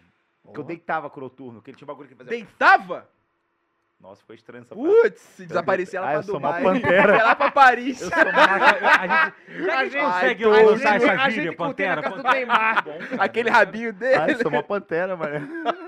que eu deitava com o Noturno, que ele tinha um bagulho que fazia... Deitava? Nossa, foi estranho essa. Putz, se desaparecer ela Ah, pra eu sou uma Dubai. pantera. Lá pra Paris. Eu sou uma... A gente, a gente consegue Ai, lançar essa gente gíria, Pantera? a casa do Neymar. Aquele rabinho dele. Ai, eu sou uma pantera, mano.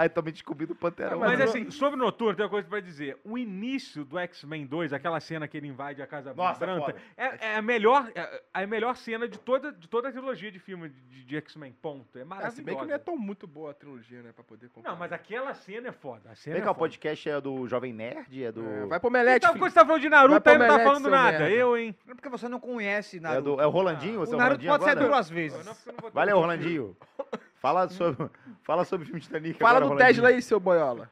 Ai, tô me descobrindo pantera. Não, Mas mano. assim, sobre o Noturno, tem uma coisa pra dizer. O início do X-Men 2, aquela cena que ele invade a Casa Nossa, Branca, foda. é, é a melhor, é a melhor cena de toda, de toda a trilogia de filme de, de X-Men, ponto. É Ah, se maravilhosa. bem que não é tão muito boa a trilogia, né? Pra poder comprar. Não, mas aquela cena é foda. A cena Vem é cá, o podcast é do Jovem Nerd? É do... É, vai pro Omelete, Então, filho. quando você tá falando de Naruto, aí não tá falando nada. merda. Eu, hein? É porque você não conhece é, Naruto. do... é o Rolandinho? você é O Naruto Rolandinho pode ser agora? duas vezes. Não- não Valeu, um Rolandinho. Fala sobre, fala sobre o filme Titanic Fala agora, do Rolandinho. Tesla aí, seu boiola.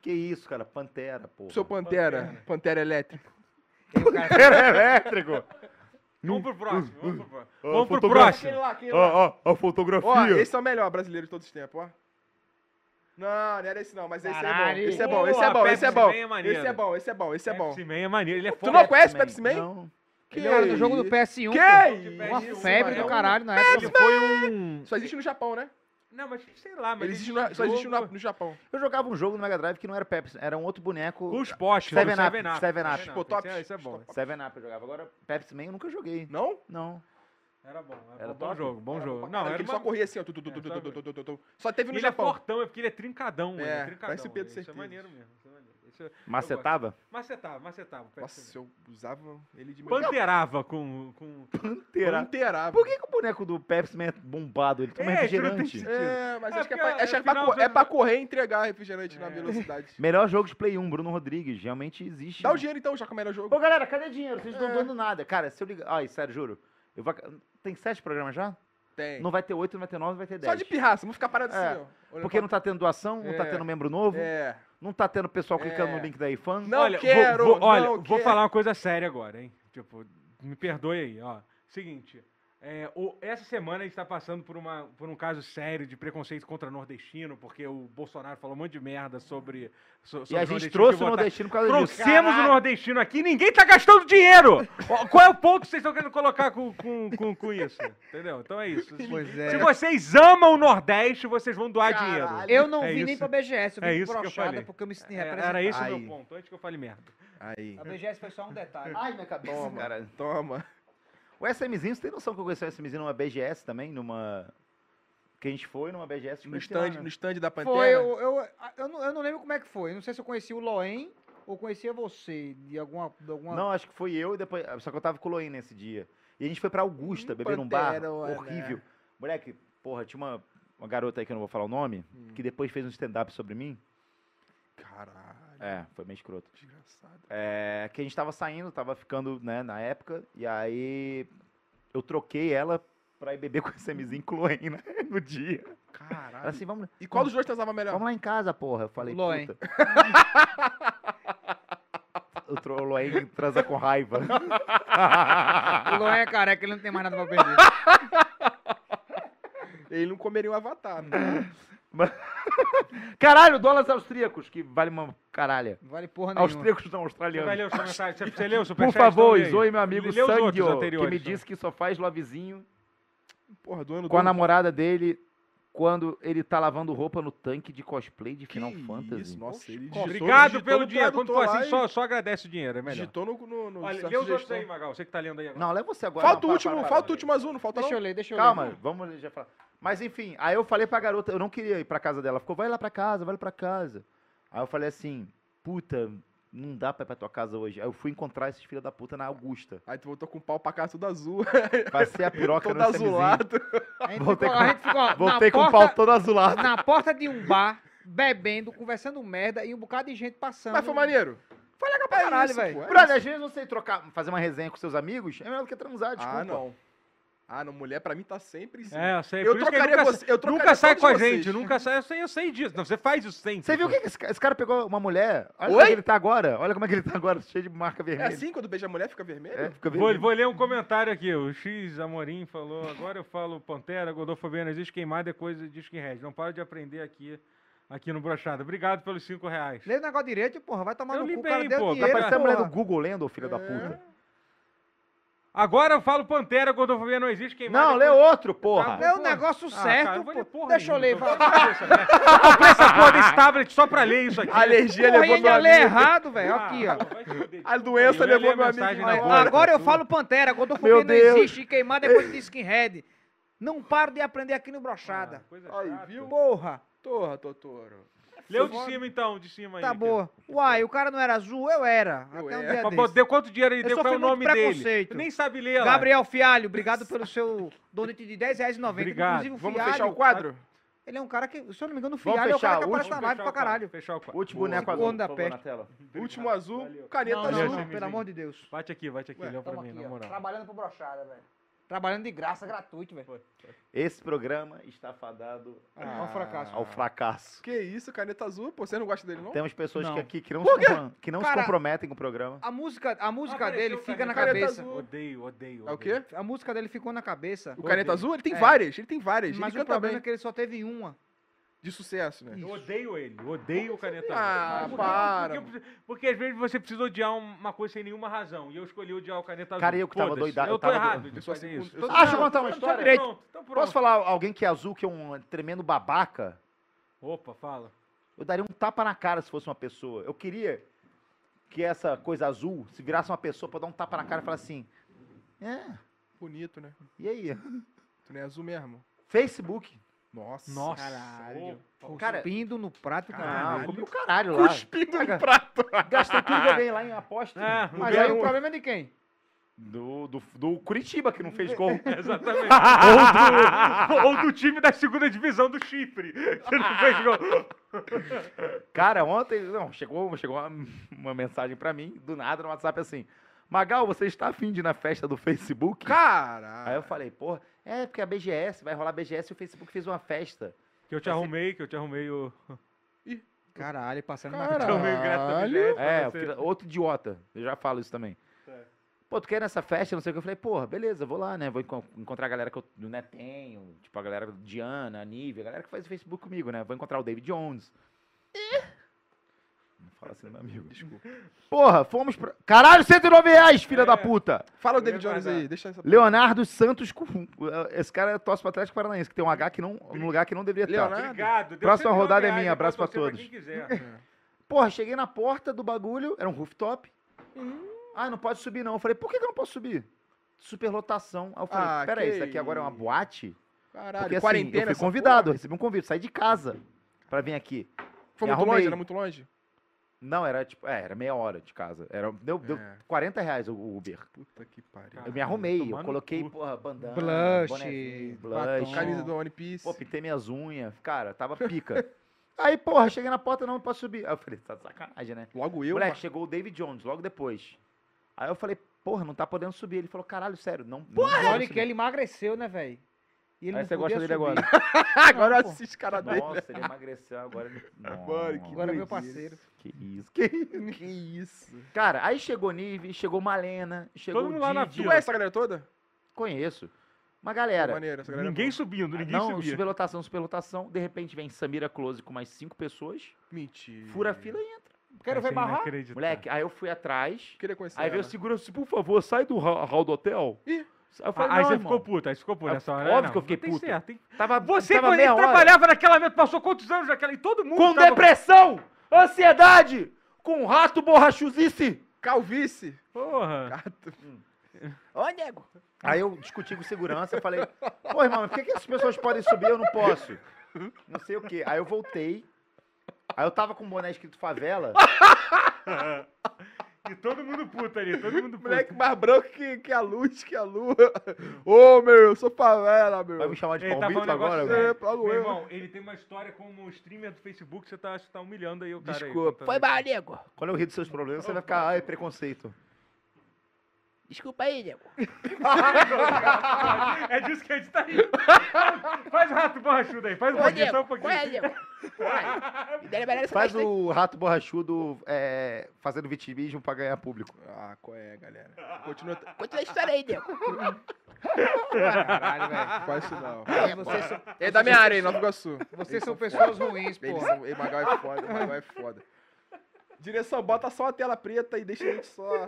Que isso, cara? Pantera, pô. Seu Pantera. Pantera. Pantera elétrico. Cara- Pantera elétrico. Vamos pro próximo. Vamos pro próximo. Ó, Vamos pro próximo. lá, aquele Ó, ó, ó, a fotografia. Ó, esse é o melhor brasileiro de todos os tempos, ó. Não, não era esse não, mas esse é bom. Caralho. Esse é bom, esse é bom, esse é Pepsi bom. Man é maneiro. Esse é bom, esse é bom, esse é bom. Pepsi Man é maneiro. Ele é Tu foda. não conhece Pepsi Man? Não. Que Ele era do jogo do isso? PS1. Que pô. Uma isso, febre mano. do caralho na época. Foi um... Só existe no Japão, né? Não, mas sei lá, mas Ele existe no, só existe no, no Japão. Eu jogava um jogo no Mega Drive que não era Pepsi, era um outro boneco. Os postes. Seven Up, Seven Up. Seven Up. Pô, top. Esse é, esse é bom. Seven Up eu jogava. Agora, Pepsi Man eu nunca joguei. Não? Não. Era bom. Era, Era bom top? jogo, bom jogo. Não, Não, era ele uma... só corria assim, ó. tu, tu, tu, É, tu, tu, só- teve no Ele é Japão. fortão, é porque ele é trincadão. É, é trincadão. parece o Pedro Isso é Certeza. maneiro mesmo. Macetava? Macetava, macetava. Nossa, eu usava ele de. Panterava com... com... Pantera. Inteirava. Por que, que o boneco do Pepsi Man é bombado? Ele toma É, refrigerante. É, mas É, acho que é pra, acho que é afinal, pra, co- você- é pra correr e entregar refrigerante na É. velocidade. Melhor jogo de Play 1, Bruno Rodrigues. Realmente existe. Dá o dinheiro então, já que é o melhor jogo. Ô, galera, cadê dinheiro? Vocês não É. estão dando nada. Cara, se eu ligar... Ai, sério, juro. Eu vou... Tem sete programas já? Tem. Não vai ter 8, não vai ter 9, vai ter 10. Só de pirraça, vamos ficar parados É, assim, ó. Porque não pra- tá tendo doação, não tá É. tendo membro novo, É. não tá tendo pessoal clicando É. no link da iFan. Não olha, vou- quero, vou, olha, não vou quero. falar uma coisa séria agora, hein? Tipo, me perdoe aí, ó. Seguinte, é, o- essa semana a gente tá passando por, uma, por um caso sério de preconceito contra nordestino, porque o Bolsonaro falou um monte de merda sobre. so- E sobre a gente nordestino trouxe o nordestino por causa disso. Trouxemos o Caralho. nordestino aqui, ninguém tá gastando dinheiro! Qual é o ponto que vocês estão querendo colocar com, com, com, com isso? Entendeu? Então é isso. Pois é. Se vocês amam o Nordeste, vocês vão doar Caralho. dinheiro. Eu não É vi nem isso. pra BGS, eu É vim isso que eu brochada falei. porque eu me senti É, representado. Era esse o meu ponto, antes que eu fale merda. Aí. A BGS foi só um detalhe. Ai, minha cabeça, Toma. cara. Toma. O SMzinho, você tem noção que eu conheci o SMzinho numa BGS também? Numa... Que a gente foi numa BGS. No conheci stand, lá, né? no stand da Pantera. Foi, eu, eu, eu, não, eu não lembro como é que foi. Não sei se eu conheci o Loen ou conhecia você de alguma. De alguma... Não, acho que foi eu e depois... Só que eu tava com o Loen nesse dia. E a gente foi pra Augusta, Hum, beber num bar. Olha. Horrível. Moleque, porra, tinha uma, uma garota aí que eu não vou falar o nome, Hum. que depois fez um stand-up sobre mim. Caralho. É, foi meio escroto. Desgraçado. É, que a gente tava saindo, tava ficando, né, na época, e aí eu troquei ela pra ir beber com esse o Loen, né, no dia. Ela Caralho. assim, vamos, E qual dos dois transava melhor? vamos lá em casa, porra. Eu falei, Loen. puta. o Loen transa com raiva. O Loen é careca, ele não tem mais nada pra perder. Ele não comeria um avatar. né? Caralho, dólares austríacos, que vale uma caralha. Não vale porra nenhuma. Austríacos não, Você vai australianos. ler os? Você, você leu o Por superchat? favor, lê aí. zoe meu amigo Lê Sangyo, que me disse que só faz lovezinho Porra, do ano com a do- namorada dele quando ele tá lavando roupa no tanque de cosplay de Que Final Fantasy. Isso, nossa, ele digitou, Obrigado digitou pelo dinheiro. Quando for assim, só, só agradece o dinheiro, é melhor. Digitou no... no, no Olha, lê os outros aí, Magal. Você que tá lendo aí agora. Não, leva você agora. Falta não, o para, último, para, para, falta o para. último azul, não falta Deixa eu ler, deixa eu Calma, ler. vamos já falar. Mas enfim, aí eu falei pra garota, eu não queria ir pra casa dela. Ficou, vai lá pra casa, vai lá pra casa. Aí eu falei assim, puta, não dá pra ir pra tua casa hoje. Aí eu fui encontrar esses filhos da puta na Augusta. Aí tu voltou com o pau pra casa tudo azul. Passei a piroca todo no azulado. A gente Voltei ficou, com- a gente ficou Voltei na, com o porta, pau todo azulado. na porta de um bar, bebendo, conversando merda e um bocado de gente passando. Mas foi maneiro. Foi legal pra É caralho, velho. é Brother, às vezes você trocar, fazer uma resenha com seus amigos é melhor do que transar, desculpa. Ah, não. Ah, não, mulher pra mim tá sempre sim. É, eu sei. Eu por trocaria nunca, você- eu trocaria nunca sai com a vocês. gente, nunca sai. Eu sei, eu sei disso. Não, você faz isso sempre. Você viu o que esse, esse cara pegou uma mulher? Olha Oi? como é que ele tá agora. Olha como é que ele tá agora, cheio de marca É vermelha. assim quando beija a mulher fica vermelho? É, fica Vou, vermelho. vou ler um comentário aqui. O X Amorim falou: agora eu falo Pantera, Godofobia não existe queimada, é coisa de skinhead. Não para de aprender aqui, aqui no Brochado. Obrigado pelos 5 reais. Lê o negócio direito, porra. Vai tomar Eu no cu, bem, cara deu pô, tá dinheiro, Parece a mulher do. Google lendo, filho da É. puta. Agora eu falo Pantera, Godofobia não existe, queimada. Não, é lê coisa- outro, porra. É o Porra. negócio Ah, certo, ler pô. porra Deixa eu ler. Eu comprei essa porra desse tablet só pra ler isso aqui. A alergia Porra, levou meu lê amigo. errado, velho. Ah, Aqui, ó. se fuder. A doença levou ler meu amigo. Agora eu falo Pantera, Godofobia Meu não Deus. existe, queimada é coisa de skinhead. Não paro de aprender aqui no Brochada. Ah, coisa Aí, viu? Porra, Torra, Totoro. Lê o de cima então, de cima aí. tá boa. Uai, o cara não era azul, eu era. Eu até um era. dia Pra desse. poder quanto dinheiro ele Eu deu, qual é sofri o nome dele? preconceito. Nem sabe ler lá. Gabriel Fialho, obrigado pelo seu donate de 10 reais e 90. Obrigado. Inclusive o Vamos Fialho, fechar o quadro? ele é um cara que, se eu não me engano, o Vamos Fialho é o cara que o aparece na live pra caralho. Fechar o quadro. Último Boa. boneco azul, Corno da por favor, peste. na tela. Último azul, caneta Não, azul. não, pelo amor de Deus. Bate aqui, bate aqui, Ué, olha pra Tamo mim, aqui, na ó, moral. trabalhando pro Brochada, velho. Trabalhando de graça, gratuito, velho. Esse programa está fadado Ah, ao fracasso. ao fracasso. Que isso, caneta azul? Pô, você não gosta dele, não? Temos pessoas Não. que aqui que não, se, que não se Cara, comprometem com o programa. A música, a música Apareceu dele fica na caneta cabeça. azul. Odeio, odeio. É o odeio. quê? A música dele ficou na cabeça. O caneta azul? Ele tem É. várias, ele tem várias. Mas ele o problema bem. é que ele só teve uma. De sucesso, né? Eu odeio ele, eu odeio o caneta Ah, azul. para. Porque, porque, porque às vezes você precisa odiar uma coisa sem nenhuma razão. E eu escolhi odiar o caneta azul. Cara, eu que tava doidado, Eu eu tô tava errado do- de fazer segundo- isso. eu Ah, eu Não, contar uma Então história. pronto, então pronto. Posso falar alguém que é azul, que é um tremendo babaca? Opa, fala. Eu daria um tapa na cara se fosse uma pessoa. Eu queria que essa coisa azul, se virasse uma pessoa pra dar um tapa na cara e falar assim: É, Bonito, né? e aí? Tu não é azul mesmo? Facebook. Nossa. Nossa. Caralho. Opa. Cara- Cuspindo no prato, Ah, caralho. comi o caralho lá. Cuspindo no prato. Gastei tudo que eu ganhei lá em aposta. É, Mas aí um- o problema é de quem? Do, do, do Curitiba, que não fez gol. Exatamente. ou, do, ou do time da segunda divisão do Chipre. Que não fez gol. Cara, ontem, não, chegou, chegou uma, uma mensagem pra mim, do nada, no WhatsApp assim. Magal, você está afim de ir na festa do Facebook? Aí Caralho. eu falei, porra, É, porque a BGS, vai rolar BGS e o Facebook fez uma festa. Que eu te Vai ser- arrumei, que eu te arrumei o. Caralho, passando na Caralho. Também grato a Caralho. BGS pra É, você. outro idiota. Eu já falo isso também. Pô, tu quer ir nessa festa, não sei o que. Eu falei, porra, beleza, vou lá, né? Vou enco- encontrar a galera que eu né, tenho. Tipo, a galera Diana, a Nívia, a galera que faz o Facebook comigo, né? Vou encontrar o David Jones. Não fala assim meu amigo. Desculpa. Porra, fomos pra... Caralho, 109 reais, filha É. da puta! Fala o David Jones aí, deixa essa. Leonardo Santos com... Esse cara é tosse pro Atlético Paranaense, que tem um H que não... um lugar que não deveria estar. Leonardo? Obrigado. deu Próxima 109 rodada é minha, abraço pra todos. quem quiser. Porra, cheguei na porta do bagulho, era um rooftop. Ah, não pode subir não. Eu falei, por que, que eu não posso subir? Superlotação. Aí eu falei, Ah, peraí, que isso aqui agora é uma boate? Caralho, Porque assim, quarentena. eu fui convidado, porra? recebi um convite, saí de casa pra vir aqui. Foi muito longe? Era muito longe? Não, era tipo, é, era meia hora de casa. Era, deu, deu É. 40 reais o Uber. Puta que pariu. Eu me arrumei, eu tomar no coloquei, cu. porra, bandana, Blush, bonezinho, batom. blush. Camisa do One Piece. Pô, pintei minhas unhas, cara, tava pica. Aí, porra, cheguei na porta, não posso subir. Aí eu falei, tá de sacanagem, né? Logo eu, Moleque, chegou o David Jones logo depois. Aí eu falei, porra, não tá podendo subir. Ele falou, caralho, sério, não. pode olha que subir. ele emagreceu, né, velho? E ele Aí não você gosta dele subir. agora. Agora eu assisto cara dele. Nossa, ele emagreceu agora. Ele... Mano, que Agora é meu parceiro. Que isso, que isso. Que isso. Cara, aí chegou Nive, chegou Malena, chegou Todo mundo lá na Didi. Tu fila. é essa galera toda? Conheço. Uma galera. Maneiro, essa galera. é Ninguém boa. subindo, ninguém não, subia. superlotação, superlotação. De repente vem Samira Close com mais cinco pessoas, Mentira. fura a fila e entra. Quero ver Achei barrar? Moleque, aí eu fui atrás. Queria conhecer Aí veio o segurança, por favor, sai do ha- hall do hotel. Ih. Aí eu Ah, falei, aí não, você irmão. ficou puto, aí você ficou puto Aí, nessa hora. óbvio não, que eu fiquei tem puto. certo, tem- Tava, Você, tava quando ele hora. trabalhava naquela mesa, passou quantos anos naquela... E todo mundo Com tava- depressão, ansiedade, com rato borrachuzice. Calvície. Porra. Gato. Ô, nego. Aí eu discuti com segurança, falei, pô, irmão, mas por que, que essas pessoas podem subir e eu não posso? Não sei o quê. Aí eu voltei. Aí eu tava com um boné escrito favela. E todo mundo puto ali, todo mundo puto. Moleque mais branco que, que a luz, que a lua. Ô, meu, eu sou favela, meu. Vai me chamar de Ele tá palmito um agora? negócio velho? É, logo Meu eu. irmão, ele tem uma história como streamer do Facebook, você tá, você tá humilhando aí o cara aí, Desculpa. contando Foi aí. mal, nego. Quando eu rir dos seus problemas, você vai ficar, ai, preconceito. Desculpa aí, nego. É disso que a gente tá rindo. Faz o rato borrachudo aí, faz um pouquinho, só um pouquinho. Faz o rato borrachudo é, fazendo vitimismo pra ganhar público. Ah, qual é, galera? Continua. Conta a história aí, nego. Caralho, velho. Faz isso não. É, vocês são, É da minha área, hein, Nova Iguaçu. vocês são pessoas ruins, Eles pô. são... Ei, Magal é foda, Magal é foda. Direção, bota só a tela preta e deixa a gente só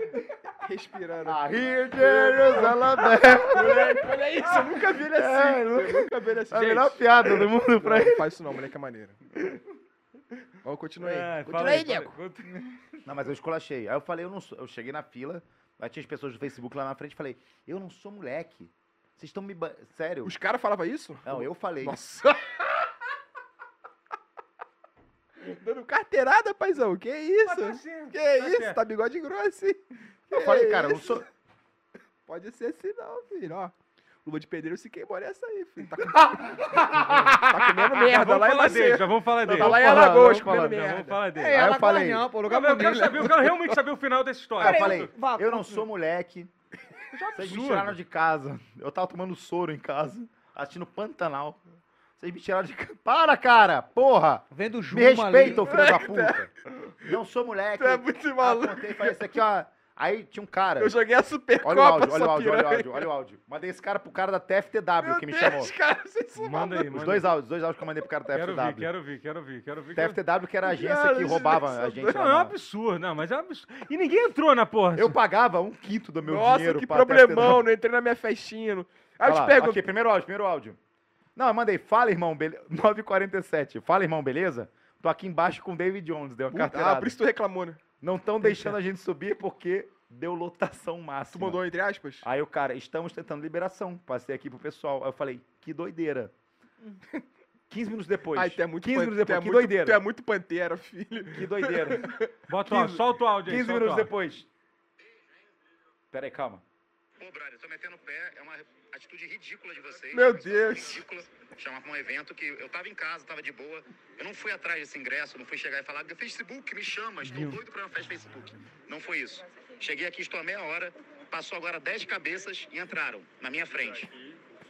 respirando. Ah, Rio de Jerusalém. moleque, olha isso, eu nunca vi ele assim. É, eu nunca vi ele assim. É a Gente, melhor piada do mundo pra não, ele. não faz isso não, moleque é maneiro. Vamos, continua aí. Ah, Continua fala aí, conta- Não, mas eu esculachei. Aí eu falei, eu não sou. Eu cheguei na fila, aí tinha as pessoas do Facebook lá na frente e falei, eu não sou moleque. Vocês estão me. Sério? Os caras falavam isso? Não, eu falei. Nossa. Dando carteirada, paizão. Que isso? Tá certo, Que tá isso? certo. Tá bigode grosso, hein? Eu Que falei, cara, eu não sou. Pode ser assim não, filho. Ó, luva de pedreiro se queimou nessa aí, filho. Tá, com... tá comendo Já merda vamos lá em falar dele, já vamos falar dele. Tá lá em falar, Alagoas comendo falar, Já merda. vamos falar dele. É, Aí eu falei- não, pô, Eu lugar quero, bonito. saber, eu quero realmente saber o final dessa história. Eu falei, eu não sou moleque. Já Vocês me tiraram de casa. Eu tava tomando soro em casa, assistindo Pantanal. Vocês me tiraram de. Para, cara! Porra! Vendo Me Juma respeita, ô ali. filho da puta! Não sou moleque. Tu é muito Aí maluco. falei, isso aqui, ó. Aí tinha um cara. Eu joguei a Supercopa, Olha o áudio, olha o áudio, olha o áudio, olha o áudio. Mandei esse cara pro cara da TFTW Meu que me Deus, chamou. cara, vocês Manda aí, Os dois áudios, os dois áudios que eu mandei pro cara da Quero TFTW. ver, quero ver, quero ver, quero ver. TFTW que era a agência Cara, que roubava é a gente. Não, lá é um absurdo, não, mas é um absurdo. E ninguém entrou na porra. Eu pagava um quinto do meu Nossa, dinheiro que pra problemão, não entrei na minha festinha. não- Aí eu te pergunto, Aqui, primeiro áudio, primeiro áudio. Não, eu mandei, fala irmão, beleza. 9h47. Fala irmão, beleza? Tô aqui embaixo com o David Jones, deu uma puta, carteirada. ah, por isso tu reclamou, né? Não estão deixando a gente subir porque deu lotação Tu máxima. mandou entre aspas? Aí o cara, estamos tentando liberação. Passei aqui pro pessoal. Aí eu falei, que doideira. 15 minutos depois. Ai, tu é muito 15 pan- minutos tu é depois. que muito- doideira. Tu é muito pantera, filho. Que doideira. Bota o áudio, 15 solta o áudio aí. 15 solta o minutos depois. Pera aí, calma. Pô, brother, tô metendo o pé, é uma atitude ridícula de vocês. Meu Deus. Ridícula, chamar pra um evento que eu tava em casa, tava de boa. Eu não fui atrás desse ingresso, não fui chegar e falar, Facebook, me chama, estou doido pra uma festa Facebook. Não foi isso. Cheguei aqui, estou há meia hora, passou agora 10 cabeças e entraram na minha frente.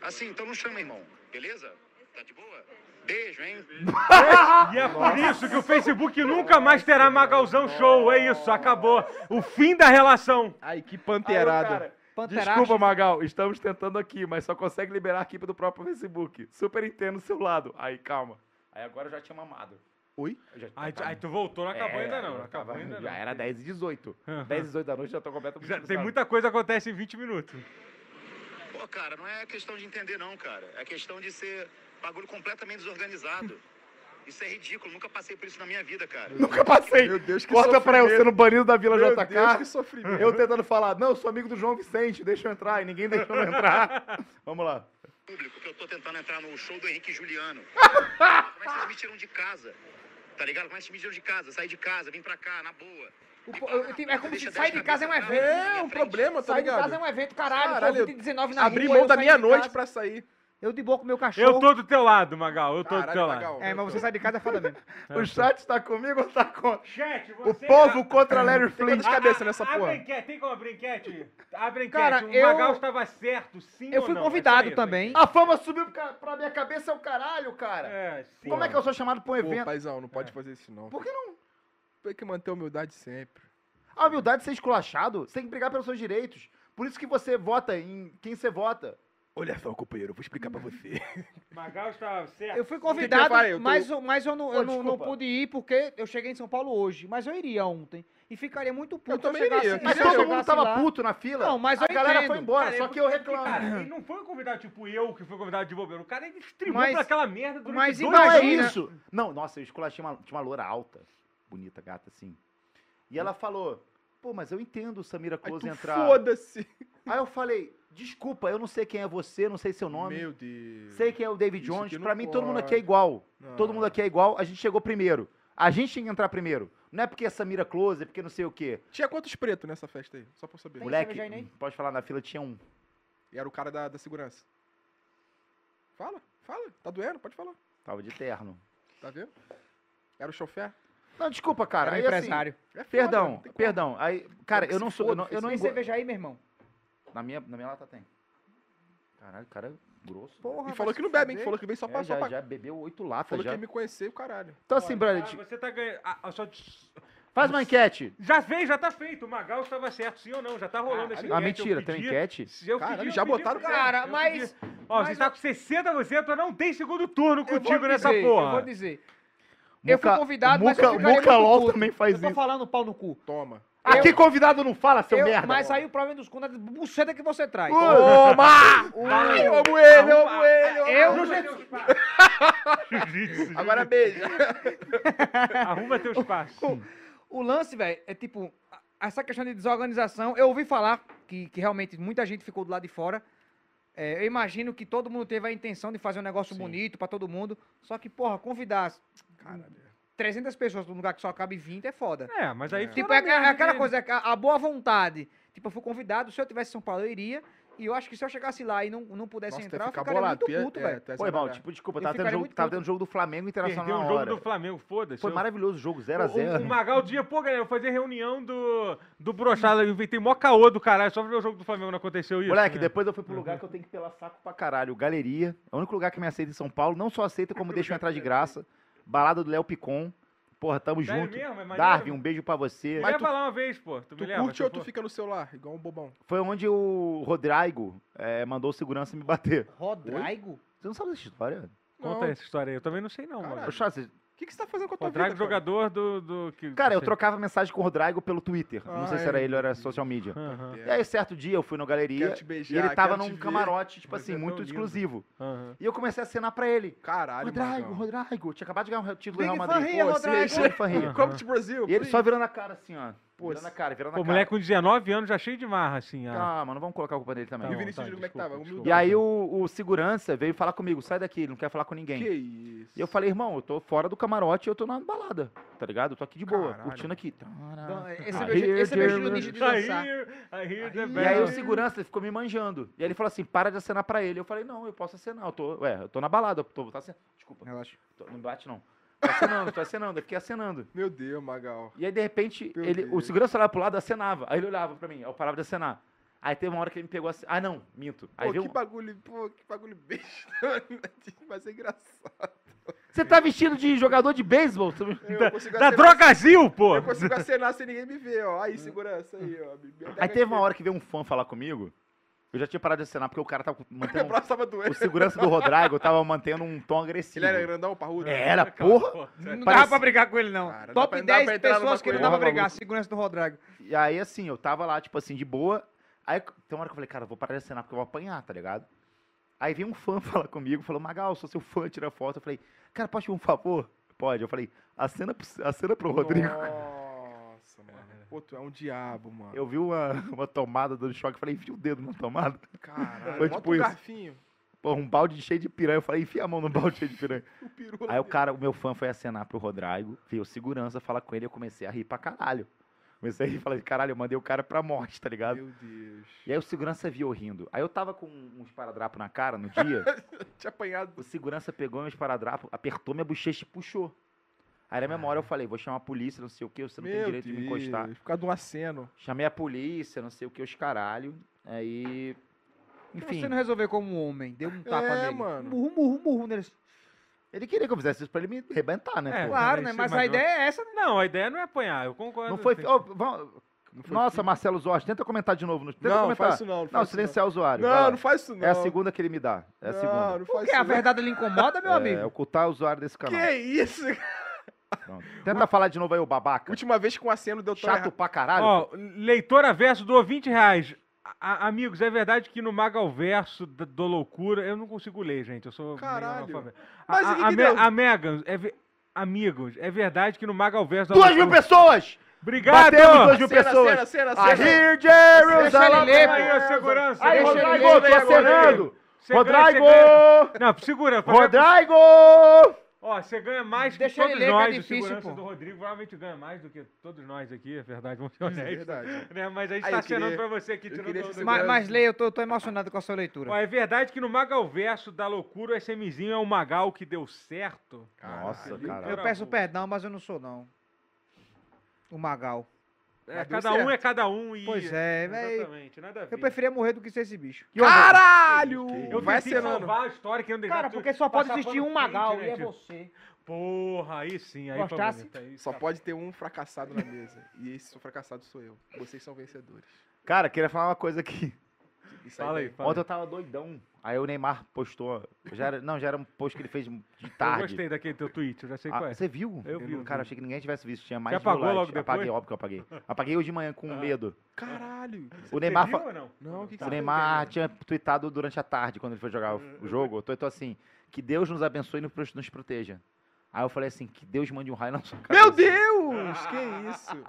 Assim, então não chama, irmão. Beleza? Tá de boa? Beijo, hein? E é por isso que o Facebook nunca mais terá Magalzão Show. É isso, acabou. O fim da relação. Ai, que panteirada. Desculpa, Magal, estamos tentando aqui, mas só consegue liberar a equipe do próprio Facebook. Super entendo do seu lado. Aí, calma. Aí agora eu já tinha mamado. Oi? Já- Aí, aí tu voltou, não acabou É, ainda não. acabou ainda Já não. era 10 e 18. Aham. 10 e 18 da noite já tô completamente Já tem muita coisa que acontece em 20 minutos. Pô, cara, não é questão de entender, não, cara. É questão de ser bagulho completamente desorganizado. Isso é ridículo, nunca passei por isso na minha vida, cara. Nunca passei. Meu Deus, que Corta pra eu sofrimento. sendo banido da Vila Meu JK. Deus, que sofrimento. Eu tentando falar, não, eu sou amigo do João Vicente, deixa eu entrar. E ninguém deixou eu entrar. Vamos lá. Público, que eu tô tentando entrar no show do Henrique e Juliano. Como é que vocês me tiram de casa? Tá ligado? Como é que vocês me tiram de casa? Sair de casa, vim pra cá, na boa. O eu- eu- É como se sair de casa é um evento. É um problema, tá Sair de ligado? casa é um evento, caralho. Caralho, Caralho, 19 na Abri rua, mão eu da saí minha de noite casa, pra sair. Eu de boa com o meu cachorro. Eu tô do teu lado, Magal. Eu tô do Caralho, teu lado. Magal. É, mas você sai de casa é foda mesmo. O chat tá comigo ou tá contra? Chat, O você... povo contra Larry Flint. quantas cabeças nessa Abre porra? a enquete, tem como abrir enquete? Abre a enquete. Cara, o eu- Magal estava certo, sim Eu ou fui não? convidado É também. A fama subiu pra- pra minha cabeça é o caralho, cara. É, sim. Como é que eu sou chamado pra um Pô, evento? paizão, não pode fazer isso não. Por que não? Tem que manter a humildade sempre. A humildade de ser esculachado, você tem que brigar pelos seus direitos. Por isso que você vota em quem você vota. Olha só, companheiro, eu vou explicar pra você. Magal estava certo. Eu fui que que eu convidado, falei? Eu tô- mas, eu- mas eu, não, eu não, não desculpa. pude ir porque eu cheguei em São Paulo hoje. Mas eu iria ontem. E ficaria muito puto Eu se também chegasse- iria. Mas eu todo mundo chegasse tava lá- puto na fila. Não, mas a eu galera entendo. foi embora, Cara, só que eu reclamo. Cara, ele não foi um convidado tipo eu, que fui convidado de bobeira. O cara ele streamou Mas- pra aquela merda durante mas dois Não é Imagina- isso. Não, nossa, eu esculachei uma, tinha uma loura alta, bonita, gata, assim. E ela falou, pô, mas eu entendo o Samira Aí Close tu entrar. foda-se. Aí eu falei, desculpa, eu não sei quem é você, não sei seu nome. Meu Deus. Sei quem é o David Isso Jones. Pra mim, todo mundo aqui é igual. Não. Todo mundo aqui é igual. A gente chegou primeiro. A gente tinha que entrar primeiro. Não é porque é Samira Close, é porque não sei o quê. Tinha quantos pretos nessa festa aí? Só pra eu saber. Tem Moleque, pode falar, na fila tinha um. E era o cara da, da segurança. Fala, fala. Tá doendo? Pode falar. Tava de terno. Tá vendo? Era o chofer? Não, desculpa, cara. Era Aí, assim, empresário. É foda, perdão, perdão. Aí, cara, eu não sou. Eu não, eu não engo- cerveja aí, meu irmão? Na, minha, na minha lata tem. Caralho, o cara é grosso. Porra, E falou que não bebe, hein? Falou que veio só É, pra... só já, pra- já bebeu oito latas Falou que já. ia me conhecer, o caralho. Então assim, brother, Ah, você tá ganhando. ah, ah, só... faz uma enquete. Já fez, já tá feito. O Magal estava certo, sim ou não? Já tá rolando esse Ah, mentira, tem enquete? Se eu Caralho, pedi, eu já pedi botaram pra- Cara, eu mas- pedi. Ó, mas você tá eu- com 60%, não tem segundo turno Eu contigo nessa dizer, porra. Eu vou dizer. Eu fui convidado, mas eu Muca- ficaria Muca muito LOL também faz eu tô isso. falando pau no cu. Toma. Aqui convidado não fala, seu Eu- merda. mas aí o problema dos cu é a buceta que você traz. Toma! Ai, eu amo ele, eu amo ele. Eu-. Jiu-jitsu, Agora beija. Arruma teu espaço. O lance, velho, é tipo, essa questão de desorganização, eu ouvi falar que, que realmente muita gente ficou do lado de fora. É, eu imagino que todo mundo teve a intenção de fazer um negócio Sim. bonito pra todo mundo. Só que, porra, convidar Caralho. 300 pessoas num lugar que só cabe 20 é foda. É, mas aí É. Tipo, na é, aquela- coisa, é que a, a boa vontade. Tipo, eu fui convidado, se eu tivesse em São Paulo, eu iria. E eu acho que se eu chegasse lá e não, não pudesse Nossa, entrar, eu ficar ficaria bolado. muito puto, é, velho. ia Pô, irmão, tipo, desculpa, tava tendo, jogo, tava tendo jogo do Flamengo Internacional Perdeu na um jogo hora. do Flamengo, foda-se. Foi Eu- maravilhoso o jogo, O, 0x0. o, o Magal dia, pô, galera, eu vou fazer reunião do, do Brochada. Eu inventei mó caô do caralho, só pra ver o jogo do Flamengo, não aconteceu isso. Moleque, né? depois eu fui pro lugar que eu tenho que pelar saco pra caralho. Galeria. É o único lugar que me aceita em São Paulo. Não só aceita, como deixa eu entrar de graça. Balada do Léo Picon. Porra, tamo Sério junto. mesmo? É maneiro? Darwin, um beijo pra você. Mas falar uma vez, pô. Tu, Tu me lembra? curte ou tu for- fica no celular, igual um bobão? Foi onde o Rodrigo eh, mandou o segurança me bater. Rodrigo? Você não sabe dessa história? Conta Não. essa história aí. Eu também não sei, não, Caralho. mano. Charles, você- que, que você tá fazendo com a tua Rodrigo, vida, cara? jogador do. do que, Cara, eu trocava mensagem com o Rodrigo pelo Twitter. Eu não Ah, sei se é. era ele ou era social media. Aham, E aí, certo dia, eu fui na galeria Quero te beijar, e ele tava quero te num ver. camarote, tipo Você assim, é muito lindo. exclusivo. E eu comecei a acenar pra ele. Caralho, Rodrigo. Rodrigo, tinha acabado de ganhar o título do Real Madrid. Fan Rio, Pô, Rodrigo. sim, Big Fan Rio. Aham. Come to Brasil. E ele só virando a cara assim, ó. Pô, virando a cara, virando Pô, a cara. moleque com 19 anos já cheio de marra, assim. ah. Calma, não vamos colocar a culpa dele também. E o Tá Vinícius Júnior, como é que tava? desculpa. E aí o, o segurança veio falar comigo, sai daqui, ele não quer falar com ninguém. Que isso? E eu falei, irmão, eu tô fora do camarote, eu tô na balada, tá ligado? Eu tô aqui de boa, Caralho. curtindo aqui. Então, Esse é meu, esse é meu de Aí, dançar. aí, the E aí o segurança ficou me manjando. E aí ele falou assim, para de acenar pra ele. Eu falei, não, eu posso acenar, eu tô, ué, eu tô na balada, eu tô, tá acenando. Desculpa, Relaxa. tô- não me bate não. Tô acenando, tô acenando, eu fiquei acenando. Meu Deus, Magal. E aí, de repente, Meu ele, o segurança olhava pro lado, acenava. Aí ele olhava pra mim, eu parava de acenar. Aí teve uma hora que ele me pegou assim. Ah, não, minto. Aí Pô, que um- bagulho, pô, que bagulho besta. Mas é engraçado. Você tá vestido de jogador de beisebol? Da acenar- Drogazil, pô! Eu consigo acenar sem ninguém me ver, ó. Aí, segurança aí, ó. Aí teve uma hora que veio um fã falar comigo. Eu já tinha parado de acenar porque o cara tava Meu mantendo. braço tava doendo. o segurança do Rodrigo tava mantendo um tom agressivo. Ele era grandão, parrudo? Era, Cara, porra. Não dava pra brigar com ele, não. Cara, Top dá 10 pra entrar numa pessoas que não coisa- dá pra brigar. maluco. Segurança do Rodrigo. E aí, assim, eu tava lá, tipo assim, de boa. Aí tem uma hora que eu falei, cara, eu vou parar de acenar porque eu vou apanhar, tá ligado? Aí veio um fã falar comigo, falou, Magal, sou seu fã, tira foto. Eu falei, cara, posso te pedir um favor? Pode. Eu falei, acena, pro- acena pro Rodrigo. Pô, tu é um diabo, mano. Eu vi uma, uma tomada dando choque, falei, enfia o dedo na tomada. Caralho, Foi tipo um garfinho. Pô, um balde cheio de piranha. Eu falei, enfia a mão no balde cheio de piranha. O Aí o cara, o meu fã foi acenar pro Rodrigo, veio segurança falar com ele, eu comecei a rir pra caralho. Comecei a rir e falei, caralho, eu mandei o cara pra morte, tá ligado? Meu Deus. E aí o segurança viu eu rindo. Aí eu tava com uns esparadrapos na cara no dia, Tinha apanhado. o segurança pegou meu esparadrapo, apertou minha bochecha e puxou. Aí na memória eu falei, vou chamar a polícia, não sei o que, você não tem Meu direito de me encostar. Deus. Por causa de um aceno. Chamei a polícia, não sei o que, os caralho. Aí. Enfim. você não resolveu como um homem? Deu um tapa É, nele. mano. Murro, murro, murro neles. Ele queria que eu fizesse isso pra ele me arrebentar, né? É, pô? Claro, né? Mas mas a não- ideia é essa, né? Não, a ideia não é apanhar, eu concordo. Não foi. Tem- Ô, vamos- Não foi Nossa. Marcelo Zorge, tenta comentar de novo. no- Tenta Não, comentar. faz isso não. Não, Não, silenciar o usuário. vai Não, lá. não faz isso não. É a segunda que ele me dá. É a não, segunda. Não faz Porque isso a verdade lhe incomoda, meu É, amigo. ocultar o usuário desse canal. Que isso? Pronto. Tenta falar de novo aí, o babaca. Última vez que um aceno deu tão Chato errado. pra caralho. Ó, leitora verso doou 20 reais. A- amigos, é verdade que no Magalverso da- do Loucura, eu não consigo ler, gente. Eu sou meio Caralho. analfabeto. Mas a, o que a, que a, Me- deu? a Megan, é ve- amigos, é verdade que no Magalverso da Duas mil Loucura... pessoas! Obrigado! Batemos duas mil Cena, pessoas! cena, cena, I cena. hear Deixa ele ler, Aí, ó, segurança. Aí, Deixa ele Rodrigo, ler, tô agora, acenando! Rodrigo! Não, segura. pra- Rodrigo! Ó, você ganha mais que Deixa ele todos ler, que é nós. o difícil, segurança pô. do Rodrigo provavelmente ganha mais do que todos nós aqui, é verdade, vamos ser É honestos. verdade. Né? Mas a gente Ah, tá queria- acenando pra você aqui, tirando queria do- Mas, mas Lê, eu tô, tô emocionado com a sua leitura. Ó, é verdade que no Magalverso da loucura, o SMzinho é o Magal que deu certo? Nossa, Caralho. cara. eu peço perdão, mas eu não sou, não. O Magal. É, cada um é certo. cada um e... Pois é, véi. Exatamente, nada a ver. Eu preferia morrer do que ser esse bicho. E outra- Caralho! Eu Vai acenando. salvar a história que não deixar Cara, porque só pode existir um Magal quente, e né, é tio? você. Porra, aí sim, aí Gostasse? Aí Só tá- pode ter um fracassado na mesa. E esse fracassado sou eu. Vocês são vencedores. Cara, queria falar uma coisa aqui. Isso Fala aí, fala Ontem aí. eu tava doidão. Aí o Neymar postou. Já era, não, já era um post que ele fez de Eu tarde. gostei daquele teu tweet, eu já sei Ah, qual é. você viu? Eu vi, eu Cara, vi. achei que ninguém tivesse visto. Tinha mais Você apagou logo likes. Apaguei, depois? óbvio que eu apaguei. Apaguei hoje de manhã com Ah. medo. Caralho. O Neymar, viu fa- não? Não, o que, que o Neymar tinha tweetado durante a tarde, quando ele foi jogar o, o jogo. Tweetou assim: que Deus nos abençoe e nos proteja. Aí eu falei assim: que Deus mande um raio na sua cabeça. Meu Deus! Que isso?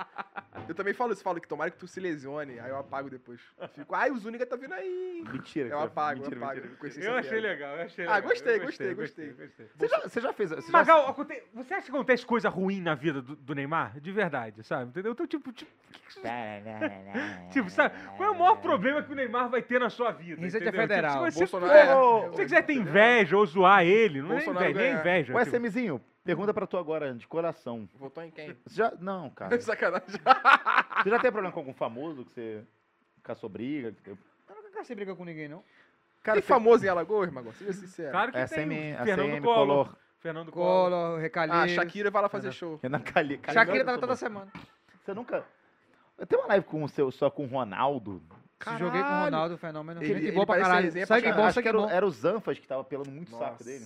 Eu também falo isso, falo que tomara que tu se lesione, aí eu apago depois. Fico, ai, o Zuniga tá vindo aí. Mentira. Eu apago, mentira, eu apago. mentira. Conheci Eu achei piada. legal, eu achei Ah, legal. gostei, eu gostei, gostei. Você já, você já fez. Você já- Magal, aconte- você acha que acontece coisa ruim na vida do, do Neymar? De verdade, sabe? Entendeu? Então, tipo, tipo, que que isso- tipo, sabe? Qual é o maior problema que o Neymar vai ter na sua vida? Receita entendeu? Tipo, Federal. se você, Bolsonaro- é. se você quiser ter inveja ou zoar ele, não é inveja, nem ganhar. inveja. Ué, tipo. Semizinho, pergunta pra tu agora, de coração. Votou em quem? Você já. Não, cara. Sacanagem. Você já tem problema com algum famoso que você caçou briga? que- Eu nunca se briga com ninguém, não. Cara, Tem famoso em Alagoas, Mago? Seja sincero. Claro que É tem. SM, Fernando ACM, Collor. Color. Fernando Collor. Colo, Recalheiros. Ah, Shakira vai lá fazer show. Renan Cali. Cali- Shakira tava toda semana. Você nunca. Eu tenho uma live com o seu, só com o Ronaldo. Se joguei com o Ronaldo, fenômeno. Ele- Gente ele boa pra caralho. Sangue caralho. bom, Acho que era, bom. era o Zanfas que tava pelando muito o saco Nossa. dele.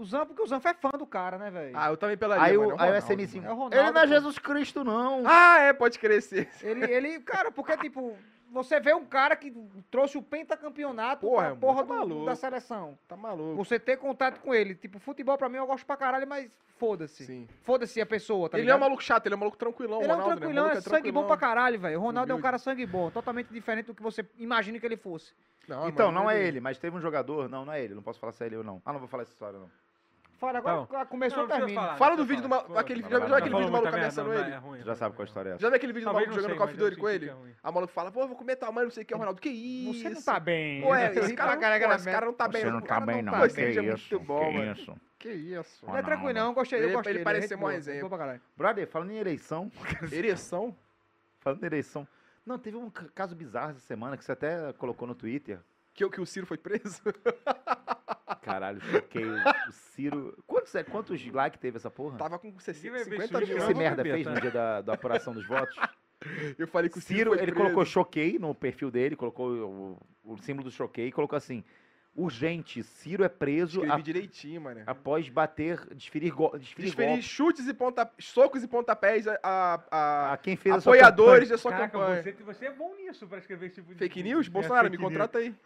O Zampo, porque o Zampo é fã do cara, né, velho? Ah, eu também pelaria, Aí o, mano, é aí o Ronaldo, SMzinho. É o Ronaldo, Ele não é. Jesus Cristo, não. Ah, é, pode crescer. Ele, ele, cara, porque, tipo, você vê um cara que trouxe o pentacampeonato Porra, pra irmão, porra tá do- da seleção. Tá maluco. Você ter contato com ele. Tipo, futebol pra mim eu gosto pra caralho, mas foda-se. Sim. Foda-se a pessoa, tá ele ligado? é um maluco chato, ele é um maluco tranquilão, Ele é um Ronaldo, né? tranquilão, Maluco é sangue bom pra caralho, velho. O Ronaldo é um Humilde. cara sangue bom, totalmente diferente do que você imagina que ele fosse. Não, Então, não é ele, mas teve um jogador. Não, não é ele. Não posso falar se é ele ou não. Ah, não vou falar essa história, não. Fala, agora começou, Não, não precisa termina. falar, Fala do precisa vídeo do maluco- aquele- já- viu aquele vídeo falou do maluco muita merda, ameaçando não, ele? é ruim, é já ruim, sabe é qual ruim. história é essa. Já viu aquele vídeo do Talvez maluco não jogando sei, Call of mas eu Duty sei com que ele? é ruim. A maluco fala, pô, eu vou comer tal, mãe, não sei o que, Ronaldo. Que isso? Você não tá bem. Pô, é, Eu esse cara, não, pô, esse merda. cara não tá bem. Você não o tá cara bem, tá não. bem, Que vídeo é isso? muito bom, Que mano. isso? Que isso? Não é tranquilo, não. Eu gostei, eu Ele- gostei. ele dele, parece gente ser mó boa, resenha. boa pra caralho. Brother, falando em eleição. Ereção? falando em eleição. Não, teve um ca- caso bizarro essa semana que você até colocou no Twitter. Que, o- que o Ciro foi preso? Caralho, choquei. O, Ciro. Quantos, é, quantos likes teve essa porra? Tava com Ninguém 60, vai ver 50 isso, O que mil. esse merda fez no dia da, da apuração dos votos? Eu falei que o Ciro, Ciro, foi ele preso. colocou choquei no perfil dele, colocou o, o símbolo do choquei e colocou assim: urgente, Ciro é preso Escrevi a- direitinho, mano. após bater, desferir, go, desferir, Desferir chutes e ponta... socos e pontapés a, a- a- a quem fez apoiadores da sua Caraca, campanha. você, você é bom nisso pra escrever esse tipo de... Fake news? É, Bolsonaro, me news. contrata aí.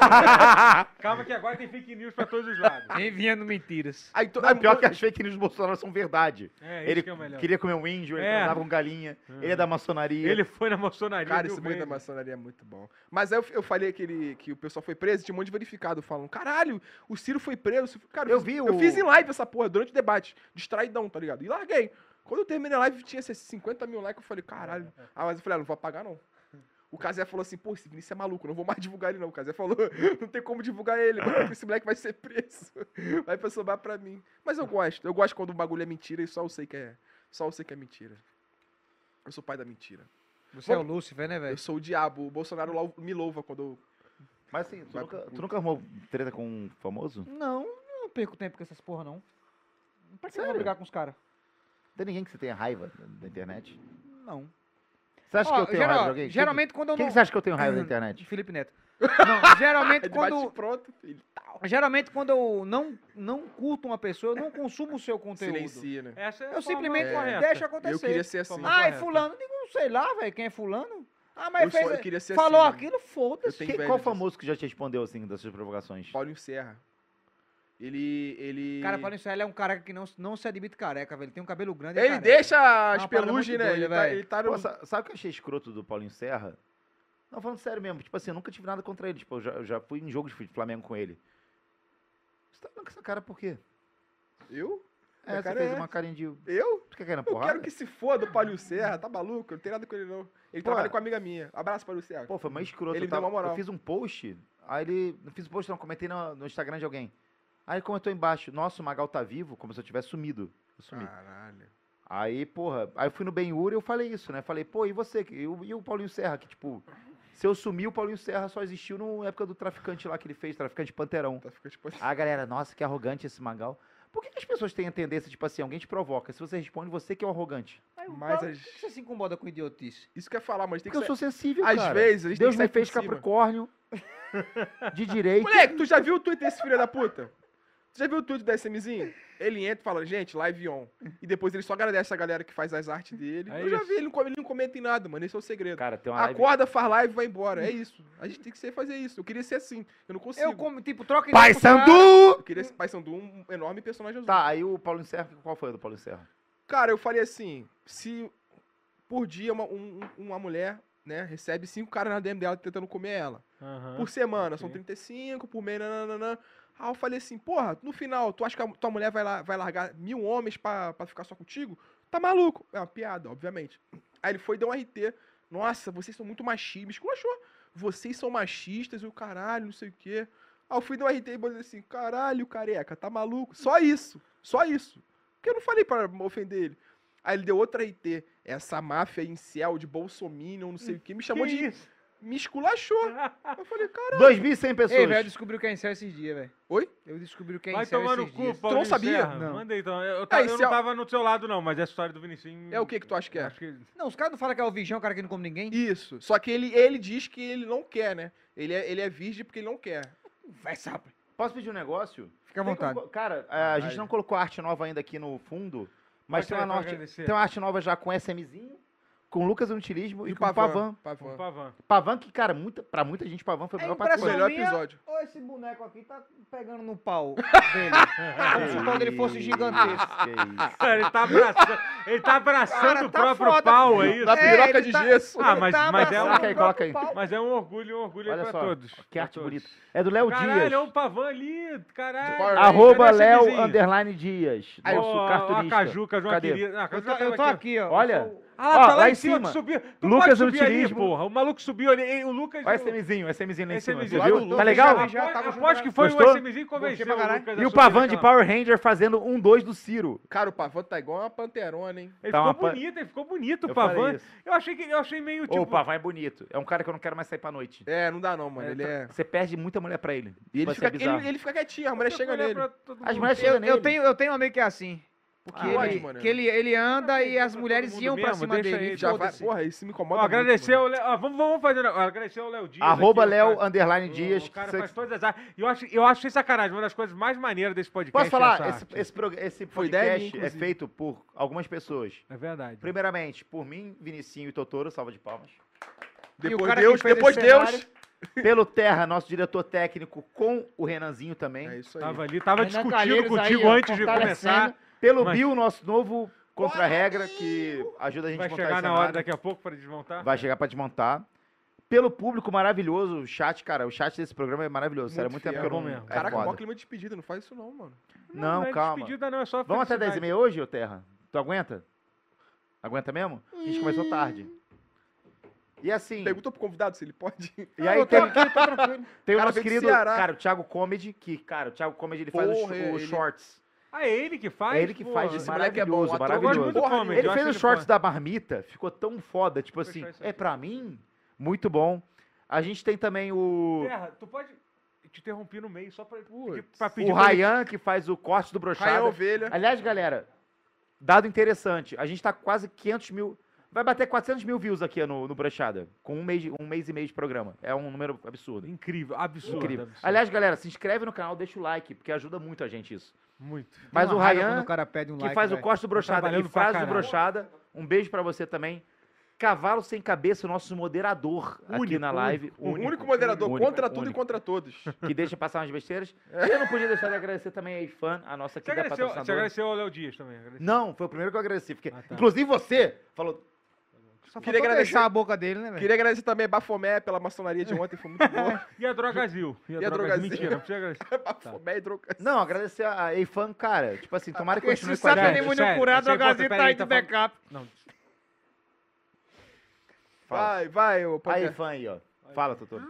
Calma que agora tem fake news pra todos os lados. Enviando mentiras. Aí, tu, Não, aí, pior que as fake news do Bolsonaro são verdade. É, isso Ele que é o melhor. queria comer um índio, ele É. com galinha, ele é da maçonaria. Ele foi na maçonaria. Cara, esse meio da maçonaria é muito bom. Mas aí eu, eu falei que, ele, que o pessoal foi preso, tinha um monte de verificado falando, caralho, o Ciro foi preso. Cara, Eu fiz- vi Eu o- fiz em live essa porra, durante o debate, distraidão, tá ligado? E larguei. Quando eu terminei a live, tinha esses 50 mil likes, eu falei, caralho. Ah, mas eu falei, ah, não vou apagar não. O Casé falou assim, pô, esse Vinícius é maluco, não vou mais divulgar ele não. O Casé falou, não tem como divulgar ele, mano, porque esse moleque vai ser preso. Vai pra sobrar pra mim. Mas eu gosto, eu gosto quando o bagulho é mentira e só eu sei que é, só eu sei que é mentira. Eu sou pai da mentira. Você é o Lúcifer, né, Eu velho? sou o diabo, o Bolsonaro me louva quando eu Mas assim, tu nunca, tu nunca arrumou treta com um famoso? Não, eu não perco tempo com essas porra, não. Pra que eu vou Sério? brigar com os caras? Tem ninguém que você tenha raiva da, internet? Não. Você acha Ó, que eu tenho geral- raiva de alguém? Quem que- Geralmente quando eu Quem não... que você acha que eu tenho raiva da internet? Felipe Neto. Não, geralmente É quando... pronto, filho. Geralmente quando eu não, não curto uma pessoa, eu não consumo o seu conteúdo. Silencia, né? Essa é a Eu forma simplesmente correta. deixo acontecer. Eu queria ser assim. Ah, é correta. fulano. Digo, sei lá, velho, quem é fulano? Ah, mas Eu, só- fez... eu queria ser falou assim. aquilo, Eu foda-se. qual disso. famoso que já te respondeu assim das suas provocações? Paulinho Serra. Ele. ele... Cara, Paulinho Serra ele é um cara que não, não se admite careca, velho. Ele tem um cabelo grande. é Ele careca. deixa as parada pelugem, muito né? doida, ele, tá, velho. ele tá no. Pô, sa- sabe o que eu achei escroto do Paulinho Serra? Não, falando sério mesmo. Tipo assim, eu nunca tive nada contra ele. Tipo, eu já, eu já fui em jogo de Flamengo com ele. Você tá falando com essa cara por quê? Eu? É, Minha você fez é uma carinha de... Eu? Tu quer cair na Eu porrada? quero que se foda o Paulinho Serra, tá maluco? Eu não tenho nada com ele, não. Ele Pô, trabalha é. com uma amiga minha. Abraço, Paulinho Serra. Pô, foi mais escroto. Ele eu, me deu uma moral. eu fiz um post, aí ele... Não fiz um post, não, comentei no, no Instagram de alguém. Aí ele comentou embaixo, nossa, o Magal tá vivo, como se eu tivesse sumido. Eu sumi. Caralho. Aí, porra, aí eu fui no Benhur e eu falei isso, né? Falei, pô, e você? E o, e o Paulinho Serra, que, tipo, se eu sumir, o Paulinho Serra só existiu na época do traficante lá que ele fez, traficante Panteirão. Ficando tipo assim. Ah, galera, nossa, que arrogante esse Magal. Por que, que as pessoas têm a tendência, tipo assim, alguém te provoca? Se você responde, você que é o arrogante. Aí, Mas cara, as- Por que você se incomoda com idiotice? Isso que eu ia falar, mas tem Porque que eu ser. sou sensível, Às cara. vezes, a gente Deus tem me que sair fez por cima. Capricórnio, de direito. Moleque, tu já viu o tweet desse filho da puta? Tu já viu o tweet da SMzinho? Ele entra e fala, gente, live on. E depois ele só agradece a galera que faz as artes dele. É eu já isso. vi, ele não, ele não comenta em nada, mano. Esse é o segredo. Cara, tem uma live... Acorda, faz live e vai embora. É isso. A gente tem que ser, fazer isso. Eu queria ser assim. Eu não consigo. Eu, como, tipo, troca Pai. Sandu! Eu queria ser Pai Sandu, um enorme personagem azul. Tá, aí o Paulinho Serra, qual foi o do Paulinho Serra? Cara, eu falei assim, se por dia uma, um- um- uma mulher, né, recebe cinco caras na DM dela tentando comer ela. Aham. Por semana, são ok. 35, por mês, nananana. Aí eu falei assim, porra, no final, tu acha que a tua mulher vai, lá, vai largar mil homens pra, pra ficar só contigo? Tá maluco. É uma piada, obviamente. Aí ele foi e deu um RT. Nossa, vocês são muito machistas. Me esculachou. Vocês são machistas e o caralho, não sei o quê. Aí eu fui dar um RT e botei assim, caralho, careca, tá maluco? Só isso. Só isso. Porque eu não falei pra ofender ele. Aí ele deu outra RT. Essa máfia incel de Bolsominion, não sei o quê. Me chamou Que de... isso? Me esculachou. eu falei, cara... 2.100 pessoas. Ei, velho, eu descobri o que é incel esses dias, velho. Oi? Eu descobri o que é Vai incel tomar no esses cu, dias. Tu não sabia? Serra. Não. Manda aí, então. Eu, ta- É, eu esse não é o- tava no seu lado, não, mas essa história do Vinicinho... É o que que tu acha que é? Acho que... Não, os caras não falam que é o Vigião, o cara que não come ninguém. Isso. Só que ele, ele diz que ele não quer, né? Ele é, ele é virgem porque ele não quer. Vai, sabe. Posso pedir um negócio? Fica à Tem vontade. como- Cara, a gente Vai. não colocou arte nova ainda aqui no fundo, mas Pode tem uma, pra norte- agradecer. tem uma arte nova já com SMzinho, com Lucas Inutilismo e, E com o Pavan. Com Pavan. Pavan. Pavan que, cara, muita, pra muita gente, Pavan foi o É melhor o melhor episódio. Ou esse boneco aqui tá pegando no pau dele. Como se o pau dele fosse gigantesco. Cara, ele tá abraçando, ele tá abraçando Cara, o tá próprio foda. pau, é isso? Na É, piroca ele de tá- gesso. Ah, mas- tá mas é um- Coloca aí, o coloca. Mas é um orgulho, um orgulho aí Olha pra só, todos. que arte todos. bonita. É do Léo Caralho, Dias. é um pavão ali, caralho. Arroba Léo Dias. Aí, Nosso cartunista. A Caju, Caju, Cadê? querida. Ah, a Eu Caju tô, já tava eu tô aqui. aqui, ó. Olha. Eu Ah, lá, Ó, tá lá, lá em cima, cima. tu subiu. Tu Lucas pode subir ali, porra. O maluco subiu ali. e O Lucas... Olha o- esse SMzinho, o SMzinho lá em cima. SMzinho. Viu? Tá legal? Já tava Aposto que foi Gostou? o SMzinho que convenceu E o Pavan de Power Ranger fazendo um 2 do Ciro. Cara, o Pavão tá igual uma panterona, hein? Ele Tá ficou pan- bonito, ele ficou bonito, o Eu Pavan. Eu achei que eu achei meio Ô, tipo... o Pavan é bonito. É um cara que eu não quero mais sair pra noite. É, não dá não, mano. É, ele tá- é... Você perde muita mulher pra ele. E ele fica, ele, ele fica quietinho, a mulher chega nele. As mulheres Eu, chegam eu nele. tenho, eu tenho um amigo que é assim. Porque Ah, ele, pode, que ele, ele anda e as pra mulheres iam pra mesmo, cima dele. ele. Já vai... Porra, isso me incomoda Ó, muito, agradecer mano. ao Léo. Vamos, vamos fazer. Agradecer ao Léo Dias. Arroba aqui, Léo, cara- underline Dias. O cara faz todas as. Eu acho, eu acho sem sacanagem. Uma das coisas mais maneiras desse podcast. Posso é falar? Esse, esse, esse minha, podcast é inclusive. feito por algumas pessoas. É verdade. Primeiramente, por mim, Vinicinho e Totoro, salva de palmas. Depois Deus, depois Deus. Pelo Terra, nosso diretor técnico, com o Renanzinho também. É isso aí. Tava ali, tava Renan discutindo Calheiros aí, contigo ó, antes de começar. Pelo Mas- Bill, nosso novo contra-regra, que ajuda a gente Vai a montar chegar na hora daqui a pouco para desmontar. Vai chegar pra desmontar. Pelo público maravilhoso, o chat, cara, o chat desse programa é maravilhoso. Sério, muito Muito tempo que eu não... mesmo. É Caraca, mó clima de despedida, não faz isso não, mano. Não, é calma. despedida, não, é só Vamos até 10 e meia hoje, ô Terra? Tu aguenta? Aguenta mesmo? A gente começou tarde. E assim, Pergunta pro convidado se ele pode. e aí tem, tem o Cara, nosso querido, cara, o Thiago Comedy, que, cara, o Thiago Comedy, ele faz os, Porra, os ele- shorts. Ah, é ele que faz? É ele que Pô, faz, esse moleque é bom, maravilhoso, maravilhoso. comedy. Ele fez os shorts da marmita, ficou tão foda, tipo assim, é pra mim, muito bom. A gente tem também o, Terra, tu pode te interromper no meio só pra, pedir- pra pedir o Ryan, que faz o corte do brochado. Ovelha. Aliás, galera, dado interessante, a gente tá quase 500 mil, vai bater 400 mil views aqui no, no brochada, com um mês, um mês e meio de programa. É um número absurdo. Incrível, absurdo. Incrível. absurdo. Aliás, galera, se inscreve no canal, deixa o like, porque ajuda muito a gente isso. Muito. Mas o o pede um que like, faz o velho. corte do brochada e frase do caralho. brochada, um beijo pra você também. Cavalo Sem Cabeça, o nosso moderador aqui Único, na live. O único moderador, único, contra tudo único. e contra todos. Que deixa passar umas besteiras. E eu não podia deixar de agradecer também a IFAN, a nossa querida agradeceu, você patrocinadora. agradeceu ao Léo Dias também. agradeceu. Não, foi o primeiro que eu agradeci. Porque, Ah, tá. Inclusive você falou. Só Queria agradecer- a boca dele, né, velho? Queria agradecer também a Bafomé pela maçonaria de ontem, foi muito boa. E a Drogazil. E a, E a Drogazil. Drogazil. Mentira, não precisa agradecer. Bafomé e droga. Não, agradecer a IFAN, cara. Tipo assim, tomara que Esse continue com a saco gente. de Sério, demônio curado, a pera tá aí, de tá falando- backup. Não. Vai, vai, ô A Panter. IFAN aí, ó. Fala, Totoro.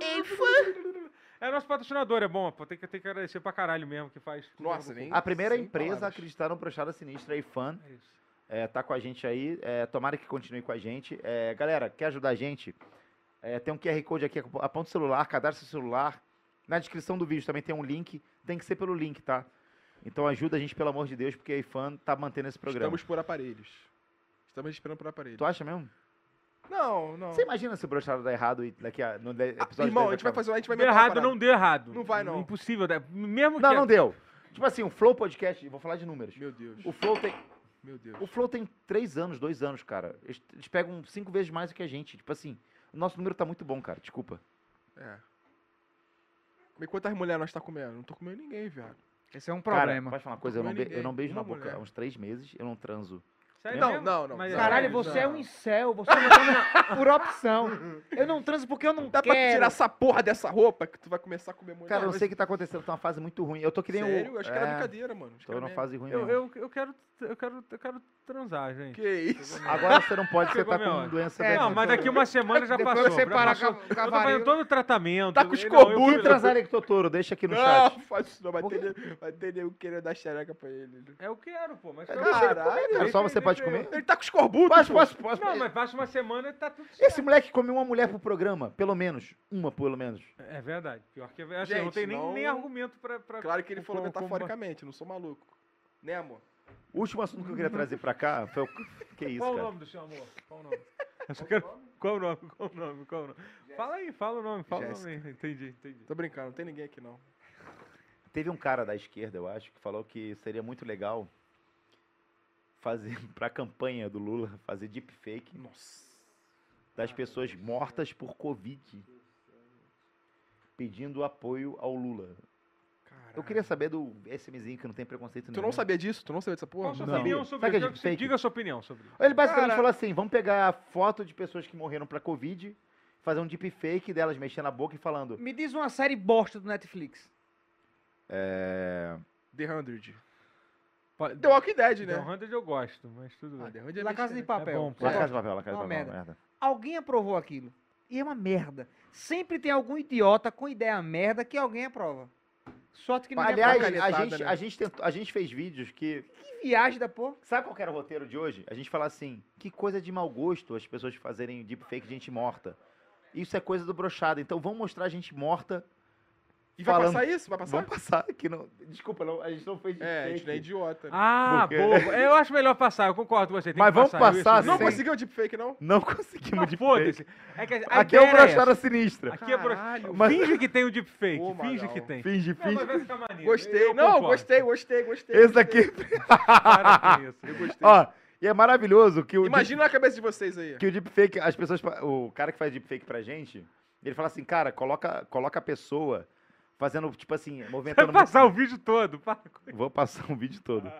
É nosso patrocinador, é bom, pô. Tem que, tem que agradecer pra caralho mesmo que faz. Nossa, no- nem- A primeira empresa a palavras. acreditar no Brochada Sinistra, a IFAN. É isso. É, tá com a gente aí. É, tomara que continue com a gente. É, galera, quer ajudar a gente? É, tem um QR Code aqui, aponta o celular, cadastra o celular. Na descrição do vídeo também tem um link. Tem que ser pelo link, tá? Então ajuda a gente, pelo amor de Deus, porque a IFAN tá mantendo esse programa. Estamos por aparelhos. Estamos esperando por aparelhos. Tu acha mesmo? Não, não. Você imagina se o Brochada dar errado e daqui a, no de- episódio Irmão, 10 a gente vai fazer, a gente vai Deu errado, não deu errado. Não vai, não. Impossível. né? Mesmo Não, que. não deu. Tipo assim, o Flow Podcast, vou falar de números. Meu Deus. O Flow tem, Meu Deus. o Flow tem três anos, dois anos, cara. Eles, eles pegam cinco vezes mais do que a gente. Tipo assim, o nosso número tá muito bom, cara. Desculpa. É. Mas quantas mulheres nós tá comendo? Não tô comendo ninguém, viado. Esse é um Cara, problema. pode falar uma coisa? Eu não, be- eu não beijo na boca mulher. há uns três meses, eu não transo. Sério Não, mesmo? não, não. Mas é Caralho, sério, você é não. um incel, você não transa por opção. Eu não transo porque eu não Dá pra tu quero. tirar essa porra dessa roupa que tu vai começar a comer mulher? Cara, eu Mas- sei que tá acontecendo, tá uma fase muito ruim. Eu tô que nem Sério? o. Acho que era é, brincadeira, mano. Acho Tô numa mesmo. fase ruim Eu, mesmo. eu, eu, quero, eu, quero, eu quero transar, gente. Que isso? Agora você não pode, você tá com hora. doença É, Não, mas daqui uma semana já Depois passou. você parar com a- Eu tô fazendo todo o tratamento. Tá com Não, fui- Quem transar com o Totoro? Deixa aqui no Não, chat. faz isso não. Vai ter, nego- nego querendo dar xereca pra ele. Eu quero, pô. Mas Caralho. cara. Só você pode comer? Ele tá com escorbuto, Posso, pô. posso, posso. Não, mas passa uma semana e tá tudo certo. Esse moleque come uma mulher pro programa, pelo menos. Uma, pelo menos. É verdade. Pior que é verdade. Assim, eu não Gente, tenho nem, não- nem argumento pra, pra. Claro que ele falou como- como- metaforicamente, não sou maluco. Né, amor? O último assunto que eu queria trazer pra cá foi o. Que isso, Qual o cara? nome do seu amor? Qual o nome? Quero... Qual o nome? Qual o nome? Qual o nome? Fala aí, fala o nome, fala o nome. Entendi, entendi. Tô brincando, não tem ninguém aqui não. Teve um cara da esquerda, eu acho, que falou que seria muito legal fazer pra campanha do Lula, fazer deepfake Nossa. das pessoas mortas por Covid. Pedindo apoio ao Lula. Eu queria saber do SMzinho que não tem preconceito Tu nenhum. não sabia disso? Tu não sabia dessa porra? Qual a sua Não. opinião sobre é isso? Que você deepfake? Diga a sua opinião sobre isso. Ele basicamente Cara- falou assim: vamos pegar foto de pessoas que morreram pra Covid, fazer um deepfake delas mexendo a boca e falando. Me diz uma série bosta do Netflix. É. The Hundred. The Walking Dead, The né? 100 eu gosto, mas tudo Ah, bem. The 100 é La Casa de. Papel. É bom. La Você Casa de? Papel, La Casa de Papel, merda. merda. Alguém aprovou aquilo. E é uma merda. Sempre tem algum idiota com ideia merda que alguém aprova. Sorte que ninguém Aliás, aprova. a gente, né? a, gente tentou- a gente fez vídeos que. Que viagem da porra. Sabe qual era o roteiro de hoje? A gente fala assim: que coisa de mau gosto as pessoas fazerem deepfake de gente morta. Isso é coisa do brochado. Então vamos mostrar a gente morta. E vai falando- passar isso? Vai passar? Vamos passar aqui. Não... Desculpa, não, a gente não fez É, a gente não é idiota. né? Ah, Por quê? boa. Eu acho melhor passar, eu concordo com você. tem Mas que vamos passar passar, isso, Não sem- conseguiu o deepfake, não? Não conseguimos Ah, deepfake. foda-se. É que a Aqui é o brochada sinistra. Aqui é bro... Caralho. Mas- Finge que tem o deepfake. Pô, finge que tem. Finge, Não, mas finge. vai. Gostei. Eu não, concordo. gostei, gostei, gostei. Esse gostei. aqui. Para com isso. Eu gostei. Ó, e é maravilhoso que o. Imagina na cabeça de vocês aí. que o deepfake, as pessoas, o cara que faz deepfake pra gente, ele fala assim, cara, coloca, coloca a pessoa fazendo, tipo assim, Vai movimentando... passar o muito- vídeo todo. Para com Vou passar um vídeo todo.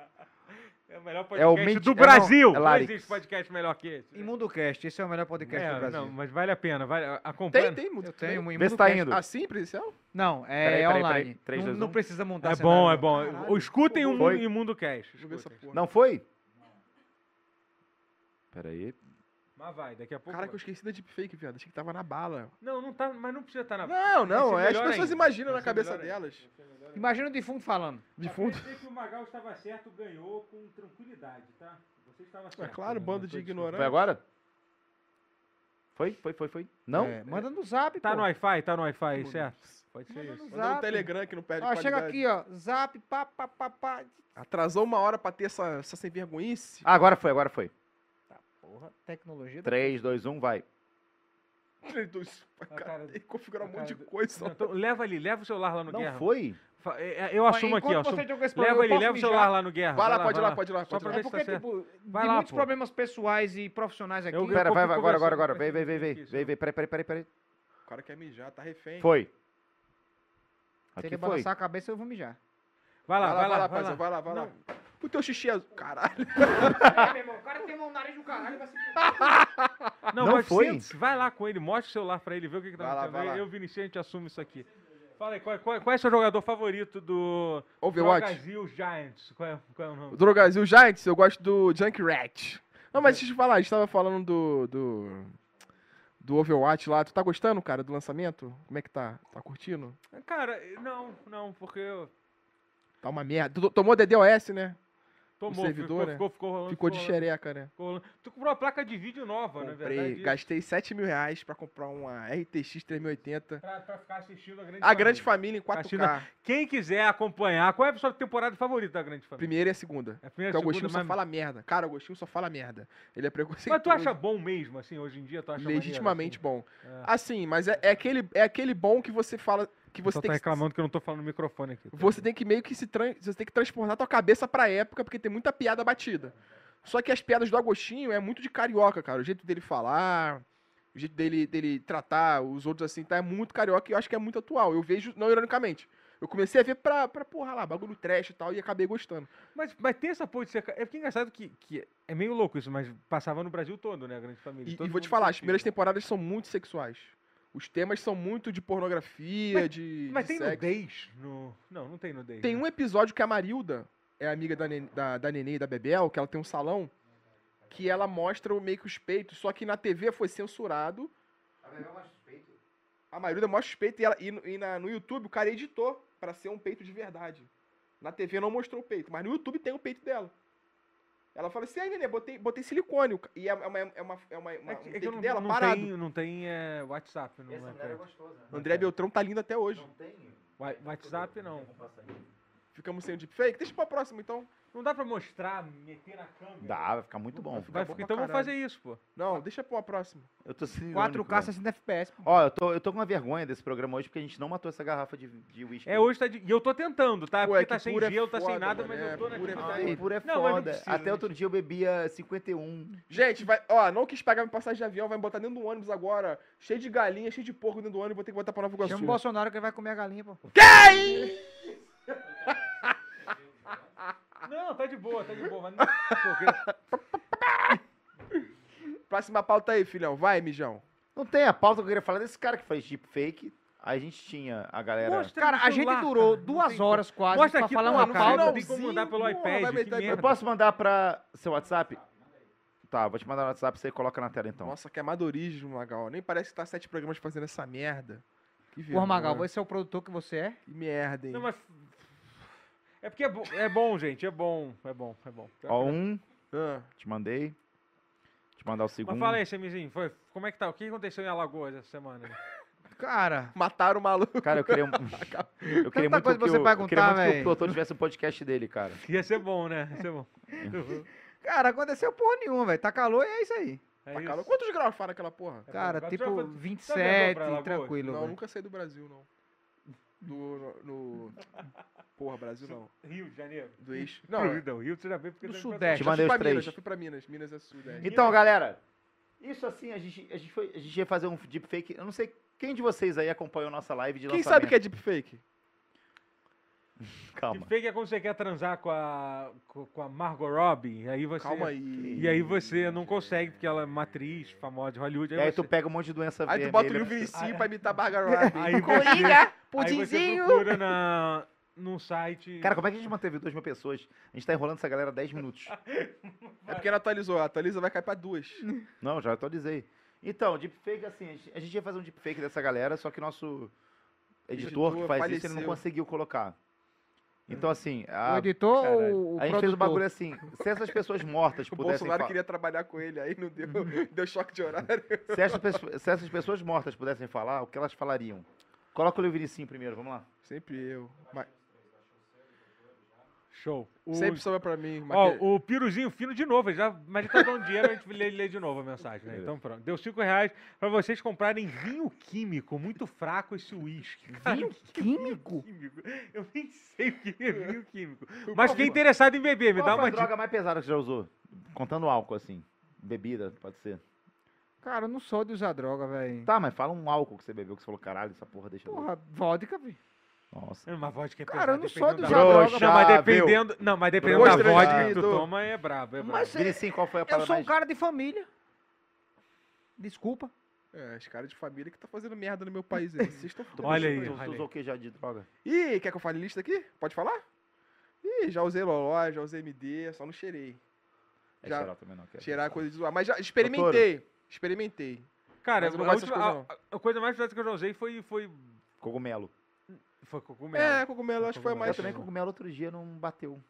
É o melhor É o podcast menti- do é, não, Brasil. é não, Larix. existe podcast melhor que esse. Imundocast, esse é o melhor podcast É, do Brasil. não, mas vale a pena. Vale, Tem, acompanha. tem. muito Eu tenho um Vê se tá Imundocast. indo. Assim, presencial? Não, é Peraí, peraí, online. peraí. Três, não, dois, não um. precisa montar É cenário, bom, é não. bom. Caralho, Escutem o foi. Imundo Cast. Deixa eu ver essa Escutem. porra. Não foi? Peraí. Mas vai, daqui a pouco. Caraca, eu vai. esqueci da deepfake, viado. Achei que tava na bala. Não, não tá, mas não precisa estar na. Não, não. Vai É, as pessoas ainda. imaginam Vai na cabeça melhor ainda. delas. Imagina o defunto falando. Defunto. Você que o Magal estava certo, ganhou com tranquilidade, tá? Você estava certo. É claro, bando Não de ignorantes. Foi agora? Foi? Foi, foi, foi. Não? É, manda no zap, Tá pô. no Wi-Fi, tá no Wi-Fi, certo? Pode ser Manda isso. no Manda no zap. Telegram que não perde Ó, chega qualidade. aqui, ó. Zap, pá, pá, pá, pá. Atrasou uma hora pra ter essa, essa sem vergonhice. Ah, agora foi, agora foi. Porra, tecnologia. 3, 2, 1, vai. Dois- A Cara, cara- tem que configurar um monte de coisa. Não, então, leva ali, leva o celular lá no Não Guerra. foi? Fa- é, é, Eu assumo aqui, ó. Assumo- Leva ele, leva o celular lá no Guerra. Vai lá, pode ir lá, pode ir lá, Só pra ir É ver se tá porque, certo. tipo, Vai de lá, muitos problemas pessoais e profissionais aqui. Pera, vai, agora, agora, agora. Vem, vem, vem, vem. Vem, vem, peraí, peraí, peraí. O cara quer mijar, tá refém. Foi. Se ele foi. balançar a cabeça, eu vou mijar. Vai lá, vai lá, vai parça, lá. vai lá, vai lá. O teu xixi é azul. Caralho. É, meu irmão, o cara tem um nariz do caralho, vai se Não, Não mas foi? vai lá com ele, mostra o celular pra ele, vê o que, que tá Vai lá, acontecendo. lá. Eu, Vinicius, a gente assume isso aqui. Fala aí, qual, qual- qual é o seu jogador favorito do Overwatch. Brasil Giants? Qual é, qual é o nome? O Drogazil Giants, eu gosto do Junkrat. Não, mas deixa eu te falar, a gente tava falando do, do. Do Overwatch lá. Tu tá gostando, cara, do lançamento? Como é que tá? Tá curtindo? Cara, não, não, porque eu- Tá uma merda. Tu tomou DDoS, né? Tomou, servidor, ficou, né? ficou, ficou rolando. Ficou de rolando, xereca, né? ficou rolando. Tu comprou uma placa de vídeo nova, na Comprei, verdade. gastei 7 mil reais pra comprar uma RTX 3080. Pra, pra ficar assistindo a Grande A Grande Família em 4K. Assistindo- Quem quiser acompanhar, qual é a sua temporada favorita da Grande Família? Primeira e a segunda. É a primeira, Porque o segunda, Agostinho só mas- fala merda. Cara, o Agostinho só fala merda. Ele é preconceituoso. Mas tu acha bom mesmo, assim, hoje em dia? Tu acha maneiro, Legitimamente assim? bom. É. Assim, mas é, é aquele, é aquele bom que você fala. Que Você tá tem que. reclamando que eu não tô falando no microfone aqui. tá? Você tem que meio que se tran- você tem que transportar tua cabeça pra época, porque tem muita piada batida. Só que as piadas do Agostinho é muito de carioca, cara. O jeito dele falar, o jeito dele, dele tratar os outros assim, tá? É muito carioca e eu acho que é muito atual. Eu vejo, não ironicamente. Eu comecei a ver pra, pra porra lá, bagulho trash e tal, e acabei gostando. Mas, mas tem essa porra de ser. É porque é engraçado que, que é meio louco isso, mas passava no Brasil todo, né? A Grande Família. E, e vou te falar, as primeiras temporadas são muito sexuais. Os temas são muito de pornografia, de. Mas de tem sexo. nudez no. Não, não tem nudez. Tem né? um episódio que a Marilda é amiga da, Nen- da, da Nenê e da Bebel, que ela tem um salão, que ela mostra o- meio que os peitos, só que na TV foi censurado. A Marilda mostra os peitos e, ela, e, no- e na- no YouTube o cara editou pra ser um peito de verdade. Na TV não mostrou o peito, mas no YouTube tem o peito dela. Ela fala assim, ai, Nenê, botei, botei silicone. E é uma, é uma, é uma, uma- É um que, é take que eu não, dela não parado. tem, não tem é, WhatsApp. Não é, cara. André Beltrão tá lindo até hoje. Wa- WhatsApp não. Ficamos sem o deepfake. Deixa pra próximo, então. Não dá pra mostrar, meter na câmera. Dá, vai ficar muito bom. Vai bom então vamos fazer isso, pô. Não, deixa pra próximo. Eu tô sendo 4K, irônico, velho. 60 FPS. pô. Ó, eu tô, eu tô com uma vergonha desse programa hoje porque a gente não matou essa garrafa de, de whisky. É, hoje tá de... E eu tô tentando, tá? Pô, porque é tá sem é gelo, tá sem nada, mano, mas é, eu tô na pura é Ai, foda. é Não, precisa, Até outro dia eu bebia 51. Gente, vai, ó, não quis pagar minha passagem de avião, vai me botar dentro do ônibus agora, cheio de galinha, cheio de porco dentro do ônibus, vou ter que botar pra Nova Iguaçu. Chama o Bolsonaro que ele vai comer a galinha, pô. Não, tá de boa, tá de boa. Mas... não- que- Próxima pauta aí, filhão. Vai, mijão. Não tem a pauta que eu queria falar desse cara que faz deepfake. a gente tinha a galera. Mostra Cara, a gente celular, durou cara, não duas tem horas quase Mostra pra aqui, falar uma pauta. final tem como mandar pelo Porra, iPad. Eu posso mandar pra seu WhatsApp? Tá, vou te mandar no WhatsApp, você coloca na tela então. Nossa, que amadorismo, Magal. Nem parece que tá sete programas fazendo essa merda. Que Porra, Magal, esse é o produtor que você é? Que merda, hein? Não, mas... É porque é, bo- é bom, gente. É bom. É bom, é bom. Ó, um, Ah, te mandei. Te mandar o segundo. Mas fala aí, Semizinho, foi, como é que tá? O que aconteceu em Alagoas essa semana? Cara, mataram o maluco. Cara, eu queria. um- eu queria muito coisa que pra você o- eu perguntar, queria muito que véi. o Doutor tivesse o podcast dele, cara. Ia ser bom, né? Ia ser bom. cara, aconteceu porra nenhuma, velho. Tá calor e é isso aí. É Tá isso. calor. Quantos graus faz naquela porra? Cara, tipo você já foi- já 27, viajou pra Alagoas? tranquilo, Não, velho. nunca saí do Brasil, não. Do. No. no- Porra, Brasil não. Rio de Janeiro. Do eixo. Não, Rio, não, Rio você já veio porque Do Sudeste. Te já fui pra Minas, já fui pra Minas. Minas é Sudeste. Então, galera, isso assim, a gente, a gente, foi, a gente ia fazer um deepfake. Eu não sei quem de vocês aí acompanhou nossa live de Quem lançamento. sabe que é deepfake? Calma. Deepfake é quando você quer transar com a, com a Margot Robbie, aí você... Calma aí. E aí você não consegue, porque ela é uma atriz famosa de Hollywood. E aí você... tu pega um monte de doença Aí tu vermelha. bota o Lil Vinicinho pra imitar Barbara Robbie. Aí você, Coringa, aí você pudinzinho. procura na, num site... Cara, como é que a gente manteve duas mil pessoas? A gente tá enrolando essa galera 10 minutos. É porque ela atualizou. Atualiza vai cair pra duas. Não, já atualizei. Então, deepfake, assim, a gente, a gente ia fazer um deepfake dessa galera, só que nosso editor, Editor que faz isso, ele não faleceu. conseguiu colocar. Então, assim, O a, editor caralho. ou o a gente produtor? fez um bagulho assim, se essas pessoas mortas O pudessem Bolsonaro fa- queria trabalhar com ele, aí não deu, deu choque de horário. se, essas, pessoas- se essas pessoas mortas pudessem falar, o que elas falariam? Coloca o Lil Vinicinho primeiro, vamos lá. Sempre eu. Mas Show. O, sempre sobra pra mim. ó, Maque- o Piruzinho fino de novo, ele já, mas ele tá dando dinheiro, a gente lê, lê de novo a mensagem, né? Então pronto. Deu 5 reais pra vocês comprarem vinho químico, muito fraco esse uísque. Vinho químico? químico? Eu nem sei o que é vinho químico. Mas fiquei interessado em beber, me Qual dá uma droga mais pesada que você já usou? Contando álcool, assim. Bebida, pode ser. Cara, eu não sou de usar droga, velho. Tá, mas fala um álcool que você bebeu, que você falou, caralho, essa porra deixa. Porra, vodka, velho. Nossa. Uma vodka é Cara, eu pesada, não sou de da- usar droga. Broxa. Não, mas dependendo, não, mas dependendo da Broxa, vodka que tu toma, é brabo, é brabo. Mas Vinicinho, qual foi a eu parada sou um cara de família. Desculpa. É, os caras de família que tá fazendo merda no meu país aí. Vocês estão Olha aí, Tu, usou o que já de droga? Ih, quer que eu fale lista aqui? Pode falar? Ih, já usei Loló, já usei MD, só não cheirei. É Já. cheirar também não, quero. Cheirar coisa de zoar. Mas já experimentei. Experimentei. Cara, Mas a, última- a- a coisa mais pesada que eu já usei foi, foi, Cogumelo. foi cogumelo. É, cogumelo acho que foi Cogumelo. Eu mais. também cogumelo outro dia não bateu.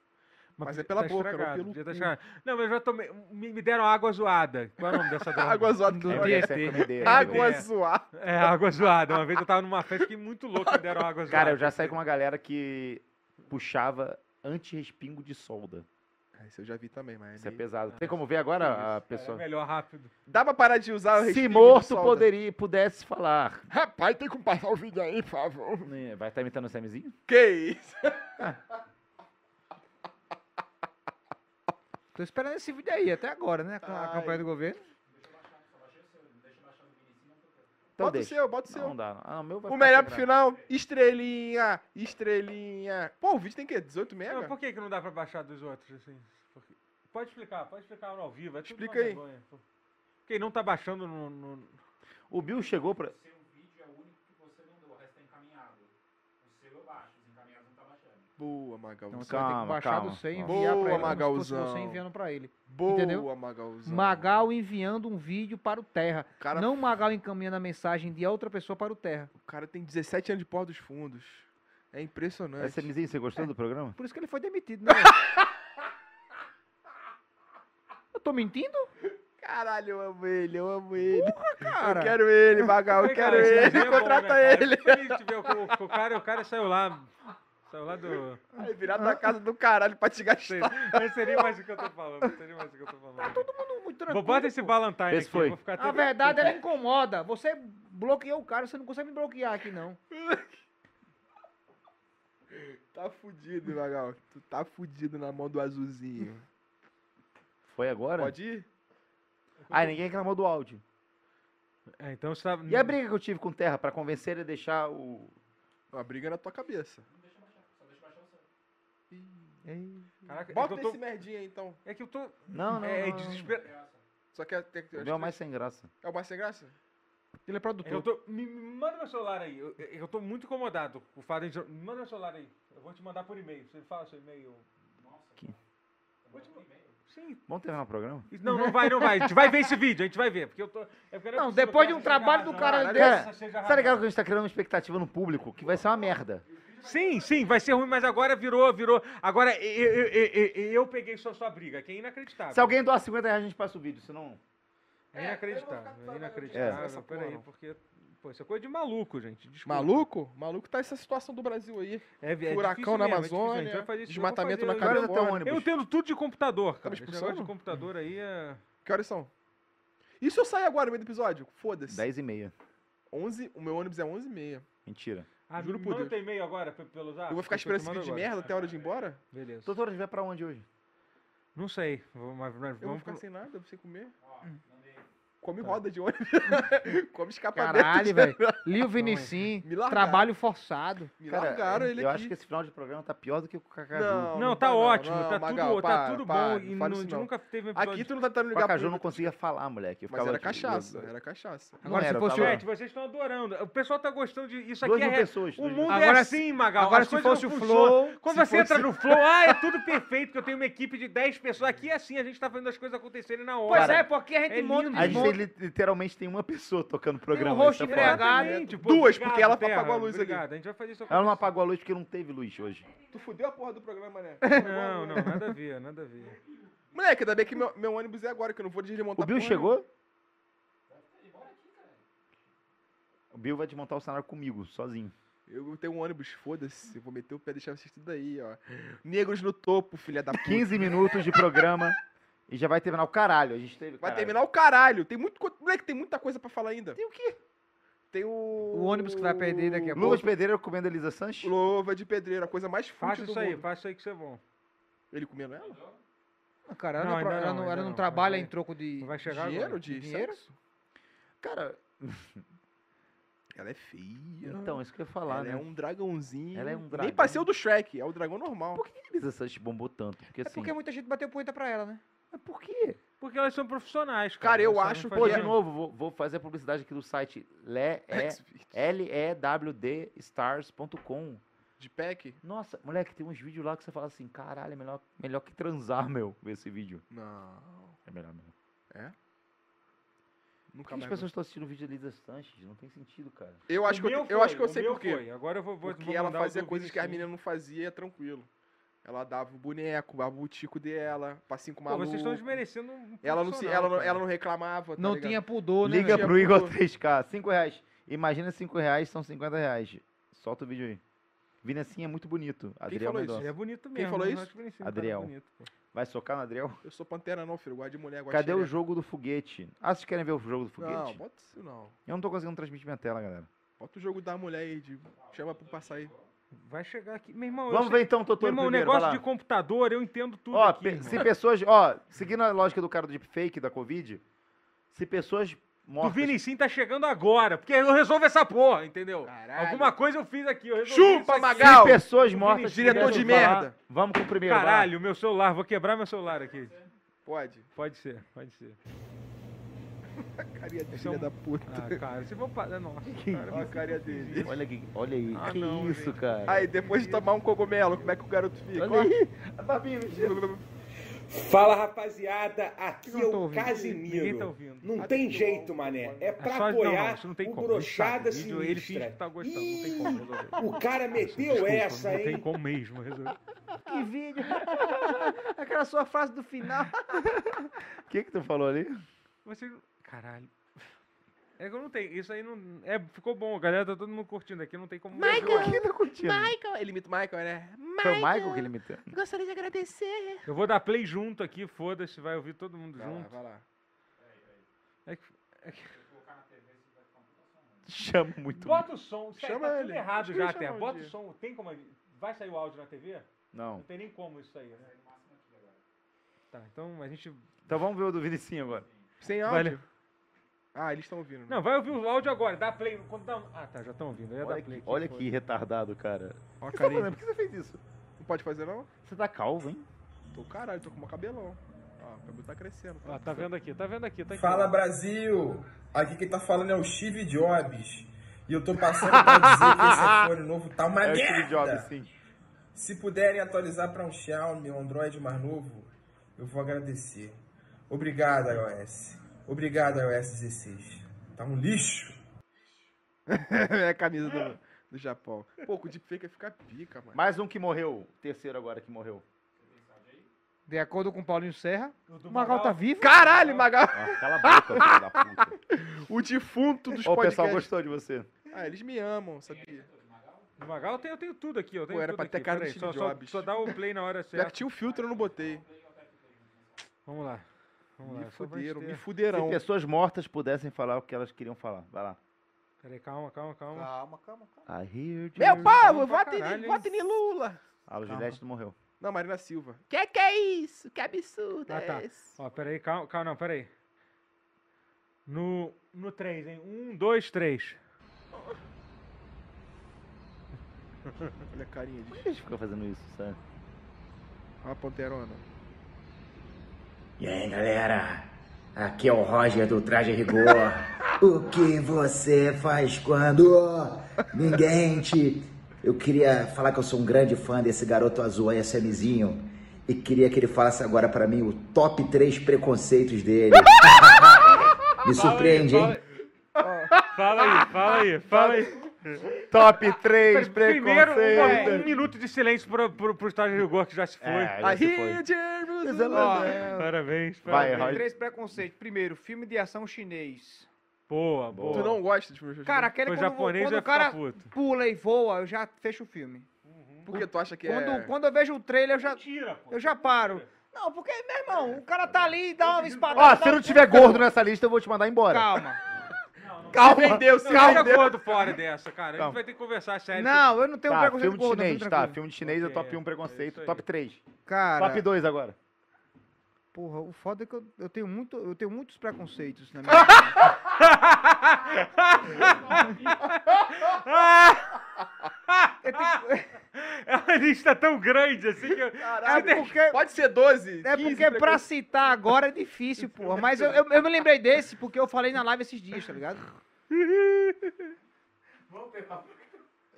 Mas é podia- pela tá boca, não pelo tá. Não, mas eu já tomei. Me, me deram água zoada. Qual é o nome dessa droga? Água zoada. Do É, dia essa é Água É. zoada. É, água zoada. Uma vez eu tava numa festa, fiquei muito louco, me deram água zoada. Cara, eu já saí com uma galera que puxava anti-respingo de solda. Ah, Isso eu já vi também, mas. Isso é pesado. Tem como ver agora a Cara, pessoa? É melhor rápido. Dá pra parar de usar o Se morto solda? poderia, pudesse falar. Rapaz, tem como passar o vídeo aí, por favor. Né, Vai estar imitando o Samzinho? Que isso? Tô esperando esse vídeo aí, até agora, né? A Ai. campanha do governo. Então bota o deixa. seu, bota o Não, seu. não dá. Ah, não, o meu vai O melhor pro final, estrelinha, estrelinha. Pô, o vídeo tem o quê? 18 Não, mega? por que, que não dá pra baixar dos outros, assim? Por quê? Pode explicar, pode explicar no ao vivo. É Explica aí. vergonha. Quem não tá baixando no. no- O Bill chegou pra. é o que o resto tá encaminhado. O seu eu baixo, os encaminhados não tá baixando. Boa, Magal. Então você vai ter que Calma, baixar calma, do 100 e calma. enviar Boa, pra ele. como se fosse Magalzão. você enviando pra ele. Boa, entendeu? Magalzão. Magal enviando um vídeo para o Terra. Cara, Não Magal encaminhando a mensagem de outra pessoa para o Terra. O cara tem 17 anos de pó dos fundos. É impressionante. É, Samzinho, você gostou do programa? Por isso que ele foi demitido, né? eu tô mentindo? Caralho, eu amo ele, eu amo ele. cara. Eu quero ele, Magal, eu quero cara, ele. é bom, Contrata né, cara? ele. Fico feliz de ver o, o cara, o cara saiu lá. Saiu lá do. Aí, virado da casa do caralho pra te gastar. não sei nem mais o que eu tô falando. Não nem mais o que eu tô falando. Tudo muito tranquilo. Vou botar esse. Valentine Esse aqui. foi. Vou ficar A verdade, ela incomoda. Você bloqueou o cara, você não consegue me bloquear aqui, não. Tá fudido, Magal. Tu tá fudido na mão do azulzinho. Foi agora? Pode ir? Ah, ninguém reclamou do áudio. É, então você tá. E a briga que eu tive com o Terra pra convencer ele a deixar o. Uma briga na tua cabeça. Caraca, é Bota que eu esse tô. merdinha aí, então. É que eu tô. Não, não. é, é não. desespero. Só que é, tem, O meu é mais sem graça. é o mais sem graça? Ele é produtor. Eu tô, me, me manda meu celular aí. Eu, eu tô muito incomodado com o fato de. Me manda meu celular aí. Eu vou te mandar por e-mail. Você fala seu e-mail. Que- Vou te. Sim. Vamos terminar o programa? Não, não vai, não vai. A gente vai ver esse vídeo, a gente vai ver. Porque eu tô. é porque Não, é depois de um essa trabalho do cara razão. desse- Essa seja a Tá razão. ligado que a gente tá criando uma expectativa no público que vai ser uma merda. Sim, sim, vai ser ruim, mas agora virou, virou. Agora eu, eu, eu, eu- peguei sua, sua briga, que é inacreditável. Se alguém doar 50 reais, a gente passa o vídeo, senão. É inacreditável, é É. inacreditável. Essa porra, Peraí, porque. Pô, isso é coisa de maluco, gente. Desculpa. Maluco? Maluco tá essa situação do Brasil aí. É, é Furacão difícil na mesmo, é difícil, Amazônia, gente vai fazer isso, desmatamento fazer, na Califórnia. ônibus. Eu entendo tudo de computador, cara. Esse negócio de computador aí é. Que horas são? E se eu sair agora no meio do episódio? Foda-se. 10 e meia. 11, o meu ônibus é 11 e meia. Mentira. Ah, Juro por manda Deus. teu e-mail agora pe- pelo zap. eu vou ficar esperando esse vídeo de agora. merda até a hora de ir embora? Beleza. Doutor, a gente vai pra onde hoje? Não sei. Vamos, mas, mas Eu vou vamos ficar pro- sem nada, sem comer. Ó, Hum. Come Tá. roda de ônibus. Come escapamento. Caralho, velho. Lio Vinicim, Me largaram. trabalho forçado. Me largaram eu ele eu aqui. acho que esse final de programa tá pior do que o Cacaju. Não, Não, tá tá não, ótimo, não, tá Magal, tudo, para, tá tudo para, bom. E fala não, nunca teve um episódio. Aqui tu não tá tentando O ligar Cacaju pro- não conseguia falar, moleque. Eu Mas era cachaça, era cachaça. Agora, se era, fosse Gente, vocês estão adorando. O pessoal tá gostando de. Isso aqui é. pessoas, O mundo é assim, Magal. Agora, se fosse o Flow. Quando se você entra fosse- no Flow, ah, é tudo perfeito, que eu tenho uma equipe de 10 pessoas. Aqui é assim, a gente tá fazendo as coisas acontecerem na hora. Pois Cara, é, porque a gente é monta tem, li- literalmente tem uma pessoa tocando o programa. host isso é foda. embriagado. Exatamente, pô, Duas, obrigado, porque ela Terra, apagou a luz ali. Obrigado, a gente vai fazer isso Ela não apagou a luz porque não teve luz hoje. Tu fudeu a porra do programa, né? Não, não, nada a ver, nada a ver. Moleque, ainda bem que meu, meu ônibus é agora, que eu não vou desmontar O Bill chegou? O Bill vai desmontar o cenário comigo, sozinho. Eu tenho um ônibus, foda-se. Eu vou meter o pé e deixar vocês tudo aí, ó. Negros no topo, filha da puta. 15 minutos de programa e já vai terminar o caralho. A gente teve. Vai caralho. terminar o caralho. Tem muito. Moleque, tem muita coisa pra falar ainda. Tem o quê? Tem o. O ônibus que vai perder daqui a pouco. Lucas Pedreira comendo Elisa Sanches? Luva de pedreiro, a coisa mais Faça fútil do isso aí, mundo. faça isso aí que isso é bom. Ele comendo ela? Ah, Cara, ela Não, ela não, não, ela não não, trabalha em troco de. Vai chegar Dinheiro agora. de Dinheiro? sexo? Cara, Ela é feia. então, isso que eu ia falar, ela né? é um dragãozinho. Ela é um Nem dragão. pareceu do Shrek, é o dragão normal. Por que a Elisa Sanches bombou tanto? Porque É assim. porque muita gente bateu punheta pra ela, né? Mas por quê? Porque elas são profissionais, cara. Cara, eu Elas acho que Pô, fazer. de novo, vou, vou fazer a publicidade aqui do site le, é, lewdstars.com. De pack? Nossa, moleque, tem uns vídeos lá que você fala assim, caralho, é melhor, melhor que transar, meu, ver esse vídeo. Não. É melhor mesmo. Por Nunca que as pessoas estão assistindo o vídeo da Elisa Sanches? Não tem sentido, cara. Eu acho O que eu, meu eu foi, acho que eu o sei meu por quê. foi. Agora eu vou, vou Porque ela mandar o fazia coisas que a Vinicinho. menina não fazia e é tranquilo. Ela dava o boneco, a butico dela, passinho com Pô, maluco. vocês estão desmerecendo um Ela não, se, ela, não, ela não reclamava, tá não ligado? tinha pudor, né? Liga velho? pro Igor pudor. 3K, 5 reais. Imagina 5 reais, são 50 reais. Solta o vídeo aí. Vini assim é muito bonito. Adriel falou isso? Mendonça. Ele é bonito mesmo. Quem falou eu isso? o Vinicinho tá Adriel. bonito, pô. Vai socar no Adriel? Eu sou pantera não, filho. Gosto de mulher, gosto Cadê de o xereca. jogo do foguete? Ah, vocês querem ver o jogo do foguete? Não, bota isso não. Eu não tô conseguindo transmitir minha tela, galera. Bota o jogo da mulher aí, de... chama pra passar aí. Vai chegar aqui. Meu irmão, eu Vamos sei- ver então, Meu Totoro, irmão, o primeiro, negócio de computador, eu entendo tudo Ó, aqui, pe- se pessoas, ó, seguindo a lógica do cara do deepfake da Covid, se pessoas O mortas... Vinicinho tá chegando agora, porque eu resolvo essa porra, entendeu? Caralho. Alguma coisa eu fiz aqui, eu resolvi Chupa. Magal! Se pessoas O mortas... Diretor de merda. Vamos com o primeiro. Caralho, meu celular, vou quebrar meu celular aqui. Pode. Pode ser, pode ser. Carinha de Esse é filha um- da puta. Ah, cara, se vou parar. Nossa, Que cara. Olha a carinha dele. Olha, aqui, olha aí, Ah, que não, isso, gente. cara. Aí, depois de tomar um cogumelo, como é que o garoto fica? Olha aí, a babinha mexendo. Fala rapaziada, aqui Não é o ouvindo. Casimiro. Tá ouvindo. Não tem jeito, mané. É pra É apoiar não, não, não tem o brochada vídeo, Ele finge sinistra. que tá gostando, não tem como resolver. O cara meteu Desculpa, essa, não tem hein? como mesmo resolver. Que vídeo. Aquela sua frase do final. O que que tu falou ali? Você. Caralho. É que eu não tenho. Isso aí não. É, ficou bom, a galera tá todo mundo curtindo aqui, não tem como. Quem tá curtindo? Michael, ele imita o Michael, né? Foi o Michael que ele Gostaria de agradecer. Eu vou dar play junto aqui, foda-se, vai ouvir todo mundo Vai lá, junto. vai lá. É que- é que- Chama muito. Bota o som. Isso Chama tá ele. tudo errado já até. um Bota o som. Tem como. Vai sair o áudio na TV? Não Não. tem nem como isso aí, né? Tá, então a gente. Então vamos ver o do Vinicinho agora. Sem Valeu. Ah, eles estão ouvindo. né? Não, vai ouvir o áudio agora. Dá play. Quando dá... Ah, tá, já estão ouvindo. Olha dar play aqui, olha que retardado, cara. Ó, O que tá fazendo? Por que você fez isso? Não pode fazer, não? Você tá calvo, hein? Tô caralho, tô com uma cabelão. Ó, o cabelo tá crescendo. Ó, tá vendo aqui, tá vendo aqui, tá aqui. Fala. Brasil! Aqui quem tá falando é o Steve Jobs. E eu tô passando pra dizer que esse iPhone novo tá uma É o merda. Steve Jobs, sim. Se puderem atualizar para um Xiaomi, um Android mais novo, eu vou agradecer. Obrigado, iOS. Obrigado, iOS 16. Tá um lixo. é a camisa do, do Japão. Pô, o deepfake vai ficar pica, mano. Mais um que morreu. Terceiro agora que morreu. De acordo com Paulinho Serra, O o Magal tá vivo? Caralho, Magal! Ah, cala a boca, filho da puta. O defunto dos Ó, o pessoal podcasts. gostou de você. Ah, eles me amam, sabia? Do Magal eu tenho, eu tenho tudo aqui, eu tenho Pô, era tudo pra ter cara Steve só, só, só dá o play na hora Já que certa. tinha o filtro, eu não botei. Vamos lá. Vamos Me lá. fuderam, me ter- Se pessoas mortas pudessem falar o que elas queriam falar. Vai lá. Peraí, calma, calma, calma. Calma, calma, calma. I hear Meu povo, vote, em- vote em Lula! Ah, o Gillette não morreu. Não, Marina Silva. Que que é isso? Que absurdo Ah, tá. é esse? Ó, peraí, calma, calma, não, peraí. No, no 3, hein? 1, 2, 3. Olha a carinha de... Por que a gente fica fazendo isso, sério? Ó a ponterona. E aí, galera? Aqui é o Roger do Traje Rigor. o que você faz quando ninguém te. Eu queria falar que eu sou um grande fã desse garoto azul aí, SMzinho. E queria que ele falasse agora pra mim o top 3 preconceitos dele. Me surpreende, hein? Fala aí, fala aí, fala aí. Top 3 Primeiro, um, um minuto de silêncio pro, pro, pro estágio de rigor que já se foi. É, já se Aí, foi. Jerusalém. Parabéns, Vai, parabéns. Três preconceitos. Primeiro, filme de ação chinês. Boa, boa. Tu não gosta de filmes Cara, aquele Foi quando, japonês, quando o cara puto. pula e voa, eu já fecho o filme. Porque tu acha que Quando, é... quando eu vejo o trailer, eu já, Mentira, pô. eu já paro. Não, porque, meu irmão, o cara tá ali e dá uma espadada. Ó, dá se um- não tiver gordo nessa lista, eu vou te mandar embora. Calma. Calma. vendeu, Não, se deixa gordo fora dessa, cara. A Calma. gente vai ter que conversar sério. Não, eu não tenho Tá, preconceito filme de gordo, não, chinês, tá. tranquilo. Filme de chinês é Ok, top 1 é preconceito. isso aí. top 3. Cara, Top 2 agora. Porra, o foda é que eu, eu tenho muito, eu tenho muitos preconceitos na minha vida. É uma lista tão grande assim que. eu- É porque, Pode ser 12, é 15 porque pra citar agora é difícil, porra. Mas eu, eu, eu me lembrei desse porque eu falei na live esses dias, tá ligado?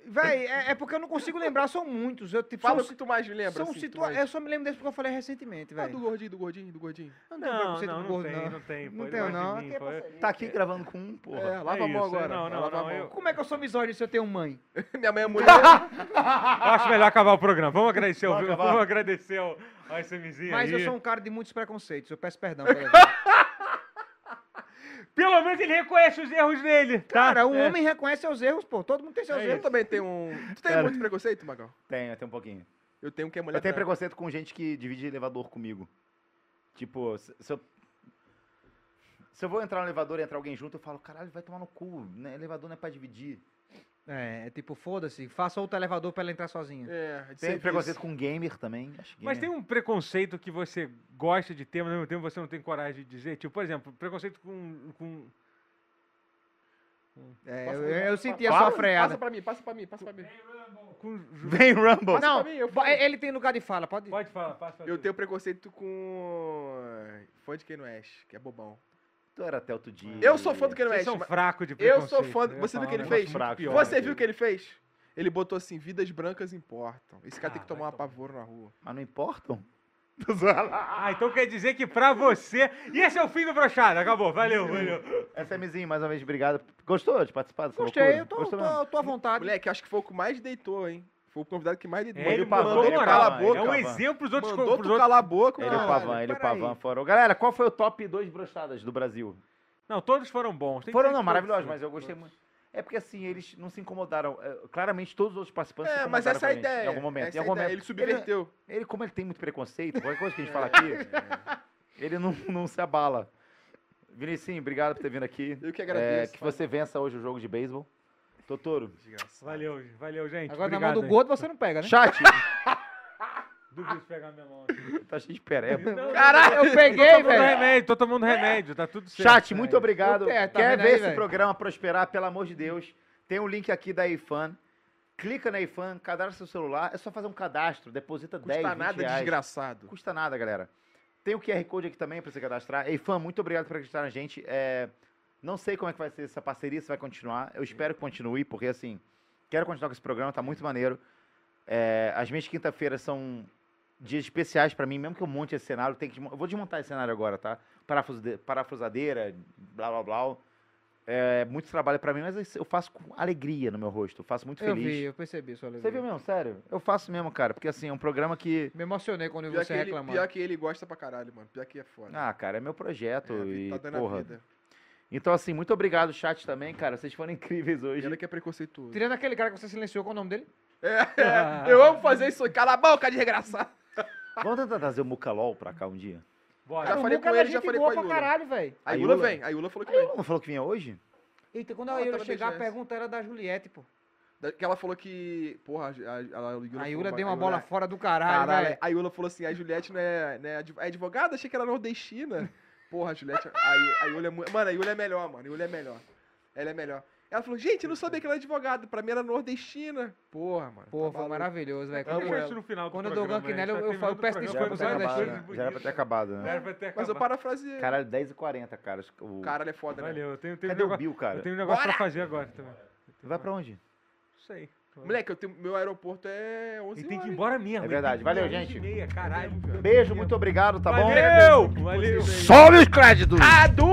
Véi, é, é porque eu não consigo lembrar, são muitos. Eu, tipo, Fala o que tu mais lembra, são assim, situa- mais- Eu só me lembro desse porque eu falei recentemente, Ah, velho. do gordinho, do gordinho, do gordinho. Não, preconceito não, com não gordo, tem, não. não tem. Não tenho, gosta de não. Aqui é. Tá aqui gravando com um, porra. É, lava É a mão isso, agora. não, não, lava a não, mão. eu- Como é que eu sou misógino se eu tenho mãe? Minha mãe é mulher. Eu acho melhor acabar o programa. Vamos agradecer, o, Vamos vamos agradecer ao, ao SMzinho Mas aí. eu sou um cara de muitos preconceitos. Eu peço perdão. pela- Pelo menos ele reconhece os erros dele, tá? Cara, um É. homem reconhece seus erros, pô. Todo mundo tem seus Eu erros. também tenho um... Tu tem Pera. muito preconceito, Magal? Tenho, tem um pouquinho. Eu tenho que é mulher Eu tenho branca. preconceito com gente que divide elevador comigo. Tipo, se, se eu. Se eu vou entrar no elevador e entrar alguém junto, eu falo, caralho, vai tomar no cu, né? Elevador não é pra dividir. É, é tipo, foda-se, faça outro elevador pra ela entrar sozinha. É, Tem preconceito com gamer também. Acho Mas tem gamer- um preconceito que você gosta de ter, mas ao mesmo tempo você não tem coragem de dizer. Tipo, por exemplo, preconceito com. com... É, eu, eu passa- senti a sua freada. Passa pra mim, passa pra mim, passa pra mim. com... Vem Rumble! Passa Não, pra mim, falo. ele tem lugar de fala, pode Pode falar, passa pra Eu tenho preconceito com fã de quem não é, que é bobão. Tu era até outro dia. Eu sou fã do não é. Vocês são mas- fracos de Eu sou fã. Eu ia Você viu o que ele fez? Você viu o que ele fez? Ele botou assim, vidas brancas importam. Esse cara Ah, tem que tomar vai um apavoro na rua. Mas não importam? Ah, então quer dizer que pra você. E esse é o fim do brochado. Acabou. Valeu, valeu. SMzinho, mais uma vez, obrigado. Gostou de participar dessa Gostei, loucura? eu tô, Gostou tô, tô à vontade. Moleque, acho que foi o que mais deitou, hein? Foi o convidado que mais deitou. É, ele mandou ele moral. cala a boca, É um exemplo pros outros. Mandou pros outros- calar a boca. Ele e o. Pavan, ele e o. Pavan foram. Galera, qual foi o top 2 brochadas do Brasil? Não, todos foram bons. Tem Foram não, maravilhosos, mas eu gostei muito. É porque assim, eles não se incomodaram. É, claramente todos os outros participantes se É, mas incomodaram essa é a com gente, ideia. Em algum momento. Essa em é a algum ideia. momento. Ele subverteu. Ele, como ele tem muito preconceito, qualquer coisa que a gente fala aqui, ele não, não se abala. Vinicinho, obrigado por ter vindo aqui. Eu que É, agradeço. que você vença hoje o jogo de beisebol. Totoro. Valeu, valeu, gente. Agora na mão do gordo você não pega, né? Chat! Duvido de pegar minha mão. aqui. tá cheio de pereba. Caralho, eu Tô peguei, tomando velho. remédio, tô tomando remédio, tá tudo certo. Chat, muito obrigado. Pé, tá Quer ver aí, esse velho? programa prosperar, pelo amor de Deus? Tem um link aqui da iFan. Clica na iFan, cadastra seu celular. É só fazer um cadastro, deposita 10, Custa 20 nada, reais. desgraçado. Custa nada, galera. Tem o QR Code aqui também pra você cadastrar. Ei, fã, muito obrigado por acreditar na gente. É, não sei como é que vai ser essa parceria, se vai continuar. Eu espero que continue, porque assim, quero continuar com esse programa, tá muito maneiro. É, as minhas quinta-feiras são dias especiais pra mim, mesmo que eu monte esse cenário, tem que, eu vou desmontar esse cenário agora, tá? Parafusade- Parafusadeira, blá blá blá. É muito trabalho pra mim, mas eu faço com alegria no meu rosto. Eu faço muito Eu feliz. vi, eu percebi sua Você alegria. viu mesmo? Sério? Eu faço mesmo, cara. Porque assim, é um programa que. Me emocionei quando eu vi Pior você reclamando. pior que ele gosta pra caralho, mano. Pior que é foda. Ah, cara, é meu projeto. É, e, tá dando a porra. vida. Então, assim, muito obrigado, chat, também, cara. Vocês foram incríveis hoje. Pena que é preconceituoso. Tirando aquele cara que você silenciou, qual é o nome dele? É, é, eu amo fazer isso. Cala a boca de regraçar. Vamos tentar trazer o Mucalol pra cá um dia? Bora. Já falei com é ele, já falei com a pra Yula. caralho, velho. A A Yula Yula? vem, a Yula falou que Ele vem. não falou que vinha hoje? Eita, quando Ah, a tava chegar, a pergunta era da Juliette, pô. Que ela falou que. Porra, a, a, a Yula, A falou ba- deu a uma bola Yula- fora do caralho, Caralho, velho. a Yula falou assim: a Juliette não é, não é é advogada? Achei que era nordestina. Porra, a Juliette. A, a Yula é muito. Mano, a Yula é melhor, mano. A Yula é melhor. Ela é melhor. Ela falou: gente, eu não sabia que ela era advogada. Pra mim era nordestina. Porra, mano. Pô, tá foi maluco. maravilhoso, velho. Quando ela. isso no final do Quando eu dou programa, gank nela, a gente eu- eu falo, terminando o peço Já era pra ter acabado, né? Já era pra ter acabado, né? pra Mas eu parafraseei. Caralho, 10h40, cara. O... Caralho, é foda, né? Valeu, eu tenho, tenho Cadê um o negócio, Bill, cara? eu tenho um negócio pra Bora! fazer agora também. Vai pra onde? Não sei. Moleque, eu tenho, meu aeroporto é 11 E tem que ir embora mesmo. É verdade. Valeu, gente. meia, caralho. Beijo, muito obrigado, tá bom? Valeu! Valeu! Sobe os créditos! Adu!